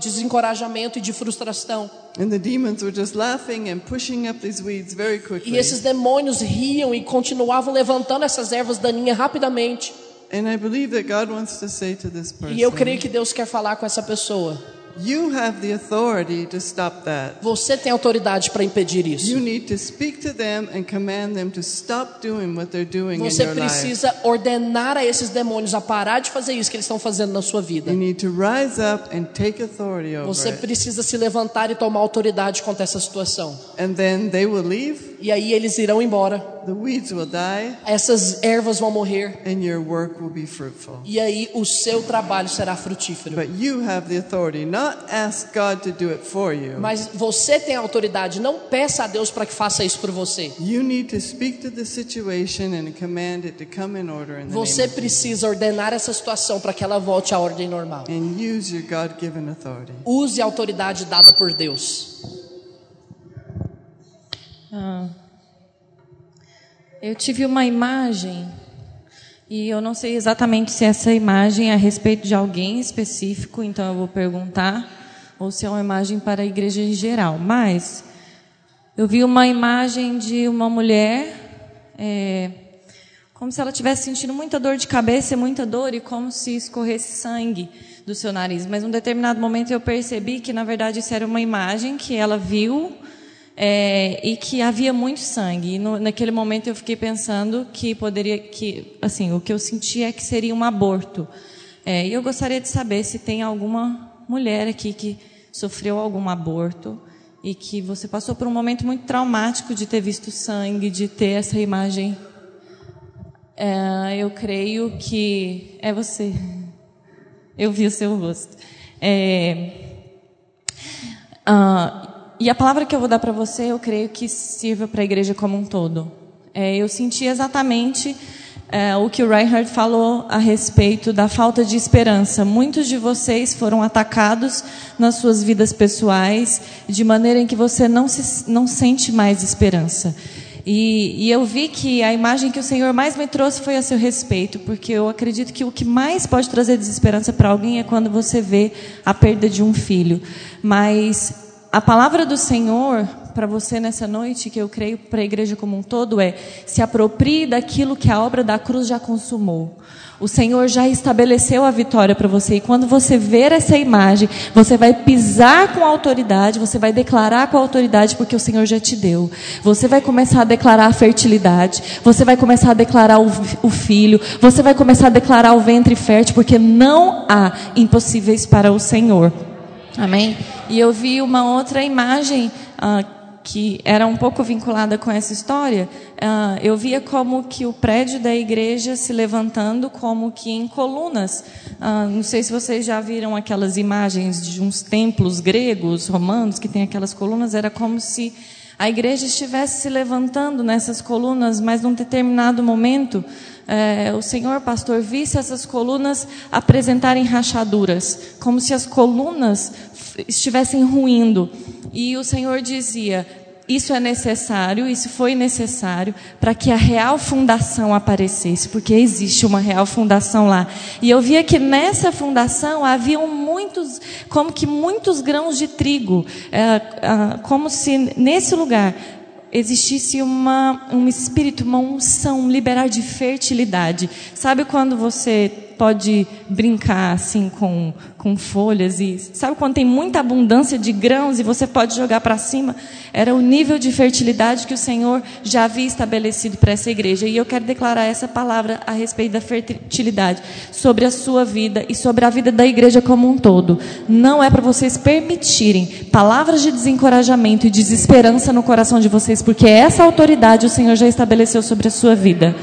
desencorajamento e de frustração. And the demons were just laughing and pushing up these weeds very quickly. E esses demônios riam e continuavam levantando essas ervas daninhas rapidamente. And I believe that God wants to say to this person, E eu creio que Deus quer falar com essa pessoa. You have the authority to stop that. Você tem autoridade para impedir isso. You need to speak to them and command them to stop doing what they're doing Você in your life. precisa ordenar a esses demônios a parar de fazer isso que eles estão fazendo na sua vida. You need to rise up and take authority over Você it. precisa se levantar e tomar autoridade contra essa situação. And then they will leave, E aí eles irão embora. the weeds will die, Essas ervas vão morrer. and your work will be fruitful. E aí o seu trabalho será frutífero. But you have the authority, not ask God to do it for you. Mas você tem autoridade. Não peça a Deus para que faça isso por você. You need to speak to the situation and command it to come in order in the Você precisa ordenar essa situação para que ela volte à ordem normal. and use your God-given authority. Use a autoridade dada por Deus. Eu tive uma imagem e eu não sei exatamente se essa imagem é a respeito de alguém específico, então eu vou perguntar, ou se é uma imagem para a igreja em geral. Mas eu vi uma imagem de uma mulher, é, como se ela estivesse sentindo muita dor de cabeça, e muita dor e como se escorresse sangue do seu nariz. Mas num determinado momento eu percebi que na verdade isso era uma imagem que ela viu é, e que havia muito sangue. E no, naquele momento eu fiquei pensando que poderia, que assim, o que eu senti é que seria um aborto. É, e eu gostaria de saber se tem alguma mulher aqui que sofreu algum aborto e que você passou por um momento muito traumático de ter visto sangue, de ter essa imagem. É, eu creio que é você. Eu vi o seu rosto. É, ah, e a palavra que eu vou dar para você, eu creio que sirva para a igreja como um todo. É, eu senti exatamente é, o que o Reinhard falou a respeito da falta de esperança. Muitos de vocês foram atacados nas suas vidas pessoais de maneira em que você não, se, não sente mais esperança. E, e eu vi que a imagem que o Senhor mais me trouxe foi a seu respeito, porque eu acredito que o que mais pode trazer desesperança para alguém é quando você vê a perda de um filho. Mas a palavra do Senhor para você nessa noite, que eu creio para a igreja como um todo, é: se aproprie daquilo que a obra da cruz já consumou. O Senhor já estabeleceu a vitória para você. E quando você ver essa imagem, você vai pisar com autoridade, você vai declarar com autoridade, porque o Senhor já te deu. Você vai começar a declarar a fertilidade, você vai começar a declarar o, o filho, você vai começar a declarar o ventre fértil, porque não há impossíveis para o Senhor. Amém? E eu vi uma outra imagem. ah, que era um pouco vinculada com essa história, ah, eu via como que o prédio da igreja se levantando como que em colunas. Ah, não sei se vocês já viram aquelas imagens de uns templos gregos, romanos, que tem aquelas colunas, era como se a igreja estivesse se levantando nessas colunas, mas num determinado momento, eh, o senhor pastor visse essas colunas apresentarem rachaduras, como se as colunas estivessem ruindo. E o senhor dizia: isso é necessário, isso foi necessário para que a real fundação aparecesse, porque existe uma real fundação lá. E eu via que nessa fundação haviam muitos, como que muitos grãos de trigo, é, ah, como se nesse lugar existisse uma, um espírito, uma unção, liberar de fertilidade. Sabe quando você pode brincar assim com, com folhas e sabe quando tem muita abundância de grãos e você pode jogar para cima? Era o nível de fertilidade que o Senhor já havia estabelecido para essa igreja. E eu quero declarar essa palavra a respeito da fertilidade sobre a sua vida e sobre a vida da igreja como um todo. Não é para vocês permitirem palavras de desencorajamento e desesperança no coração de vocês, porque essa autoridade o Senhor já estabeleceu sobre a sua vida.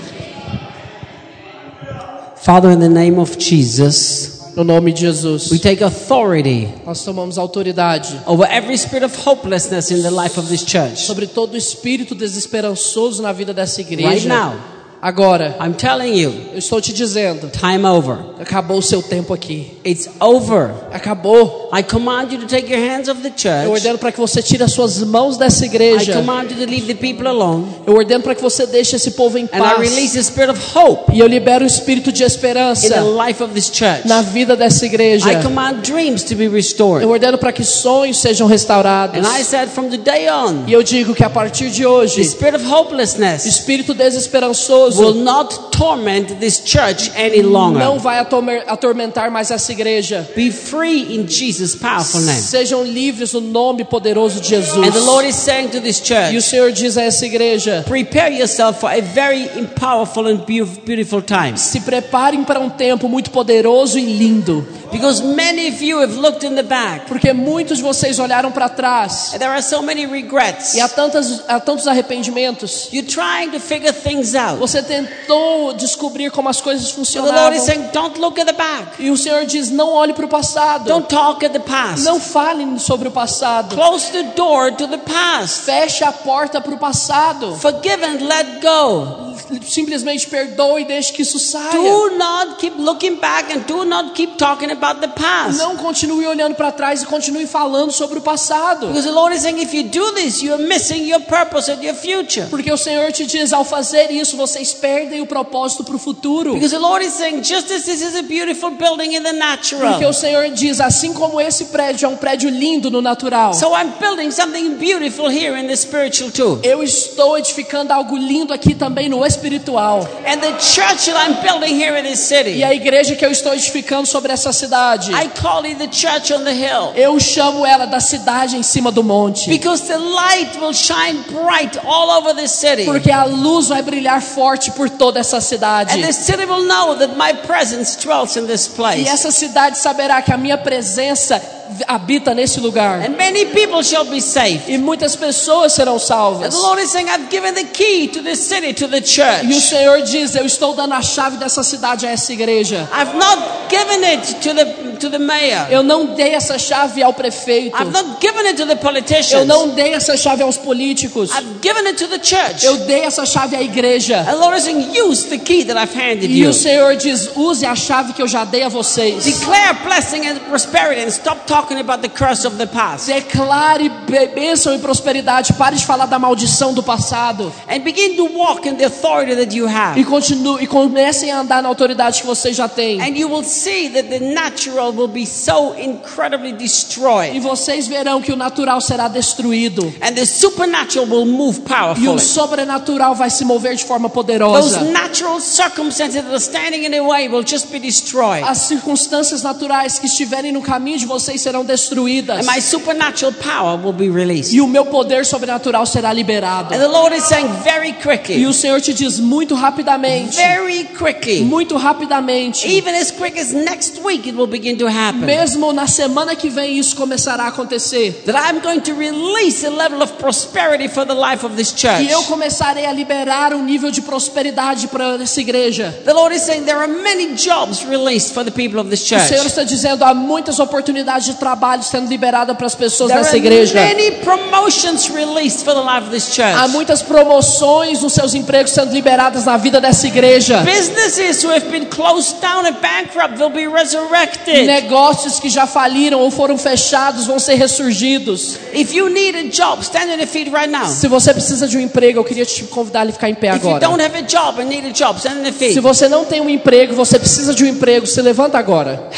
Father, in the name of Jesus, No nome de Jesus. we take authority Nós tomamos autoridade over every spirit of hopelessness in the life of this church. sobre todo espírito desesperançoso na vida dessa Right igreja. now, Agora, I'm telling you, eu estou te dizendo, time over. acabou o seu tempo aqui. It's over. Acabou. I command you to take your hands off the Eu church. ordeno para que você tire as suas mãos dessa I igreja. command you to leave the people alone. Eu ordeno para que você deixe esse povo em And I release paz. the spirit of hope E eu libero o espírito de in esperança the life of this church. na vida dessa igreja. I command dreams to be restored. Eu ordeno para que sonhos sejam restaurados. And I said from the day on, E eu digo que a partir de the hoje, spirit of hopelessness espírito desesperançoso not torment this church any longer. não vai atorme- atormentar mais essa igreja. Be free in Jesus' powerful name. Sejam livres no nome poderoso de Jesus. And the Lord is saying to this E o church, Senhor diz a essa igreja: prepare yourself for a very powerful and beau- beautiful time. se preparem para um tempo muito poderoso e lindo, Because many of you have looked in the back. porque muitos de vocês olharam para trás And there are so many regrets. e há, tantas, há tantos arrependimentos. You're trying to figure things out. Você tentou descobrir como as coisas So the Lord is funcionavam. saying, don't look at the back. E o Senhor diz: não olhe para o passado. Don't talk at the past. Não fale sobre o passado. Close the door to the past. Feche a porta para o passado. Forgive and let go. Simplesmente perdoe e deixe que isso saia. Do not keep looking back and do not keep talking about the past. Não continue olhando para trás e continue falando sobre o passado. Because the Lord is saying, if you do this, you are missing your purpose and your future. Porque o Senhor te diz, ao fazer isso, vocês perdem o propósito para o futuro. Because the Lord is saying, just as this is a beautiful building in the Porque o natural, Senhor diz, assim como esse prédio é um prédio lindo no natural, so I'm building something beautiful here in the spiritual too. eu estou edificando algo lindo aqui também no espiritual. And the church that I'm building here in this city, E a igreja que eu estou edificando sobre essa cidade, I call it the church on the hill. eu chamo ela da cidade em cima do monte. Because the light will shine bright all over this city. Porque a luz vai brilhar forte por toda essa cidade. And the city will know that my presence dwells in this place. E essa cidade saberá que a minha presença habita nesse lugar. And many people shall be saved. E muitas pessoas serão And salvas. the Lord is saying, I've given the key to this city, to the E o church. Senhor diz: Eu estou dando a chave dessa cidade a essa igreja. I've not given it to the, it to the mayor. Eu não dei essa chave ao prefeito. I've not given it to the Eu politicians. não dei essa chave aos políticos. I've given it to the church. Eu dei essa chave à igreja. And Lord is saying, use the key that I've handed E you. o Senhor diz: use a chave que eu já dei a vocês. Declare blessing and prosperity and stop talking about the curse of the past. Declare bênção e prosperidade. Pare de falar da maldição do passado. And begin to walk in the authority that you have. E continue, e comecem a andar na autoridade que vocês já têm. And you will see that the natural will be so incredibly E destroyed. vocês verão que o natural será destruído. And the supernatural will move E o powerfully. sobrenatural vai se mover de forma Those poderosa. natural circumstances that are standing in the way will just be destroyed. As circunstâncias naturais que estiverem no caminho de vocês serão destruídas. And my supernatural power will be released. E o meu poder sobrenatural será liberado. And the Lord is saying very E quickly, o Senhor te diz muito rapidamente, very quickly, muito rapidamente, even as quick as next week, it will begin to happen. mesmo na semana que vem isso começará a acontecer. That I'm going to release a level of prosperity for the life of this church. E eu começarei a liberar um nível de prosperidade para essa igreja. The Lord is saying there are many jobs released for the people of this O Senhor church. está dizendo há muitas oportunidades de trabalho sendo liberadas para as pessoas There nessa are igreja. many promotions released for the life of this Há church. muitas promoções nos seus empregos sendo liberadas na vida dessa igreja. Businesses who have been closed down and bankrupt will be resurrected. Negócios que já faliram ou foram fechados vão ser ressurgidos. If you need a job, stand on your feet right now. Se você precisa de um emprego, eu queria te convidar a ficar em pé If you agora. don't have a job and need a job, stand on your feet. Se você não tem um emprego, você precisa de um emprego, se levanta agora.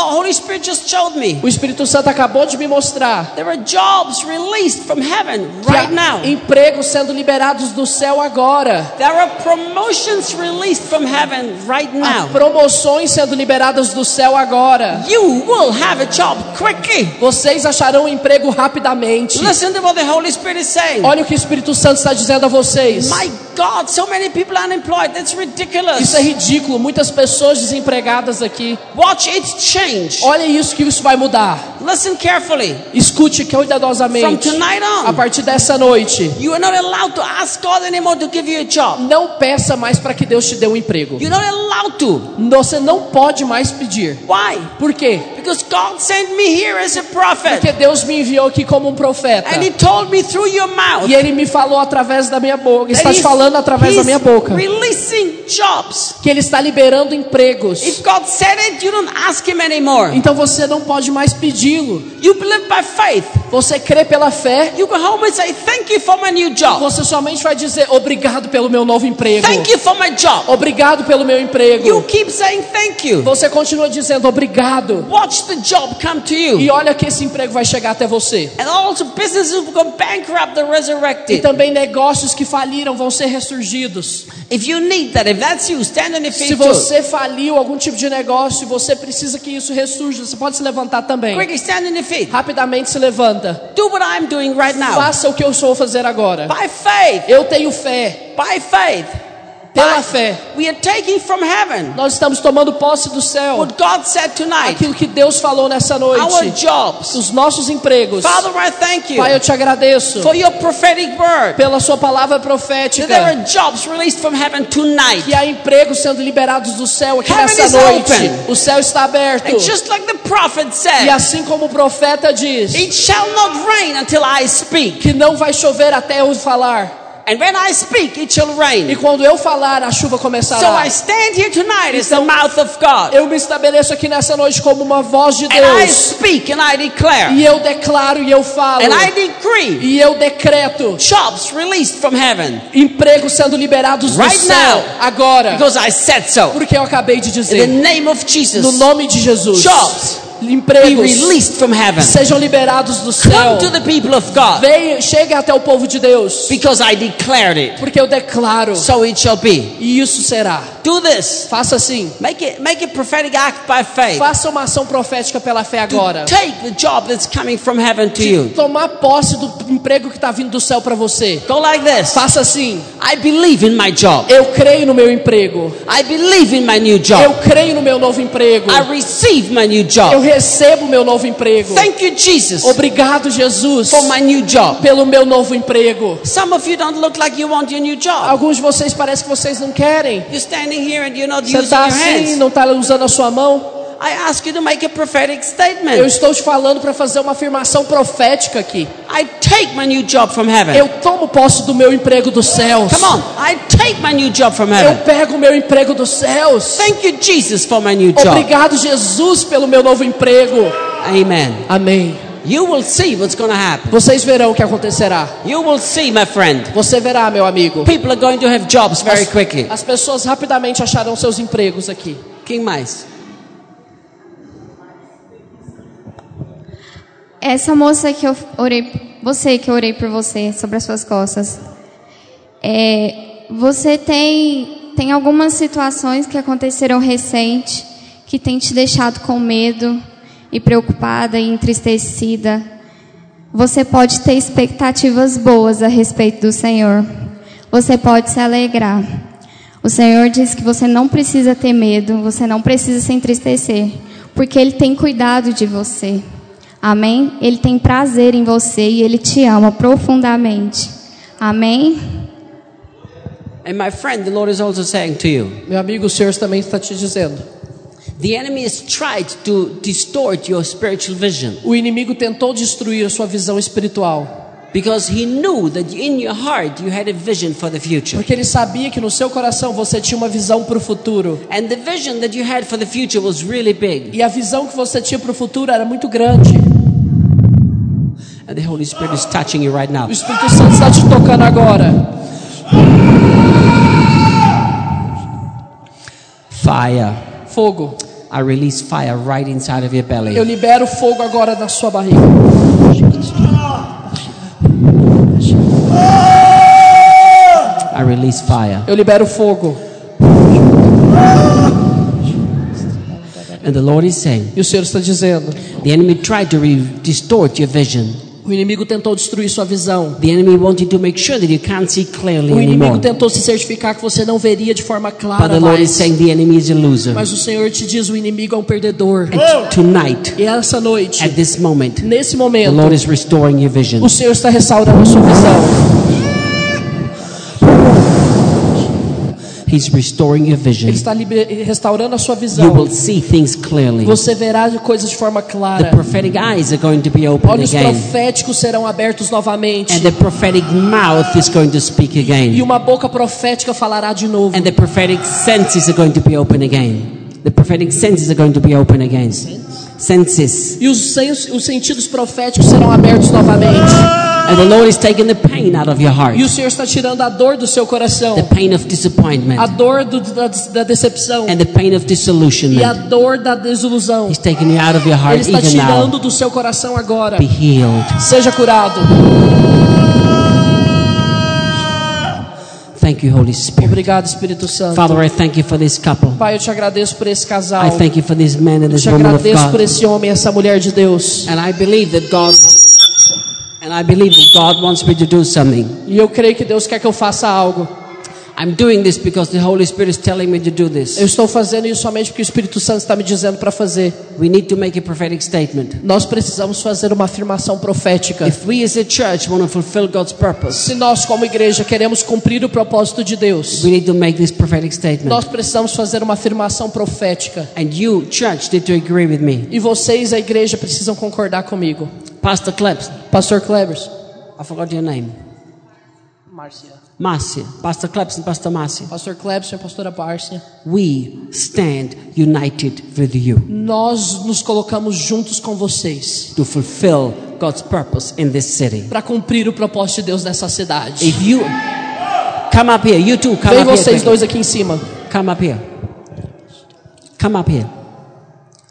Holy Spirit just showed me. O Espírito Santo acabou de me mostrar There are jobs released from heaven right há now. empregos sendo liberados do céu agora. There are promotions released from heaven right Há now. promoções sendo liberadas do céu agora. You will have a job quickly. Vocês acharão um emprego rapidamente. Listen to what the Holy Spirit is saying. Olha o que o Espírito Santo está dizendo a vocês. My God, so many people unemployed. That's ridiculous. Isso é ridículo. Muitas pessoas desempregadas aqui. Watch it change. Olha isso que isso vai mudar. Listen carefully. Escute From cuidadosamente. tonight A on, partir dessa noite, you are not allowed to ask God anymore to give you a job. não peça mais para que Deus te dê um emprego. You're not allowed to. Você não pode mais pedir. Why? Por quê? Because God sent me here as a prophet. Porque Deus me enviou aqui como um profeta. And He told me through your mouth. E Ele me falou através da minha boca. Está te falando através da minha boca. Releasing jobs. Que Ele está liberando empregos. If God said it, you don't ask Him anymore. Então você não pode mais pedi-lo. You believe by faith. Você crê pela fé. You go home and say, Thank you for my new job. Você somente vai dizer obrigado pelo meu novo emprego. Thank you for my job. Obrigado pelo meu You emprego. keep saying thank you. Você continua dizendo obrigado. Watch the job come to E you. olha que esse emprego vai chegar até você. And also businesses who go bankrupt, E resurrected. também negócios que faliram vão ser ressurgidos. If you need that, if that's you, stand on your feet Se você faliu algum tipo de negócio e você precisa que isso ressurja, você pode se levantar também. Quickly stand on your feet. Rapidamente se levanta. Do what I'm doing right now. Faça o que eu estou fazer agora. By faith. Eu tenho fé. By faith. Pela fé. We are taking from heaven Nós estamos tomando posse do céu. what God said tonight. Aquilo que Deus falou nessa Our noite. jobs. Os nossos empregos. Father, I thank you Pai, eu te agradeço for your prophetic word. pela sua palavra That there profética. are jobs released from heaven tonight. Que há empregos sendo liberados do céu aqui Heaven nessa noite. open. O céu está aberto. And just like the prophet E said, assim como o profeta diz, it shall not rain until I speak. que não vai chover até eu falar. And when I speak, it shall E rain. quando eu falar, a chuva So começará. I stand here tonight as the mouth of God. Eu me estabeleço aqui nessa noite como uma voz de And I Deus. speak and I declare. E eu declaro e eu falo. And I decree E eu decreto jobs released from heaven. empregos sendo liberados do Right céu now. agora. Because I said so. Porque eu acabei de In the dizer. name of Jesus, No nome de Jesus. jobs Empregos released from heaven. sejam liberados do céu. Come to the people of God. Venha, chegue até o povo de Deus. Because I declared it. Porque eu declaro. So it shall be. E isso será. Do this. Faça assim. Make it make a prophetic act by faith. Faça uma ação profética pela fé agora. Take the job that's coming from heaven to you. Tomar posse do emprego que está vindo do céu para você. Go like this. Faça assim. I believe in my job. Eu creio no meu emprego. I believe in my new Eu job. creio no meu novo emprego. I receive my new Eu job. Recebo o meu novo emprego. Thank you, Jesus, Obrigado, Jesus, for my new job. pelo meu novo emprego. Some of you don't look like you want your new job. Alguns de vocês parece que vocês não querem. You're standing here and you're not Você using está your assim, hands. não está usando a sua mão. I ask you to make a prophetic Eu statement. estou te falando para fazer uma afirmação profética aqui. I take my new job from heaven. Eu tomo posse do meu emprego dos céus. Come on, I take my new job from Eu heaven. pego o meu emprego dos céus. Thank you, Jesus, for my new job. Obrigado, Jesus, pelo meu novo emprego. Amen. Amém. You will see what's going to happen. Vocês verão o que acontecerá. You will see, my friend. Você verá, meu amigo. People are going to have jobs very quickly. As pessoas rapidamente acharão seus empregos aqui. Quem mais? Essa moça que eu orei, você que eu orei por você sobre as suas costas, é, você tem tem algumas situações que aconteceram recente que tem te deixado com medo e preocupada e entristecida. Você pode ter expectativas boas a respeito do Senhor. Você pode se alegrar. O Senhor diz que você não precisa ter medo, você não precisa se entristecer, porque Ele tem cuidado de você. Amém? Ele tem prazer em você e Ele te ama profundamente. Amém? And my friend, the Lord is also saying to you, Meu amigo, o Senhor também está te dizendo. the enemy has tried to distort your spiritual vision O inimigo tentou destruir a sua visão espiritual, because he knew that in your heart you had a vision for the future. porque ele sabia que no seu coração você tinha uma visão para o futuro. And the vision that you had for the future was really big. E a visão que você tinha para o futuro era muito grande. And the Holy Spirit is touching you right now. O Espírito Santo está te tocando agora. Fire. Fogo. I release fire right inside of your Eu belly. libero fogo agora na sua barriga. I release fire. Eu libero fogo. And the Lord is saying, E o Senhor está dizendo: the enemy tried to distort your vision. O inimigo tentou destruir sua visão. The enemy wanted to make sure that you can't see clearly O inimigo anymore. tentou se certificar que você não veria de forma But clara the Lord is mais. saying the enemy is a loser. Mas o Senhor te diz: o inimigo é um perdedor. And tonight, E essa noite, at this moment, nesse the momento, Lord is restoring your vision. o Senhor está restaurando sua visão. He's restoring your vision. Ele está restaurando a sua You visão. will see things clearly. Você verá coisas de forma The clara. prophetic eyes are going to be open Olhos again. proféticos serão abertos novamente. And the prophetic mouth is going to speak E again. uma boca profética falará de novo. And the prophetic senses are going to be open again. The prophetic senses are going to be open again. Senses. E os, sens- os sentidos proféticos serão abertos novamente. And the Lord is taking the pain out of your heart. E o Senhor está tirando a dor do seu coração. The pain of disappointment. A dor do- da, da decepção. And the pain of E a disillusionment. dor da desilusão. He's taking it out of your Ele heart está even tirando now. do seu coração agora. Be healed. Seja curado. Thank you, Holy Spirit. Obrigado, Espírito Santo. Father, I thank you for this couple. Pai, eu te agradeço por esse casal. I thank you for this man and Eu this te woman of agradeço por esse homem e essa mulher de Deus. And I believe that God and I believe that God wants me to do something. E eu creio que Deus quer que eu faça algo. Eu estou fazendo isso somente porque o Espírito Santo está me dizendo para fazer. We need to make a prophetic statement. Nós precisamos fazer uma afirmação profética. If we as a church want to fulfill God's purpose, Se nós, como igreja, queremos cumprir o propósito de Deus, we need to make this prophetic statement. nós precisamos fazer uma afirmação profética. And you, church, need to agree with me. E vocês, a igreja, precisam concordar comigo. Pastor Klebs, Pastor Klebers. I forgot your name. Márcia. Pastor Klebs and Pastor Marcia. Pastor Klebson e Pastora Bárcia. We stand united with you Nós nos colocamos juntos com vocês to fulfill God's purpose in this city. para cumprir o propósito de Deus nessa cidade. If you come up here, you too, come Vem up here. vocês dois aqui em cima. Come up here. Come up here.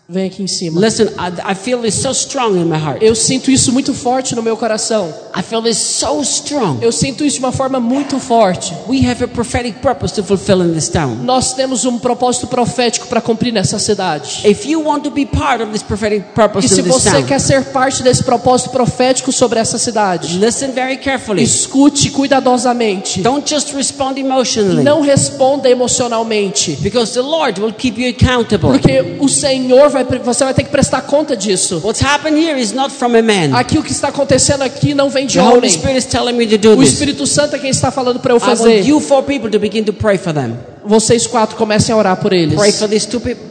Vem aqui em cima. Listen, I, I feel this so strong in my heart. Eu sinto isso muito forte no meu coração. I feel this so strong. Eu sinto isso de uma forma muito forte. We have a prophetic purpose to fulfill in this town. Nós temos um propósito profético para cumprir nessa cidade. If you want to be part of this prophetic E purpose se in this você town, quer ser parte desse propósito profético sobre essa cidade, listen very carefully. escute cuidadosamente. Don't just respond emotionally. Não responda emocionalmente. Because the Lord will keep you accountable. Porque o Senhor vai, você vai ter que prestar conta disso. What's happened here is not from a man. Aqui o que está acontecendo aqui não vem de The Holy homem. Spirit is telling me to do O this. Espírito Santo é quem está falando para eu I want fazer. you four people to begin to pray for them. Vocês quatro comecem a orar por eles. Pray for these two people.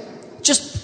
Just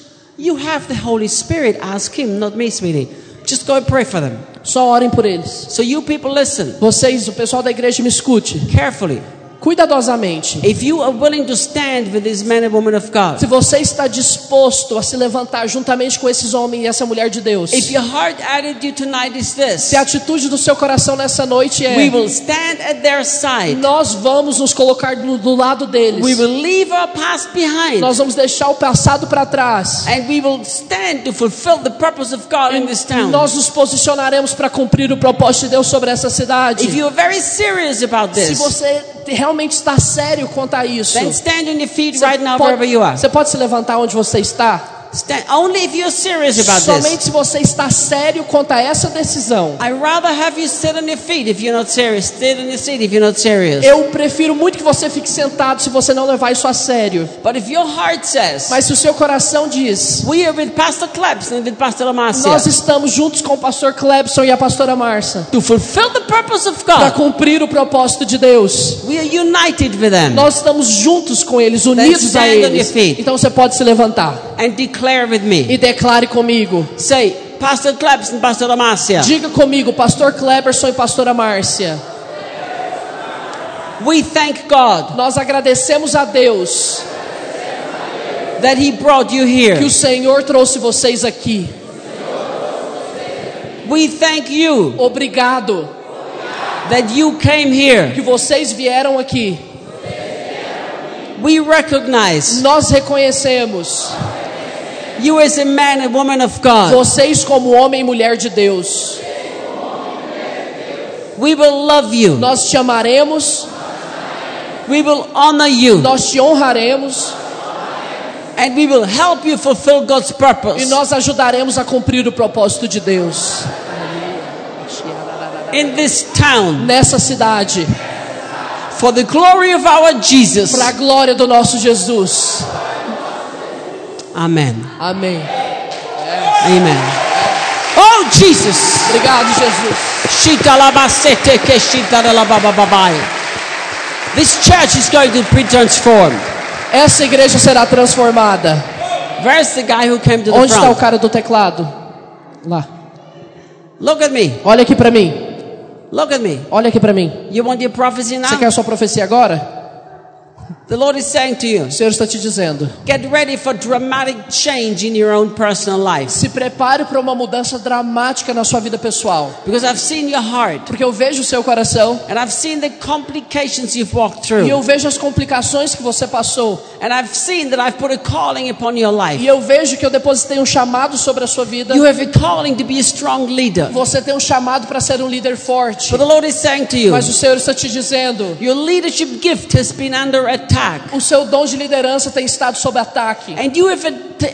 You have the Holy Spirit. Ask Him, not me, sweetie. Just go and pray for them. Só orem por eles. So you people listen Vocês, o pessoal da igreja, me escute carefully. Cuidadosamente. If you are willing to stand with these men and women of God, Se você está disposto a se levantar juntamente com esses homens e essa mulher de Deus, if your heart attitude tonight is this, se a atitude do seu coração nessa noite é: we will stand at their side. nós vamos nos colocar do, do lado deles, We will leave our past behind. nós vamos deixar o passado para trás, And we will stand to fulfill the purpose of God in this town. nós nos posicionaremos para cumprir o propósito de Deus sobre essa cidade. If you are very serious about Se this, você realmente está sério quanto a isso, then stand on your feet right now pode, wherever you are. você pode se levantar onde você está? Only if you're serious about Somente this. se você está sério quanto a essa decisão. I rather have you sit on your feet if you're not serious. Sit on your seat if you're not serious. Eu prefiro muito que você fique sentado se você não levar isso a sério. But if your heart says, Mas se o seu coração diz, we are with Pastor Klebs and with Pastor nós Amasia estamos juntos com o pastor Clebson e a pastora Marcia to fulfill the purpose of para God, cumprir o propósito de Deus. we are united with them Nós estamos juntos com eles, unidos a eles. Então você pode se levantar and declare with me. e declare comigo. Say, Pastor Klebs and Pastor Amasia, Diga comigo, pastor Cleberson e pastora Márcia. we thank God Nós agradecemos a Deus that He brought you que here. o Senhor trouxe vocês aqui. We thank you Obrigado that you came here. que vocês vieram aqui. We recognize Nós reconhecemos you as a man and woman of God. vocês como homem e mulher de Deus. We will love you. Nós te amaremos, We will honor you. nós te honraremos And we will help you fulfill God's e purpose. nós ajudaremos a cumprir o propósito de Deus In this town, nessa cidade, for the glory of our Jesus. para a glória do nosso Jesus. Amen. Amém. Amen. Oh, Jesus. Obrigado, Jesus. This church is going to be transformed. Essa igreja será transformada. Where's the guy who came to the Onde está o front? cara do teclado? Lá. Look at me. Olha aqui para mim. Look at me. Olha aqui para mim. You want your prophecy Você now? quer a sua profecia agora? The Lord is saying to you, O Senhor está te dizendo. get ready for dramatic change in your own personal life. Se prepare para uma mudança dramática na sua vida pessoal. Because I've seen your heart. Porque eu vejo o seu coração And I've seen the complications you've walked e eu through. vejo as complicações que você passou. And I've seen that I've put a calling upon your life. E eu vejo que eu depositei um chamado sobre a sua vida. You have a calling to be a strong leader. Você tem um chamado para ser um líder forte. But the Lord is saying to you, Mas o Senhor está te dizendo: your leadership gift has been under attack. O seu dom de liderança tem estado sob ataque. And you have,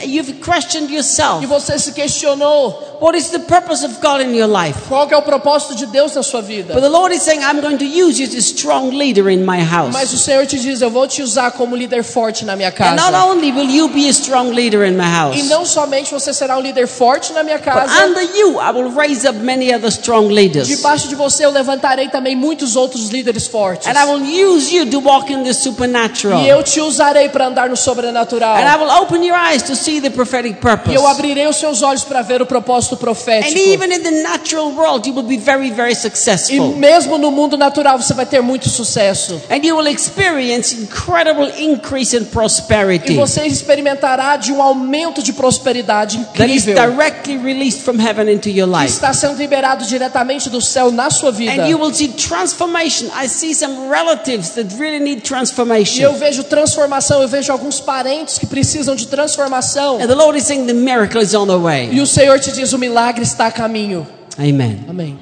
you've questioned yourself. E você se questionou What is the purpose of God in your life? qual é o propósito de Deus na sua But vida. the Lord is saying, I'm going to use you as a strong leader in my Mas house. o Senhor te diz: eu vou te usar como líder forte na minha And not casa. only will you be a strong leader in my house, E não somente você será um líder forte na minha but casa. under you, I will raise up many other strong leaders. Debaixo de você eu levantarei também muitos outros líderes fortes. And I will use you to walk in the supernatural. E eu te usarei para andar no sobrenatural. And I will open your eyes to see the prophetic purpose. E eu abrirei os seus olhos para ver o propósito And profético. even in the natural world, you will be very, very E successful. mesmo no mundo natural você vai ter muito sucesso. And you will experience incredible increase in E prosperity você experimentará de um aumento de prosperidade that is incrível. directly released from heaven into your Que life. está sendo liberado diretamente do céu na sua vida. And you will see transformation. I see some relatives that really need E eu vejo transformação, eu vejo alguns parentes que precisam de transformação. And the Lord is saying the miracle is on the E way. o Senhor te diz: o milagre está a caminho. Amen. Amém.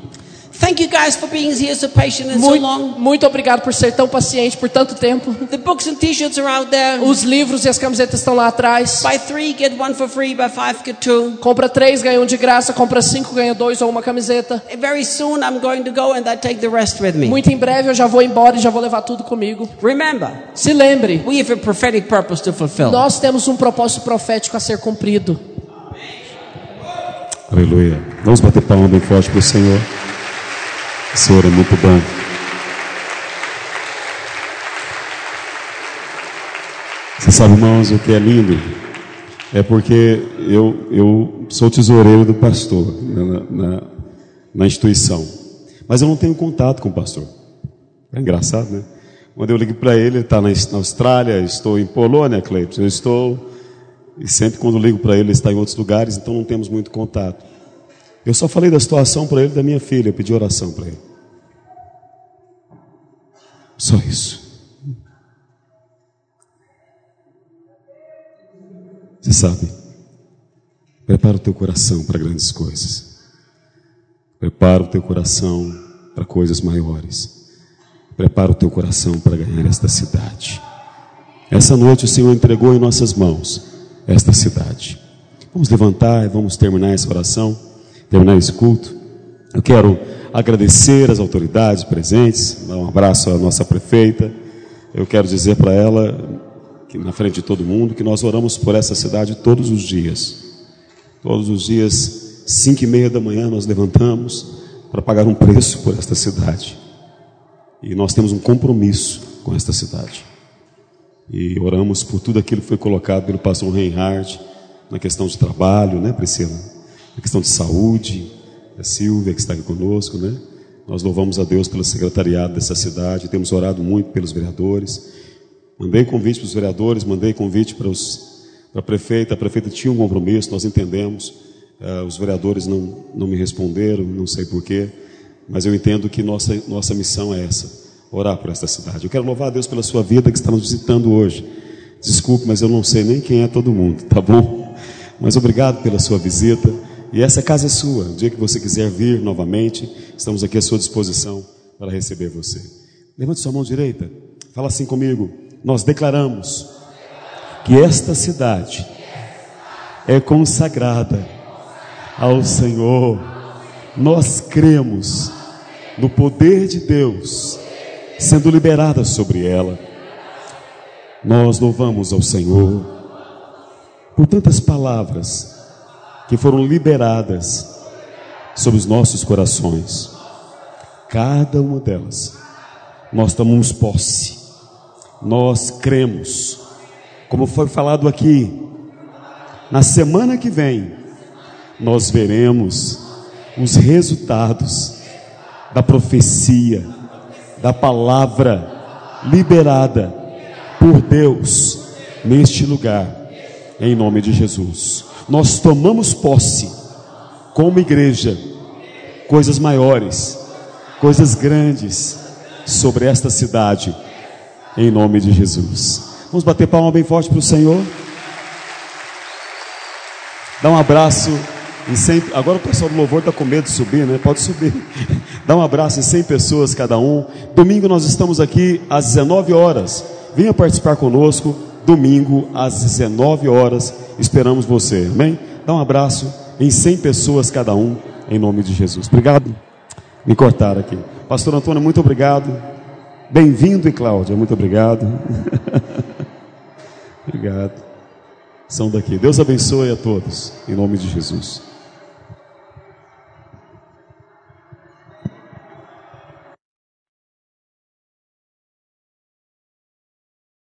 Thank you guys for being here so patient and so Muito, long. muito obrigado por ser tão paciente por tanto tempo. The books and t-shirts are out there. Os livros e as camisetas estão lá atrás. Buy three, get one for free. Buy five, get two. Compra três, ganha um de graça. Compra cinco, ganha dois ou uma camiseta. Very soon I'm going to go and I take the rest with me. Muito em breve eu já vou embora e já vou levar tudo comigo. Remember, Se lembre, we have a prophetic purpose to fulfill. nós temos um propósito profético a ser cumprido. Aleluia. Vamos bater palma bem forte para o Senhor. Senhor é muito bom. Você sabe, irmãos, o que é lindo É porque eu, eu sou tesoureiro do pastor na, na, na instituição. Mas eu não tenho contato com o pastor. É engraçado, né? Quando eu ligo para ele, ele está na, na, Austrália, estou em Polônia, Cleiton, eu estou. E sempre quando ligo para ele, ele está em outros lugares, então não temos muito contato. Eu só falei da situação para ele da minha filha, eu pedi oração para ele. Só isso. Você sabe, prepara o teu coração para grandes coisas. Prepara o teu coração para coisas maiores. Prepara o teu coração para ganhar esta cidade. Essa noite o Senhor entregou em nossas mãos esta cidade. Vamos levantar e vamos terminar essa oração, terminar esse culto. Eu quero agradecer as autoridades presentes, dar um abraço à nossa prefeita. Eu quero dizer para ela que na frente de todo mundo, que nós oramos por essa cidade todos os dias. Todos os dias, cinco e meia da manhã, nós levantamos para pagar um preço por esta cidade. E nós temos um compromisso com esta cidade. E oramos por tudo aquilo que foi colocado pelo pastor Reinhardt, na questão de trabalho, né, Priscila? Na questão de saúde, a Silvia que está aqui conosco, né? Nós louvamos a Deus pelo secretariado dessa cidade, temos orado muito pelos vereadores. Mandei convite para os vereadores, mandei convite para, os, para a prefeita. A prefeita tinha um compromisso, nós entendemos. Uh, os vereadores não, não me responderam, não sei porquê, mas eu entendo que nossa, nossa missão é essa: orar por esta cidade. Eu quero louvar a Deus pela sua vida que está nos visitando hoje. Desculpe, mas eu não sei nem quem é todo mundo, tá bom? Mas obrigado pela sua visita. E essa casa é sua. O dia que você quiser vir novamente, estamos aqui à sua disposição para receber você. Levante sua mão direita. Fala assim comigo nós declaramos que esta cidade é consagrada ao Senhor. Nós cremos no poder de Deus sendo liberada sobre ela. Nós louvamos ao Senhor por tantas palavras que foram liberadas sobre os nossos corações. Cada uma delas, nós tomamos posse nós cremos. Como foi falado aqui, na semana que vem, nós veremos os resultados da profecia, da palavra liberada por Deus neste lugar, em nome de Jesus. Nós tomamos posse, como igreja, coisas maiores, coisas grandes sobre esta cidade em nome de Jesus. Vamos bater palma bem forte para o Senhor. Dá um abraço em 100, agora o pessoal do louvor está com medo de subir, né? Pode subir. Dá um abraço em 100 pessoas cada um. Domingo nós estamos aqui às 19 horas. Venha participar conosco. Domingo às 19 horas. Esperamos você. Amém? Dá um abraço em 100 pessoas cada um, em nome de Jesus. Obrigado. Me cortaram aqui. Pastor Antônio, muito obrigado. Bem-vindo, e Cláudia, muito obrigado. obrigado. São daqui. Deus abençoe a todos, em nome de Jesus.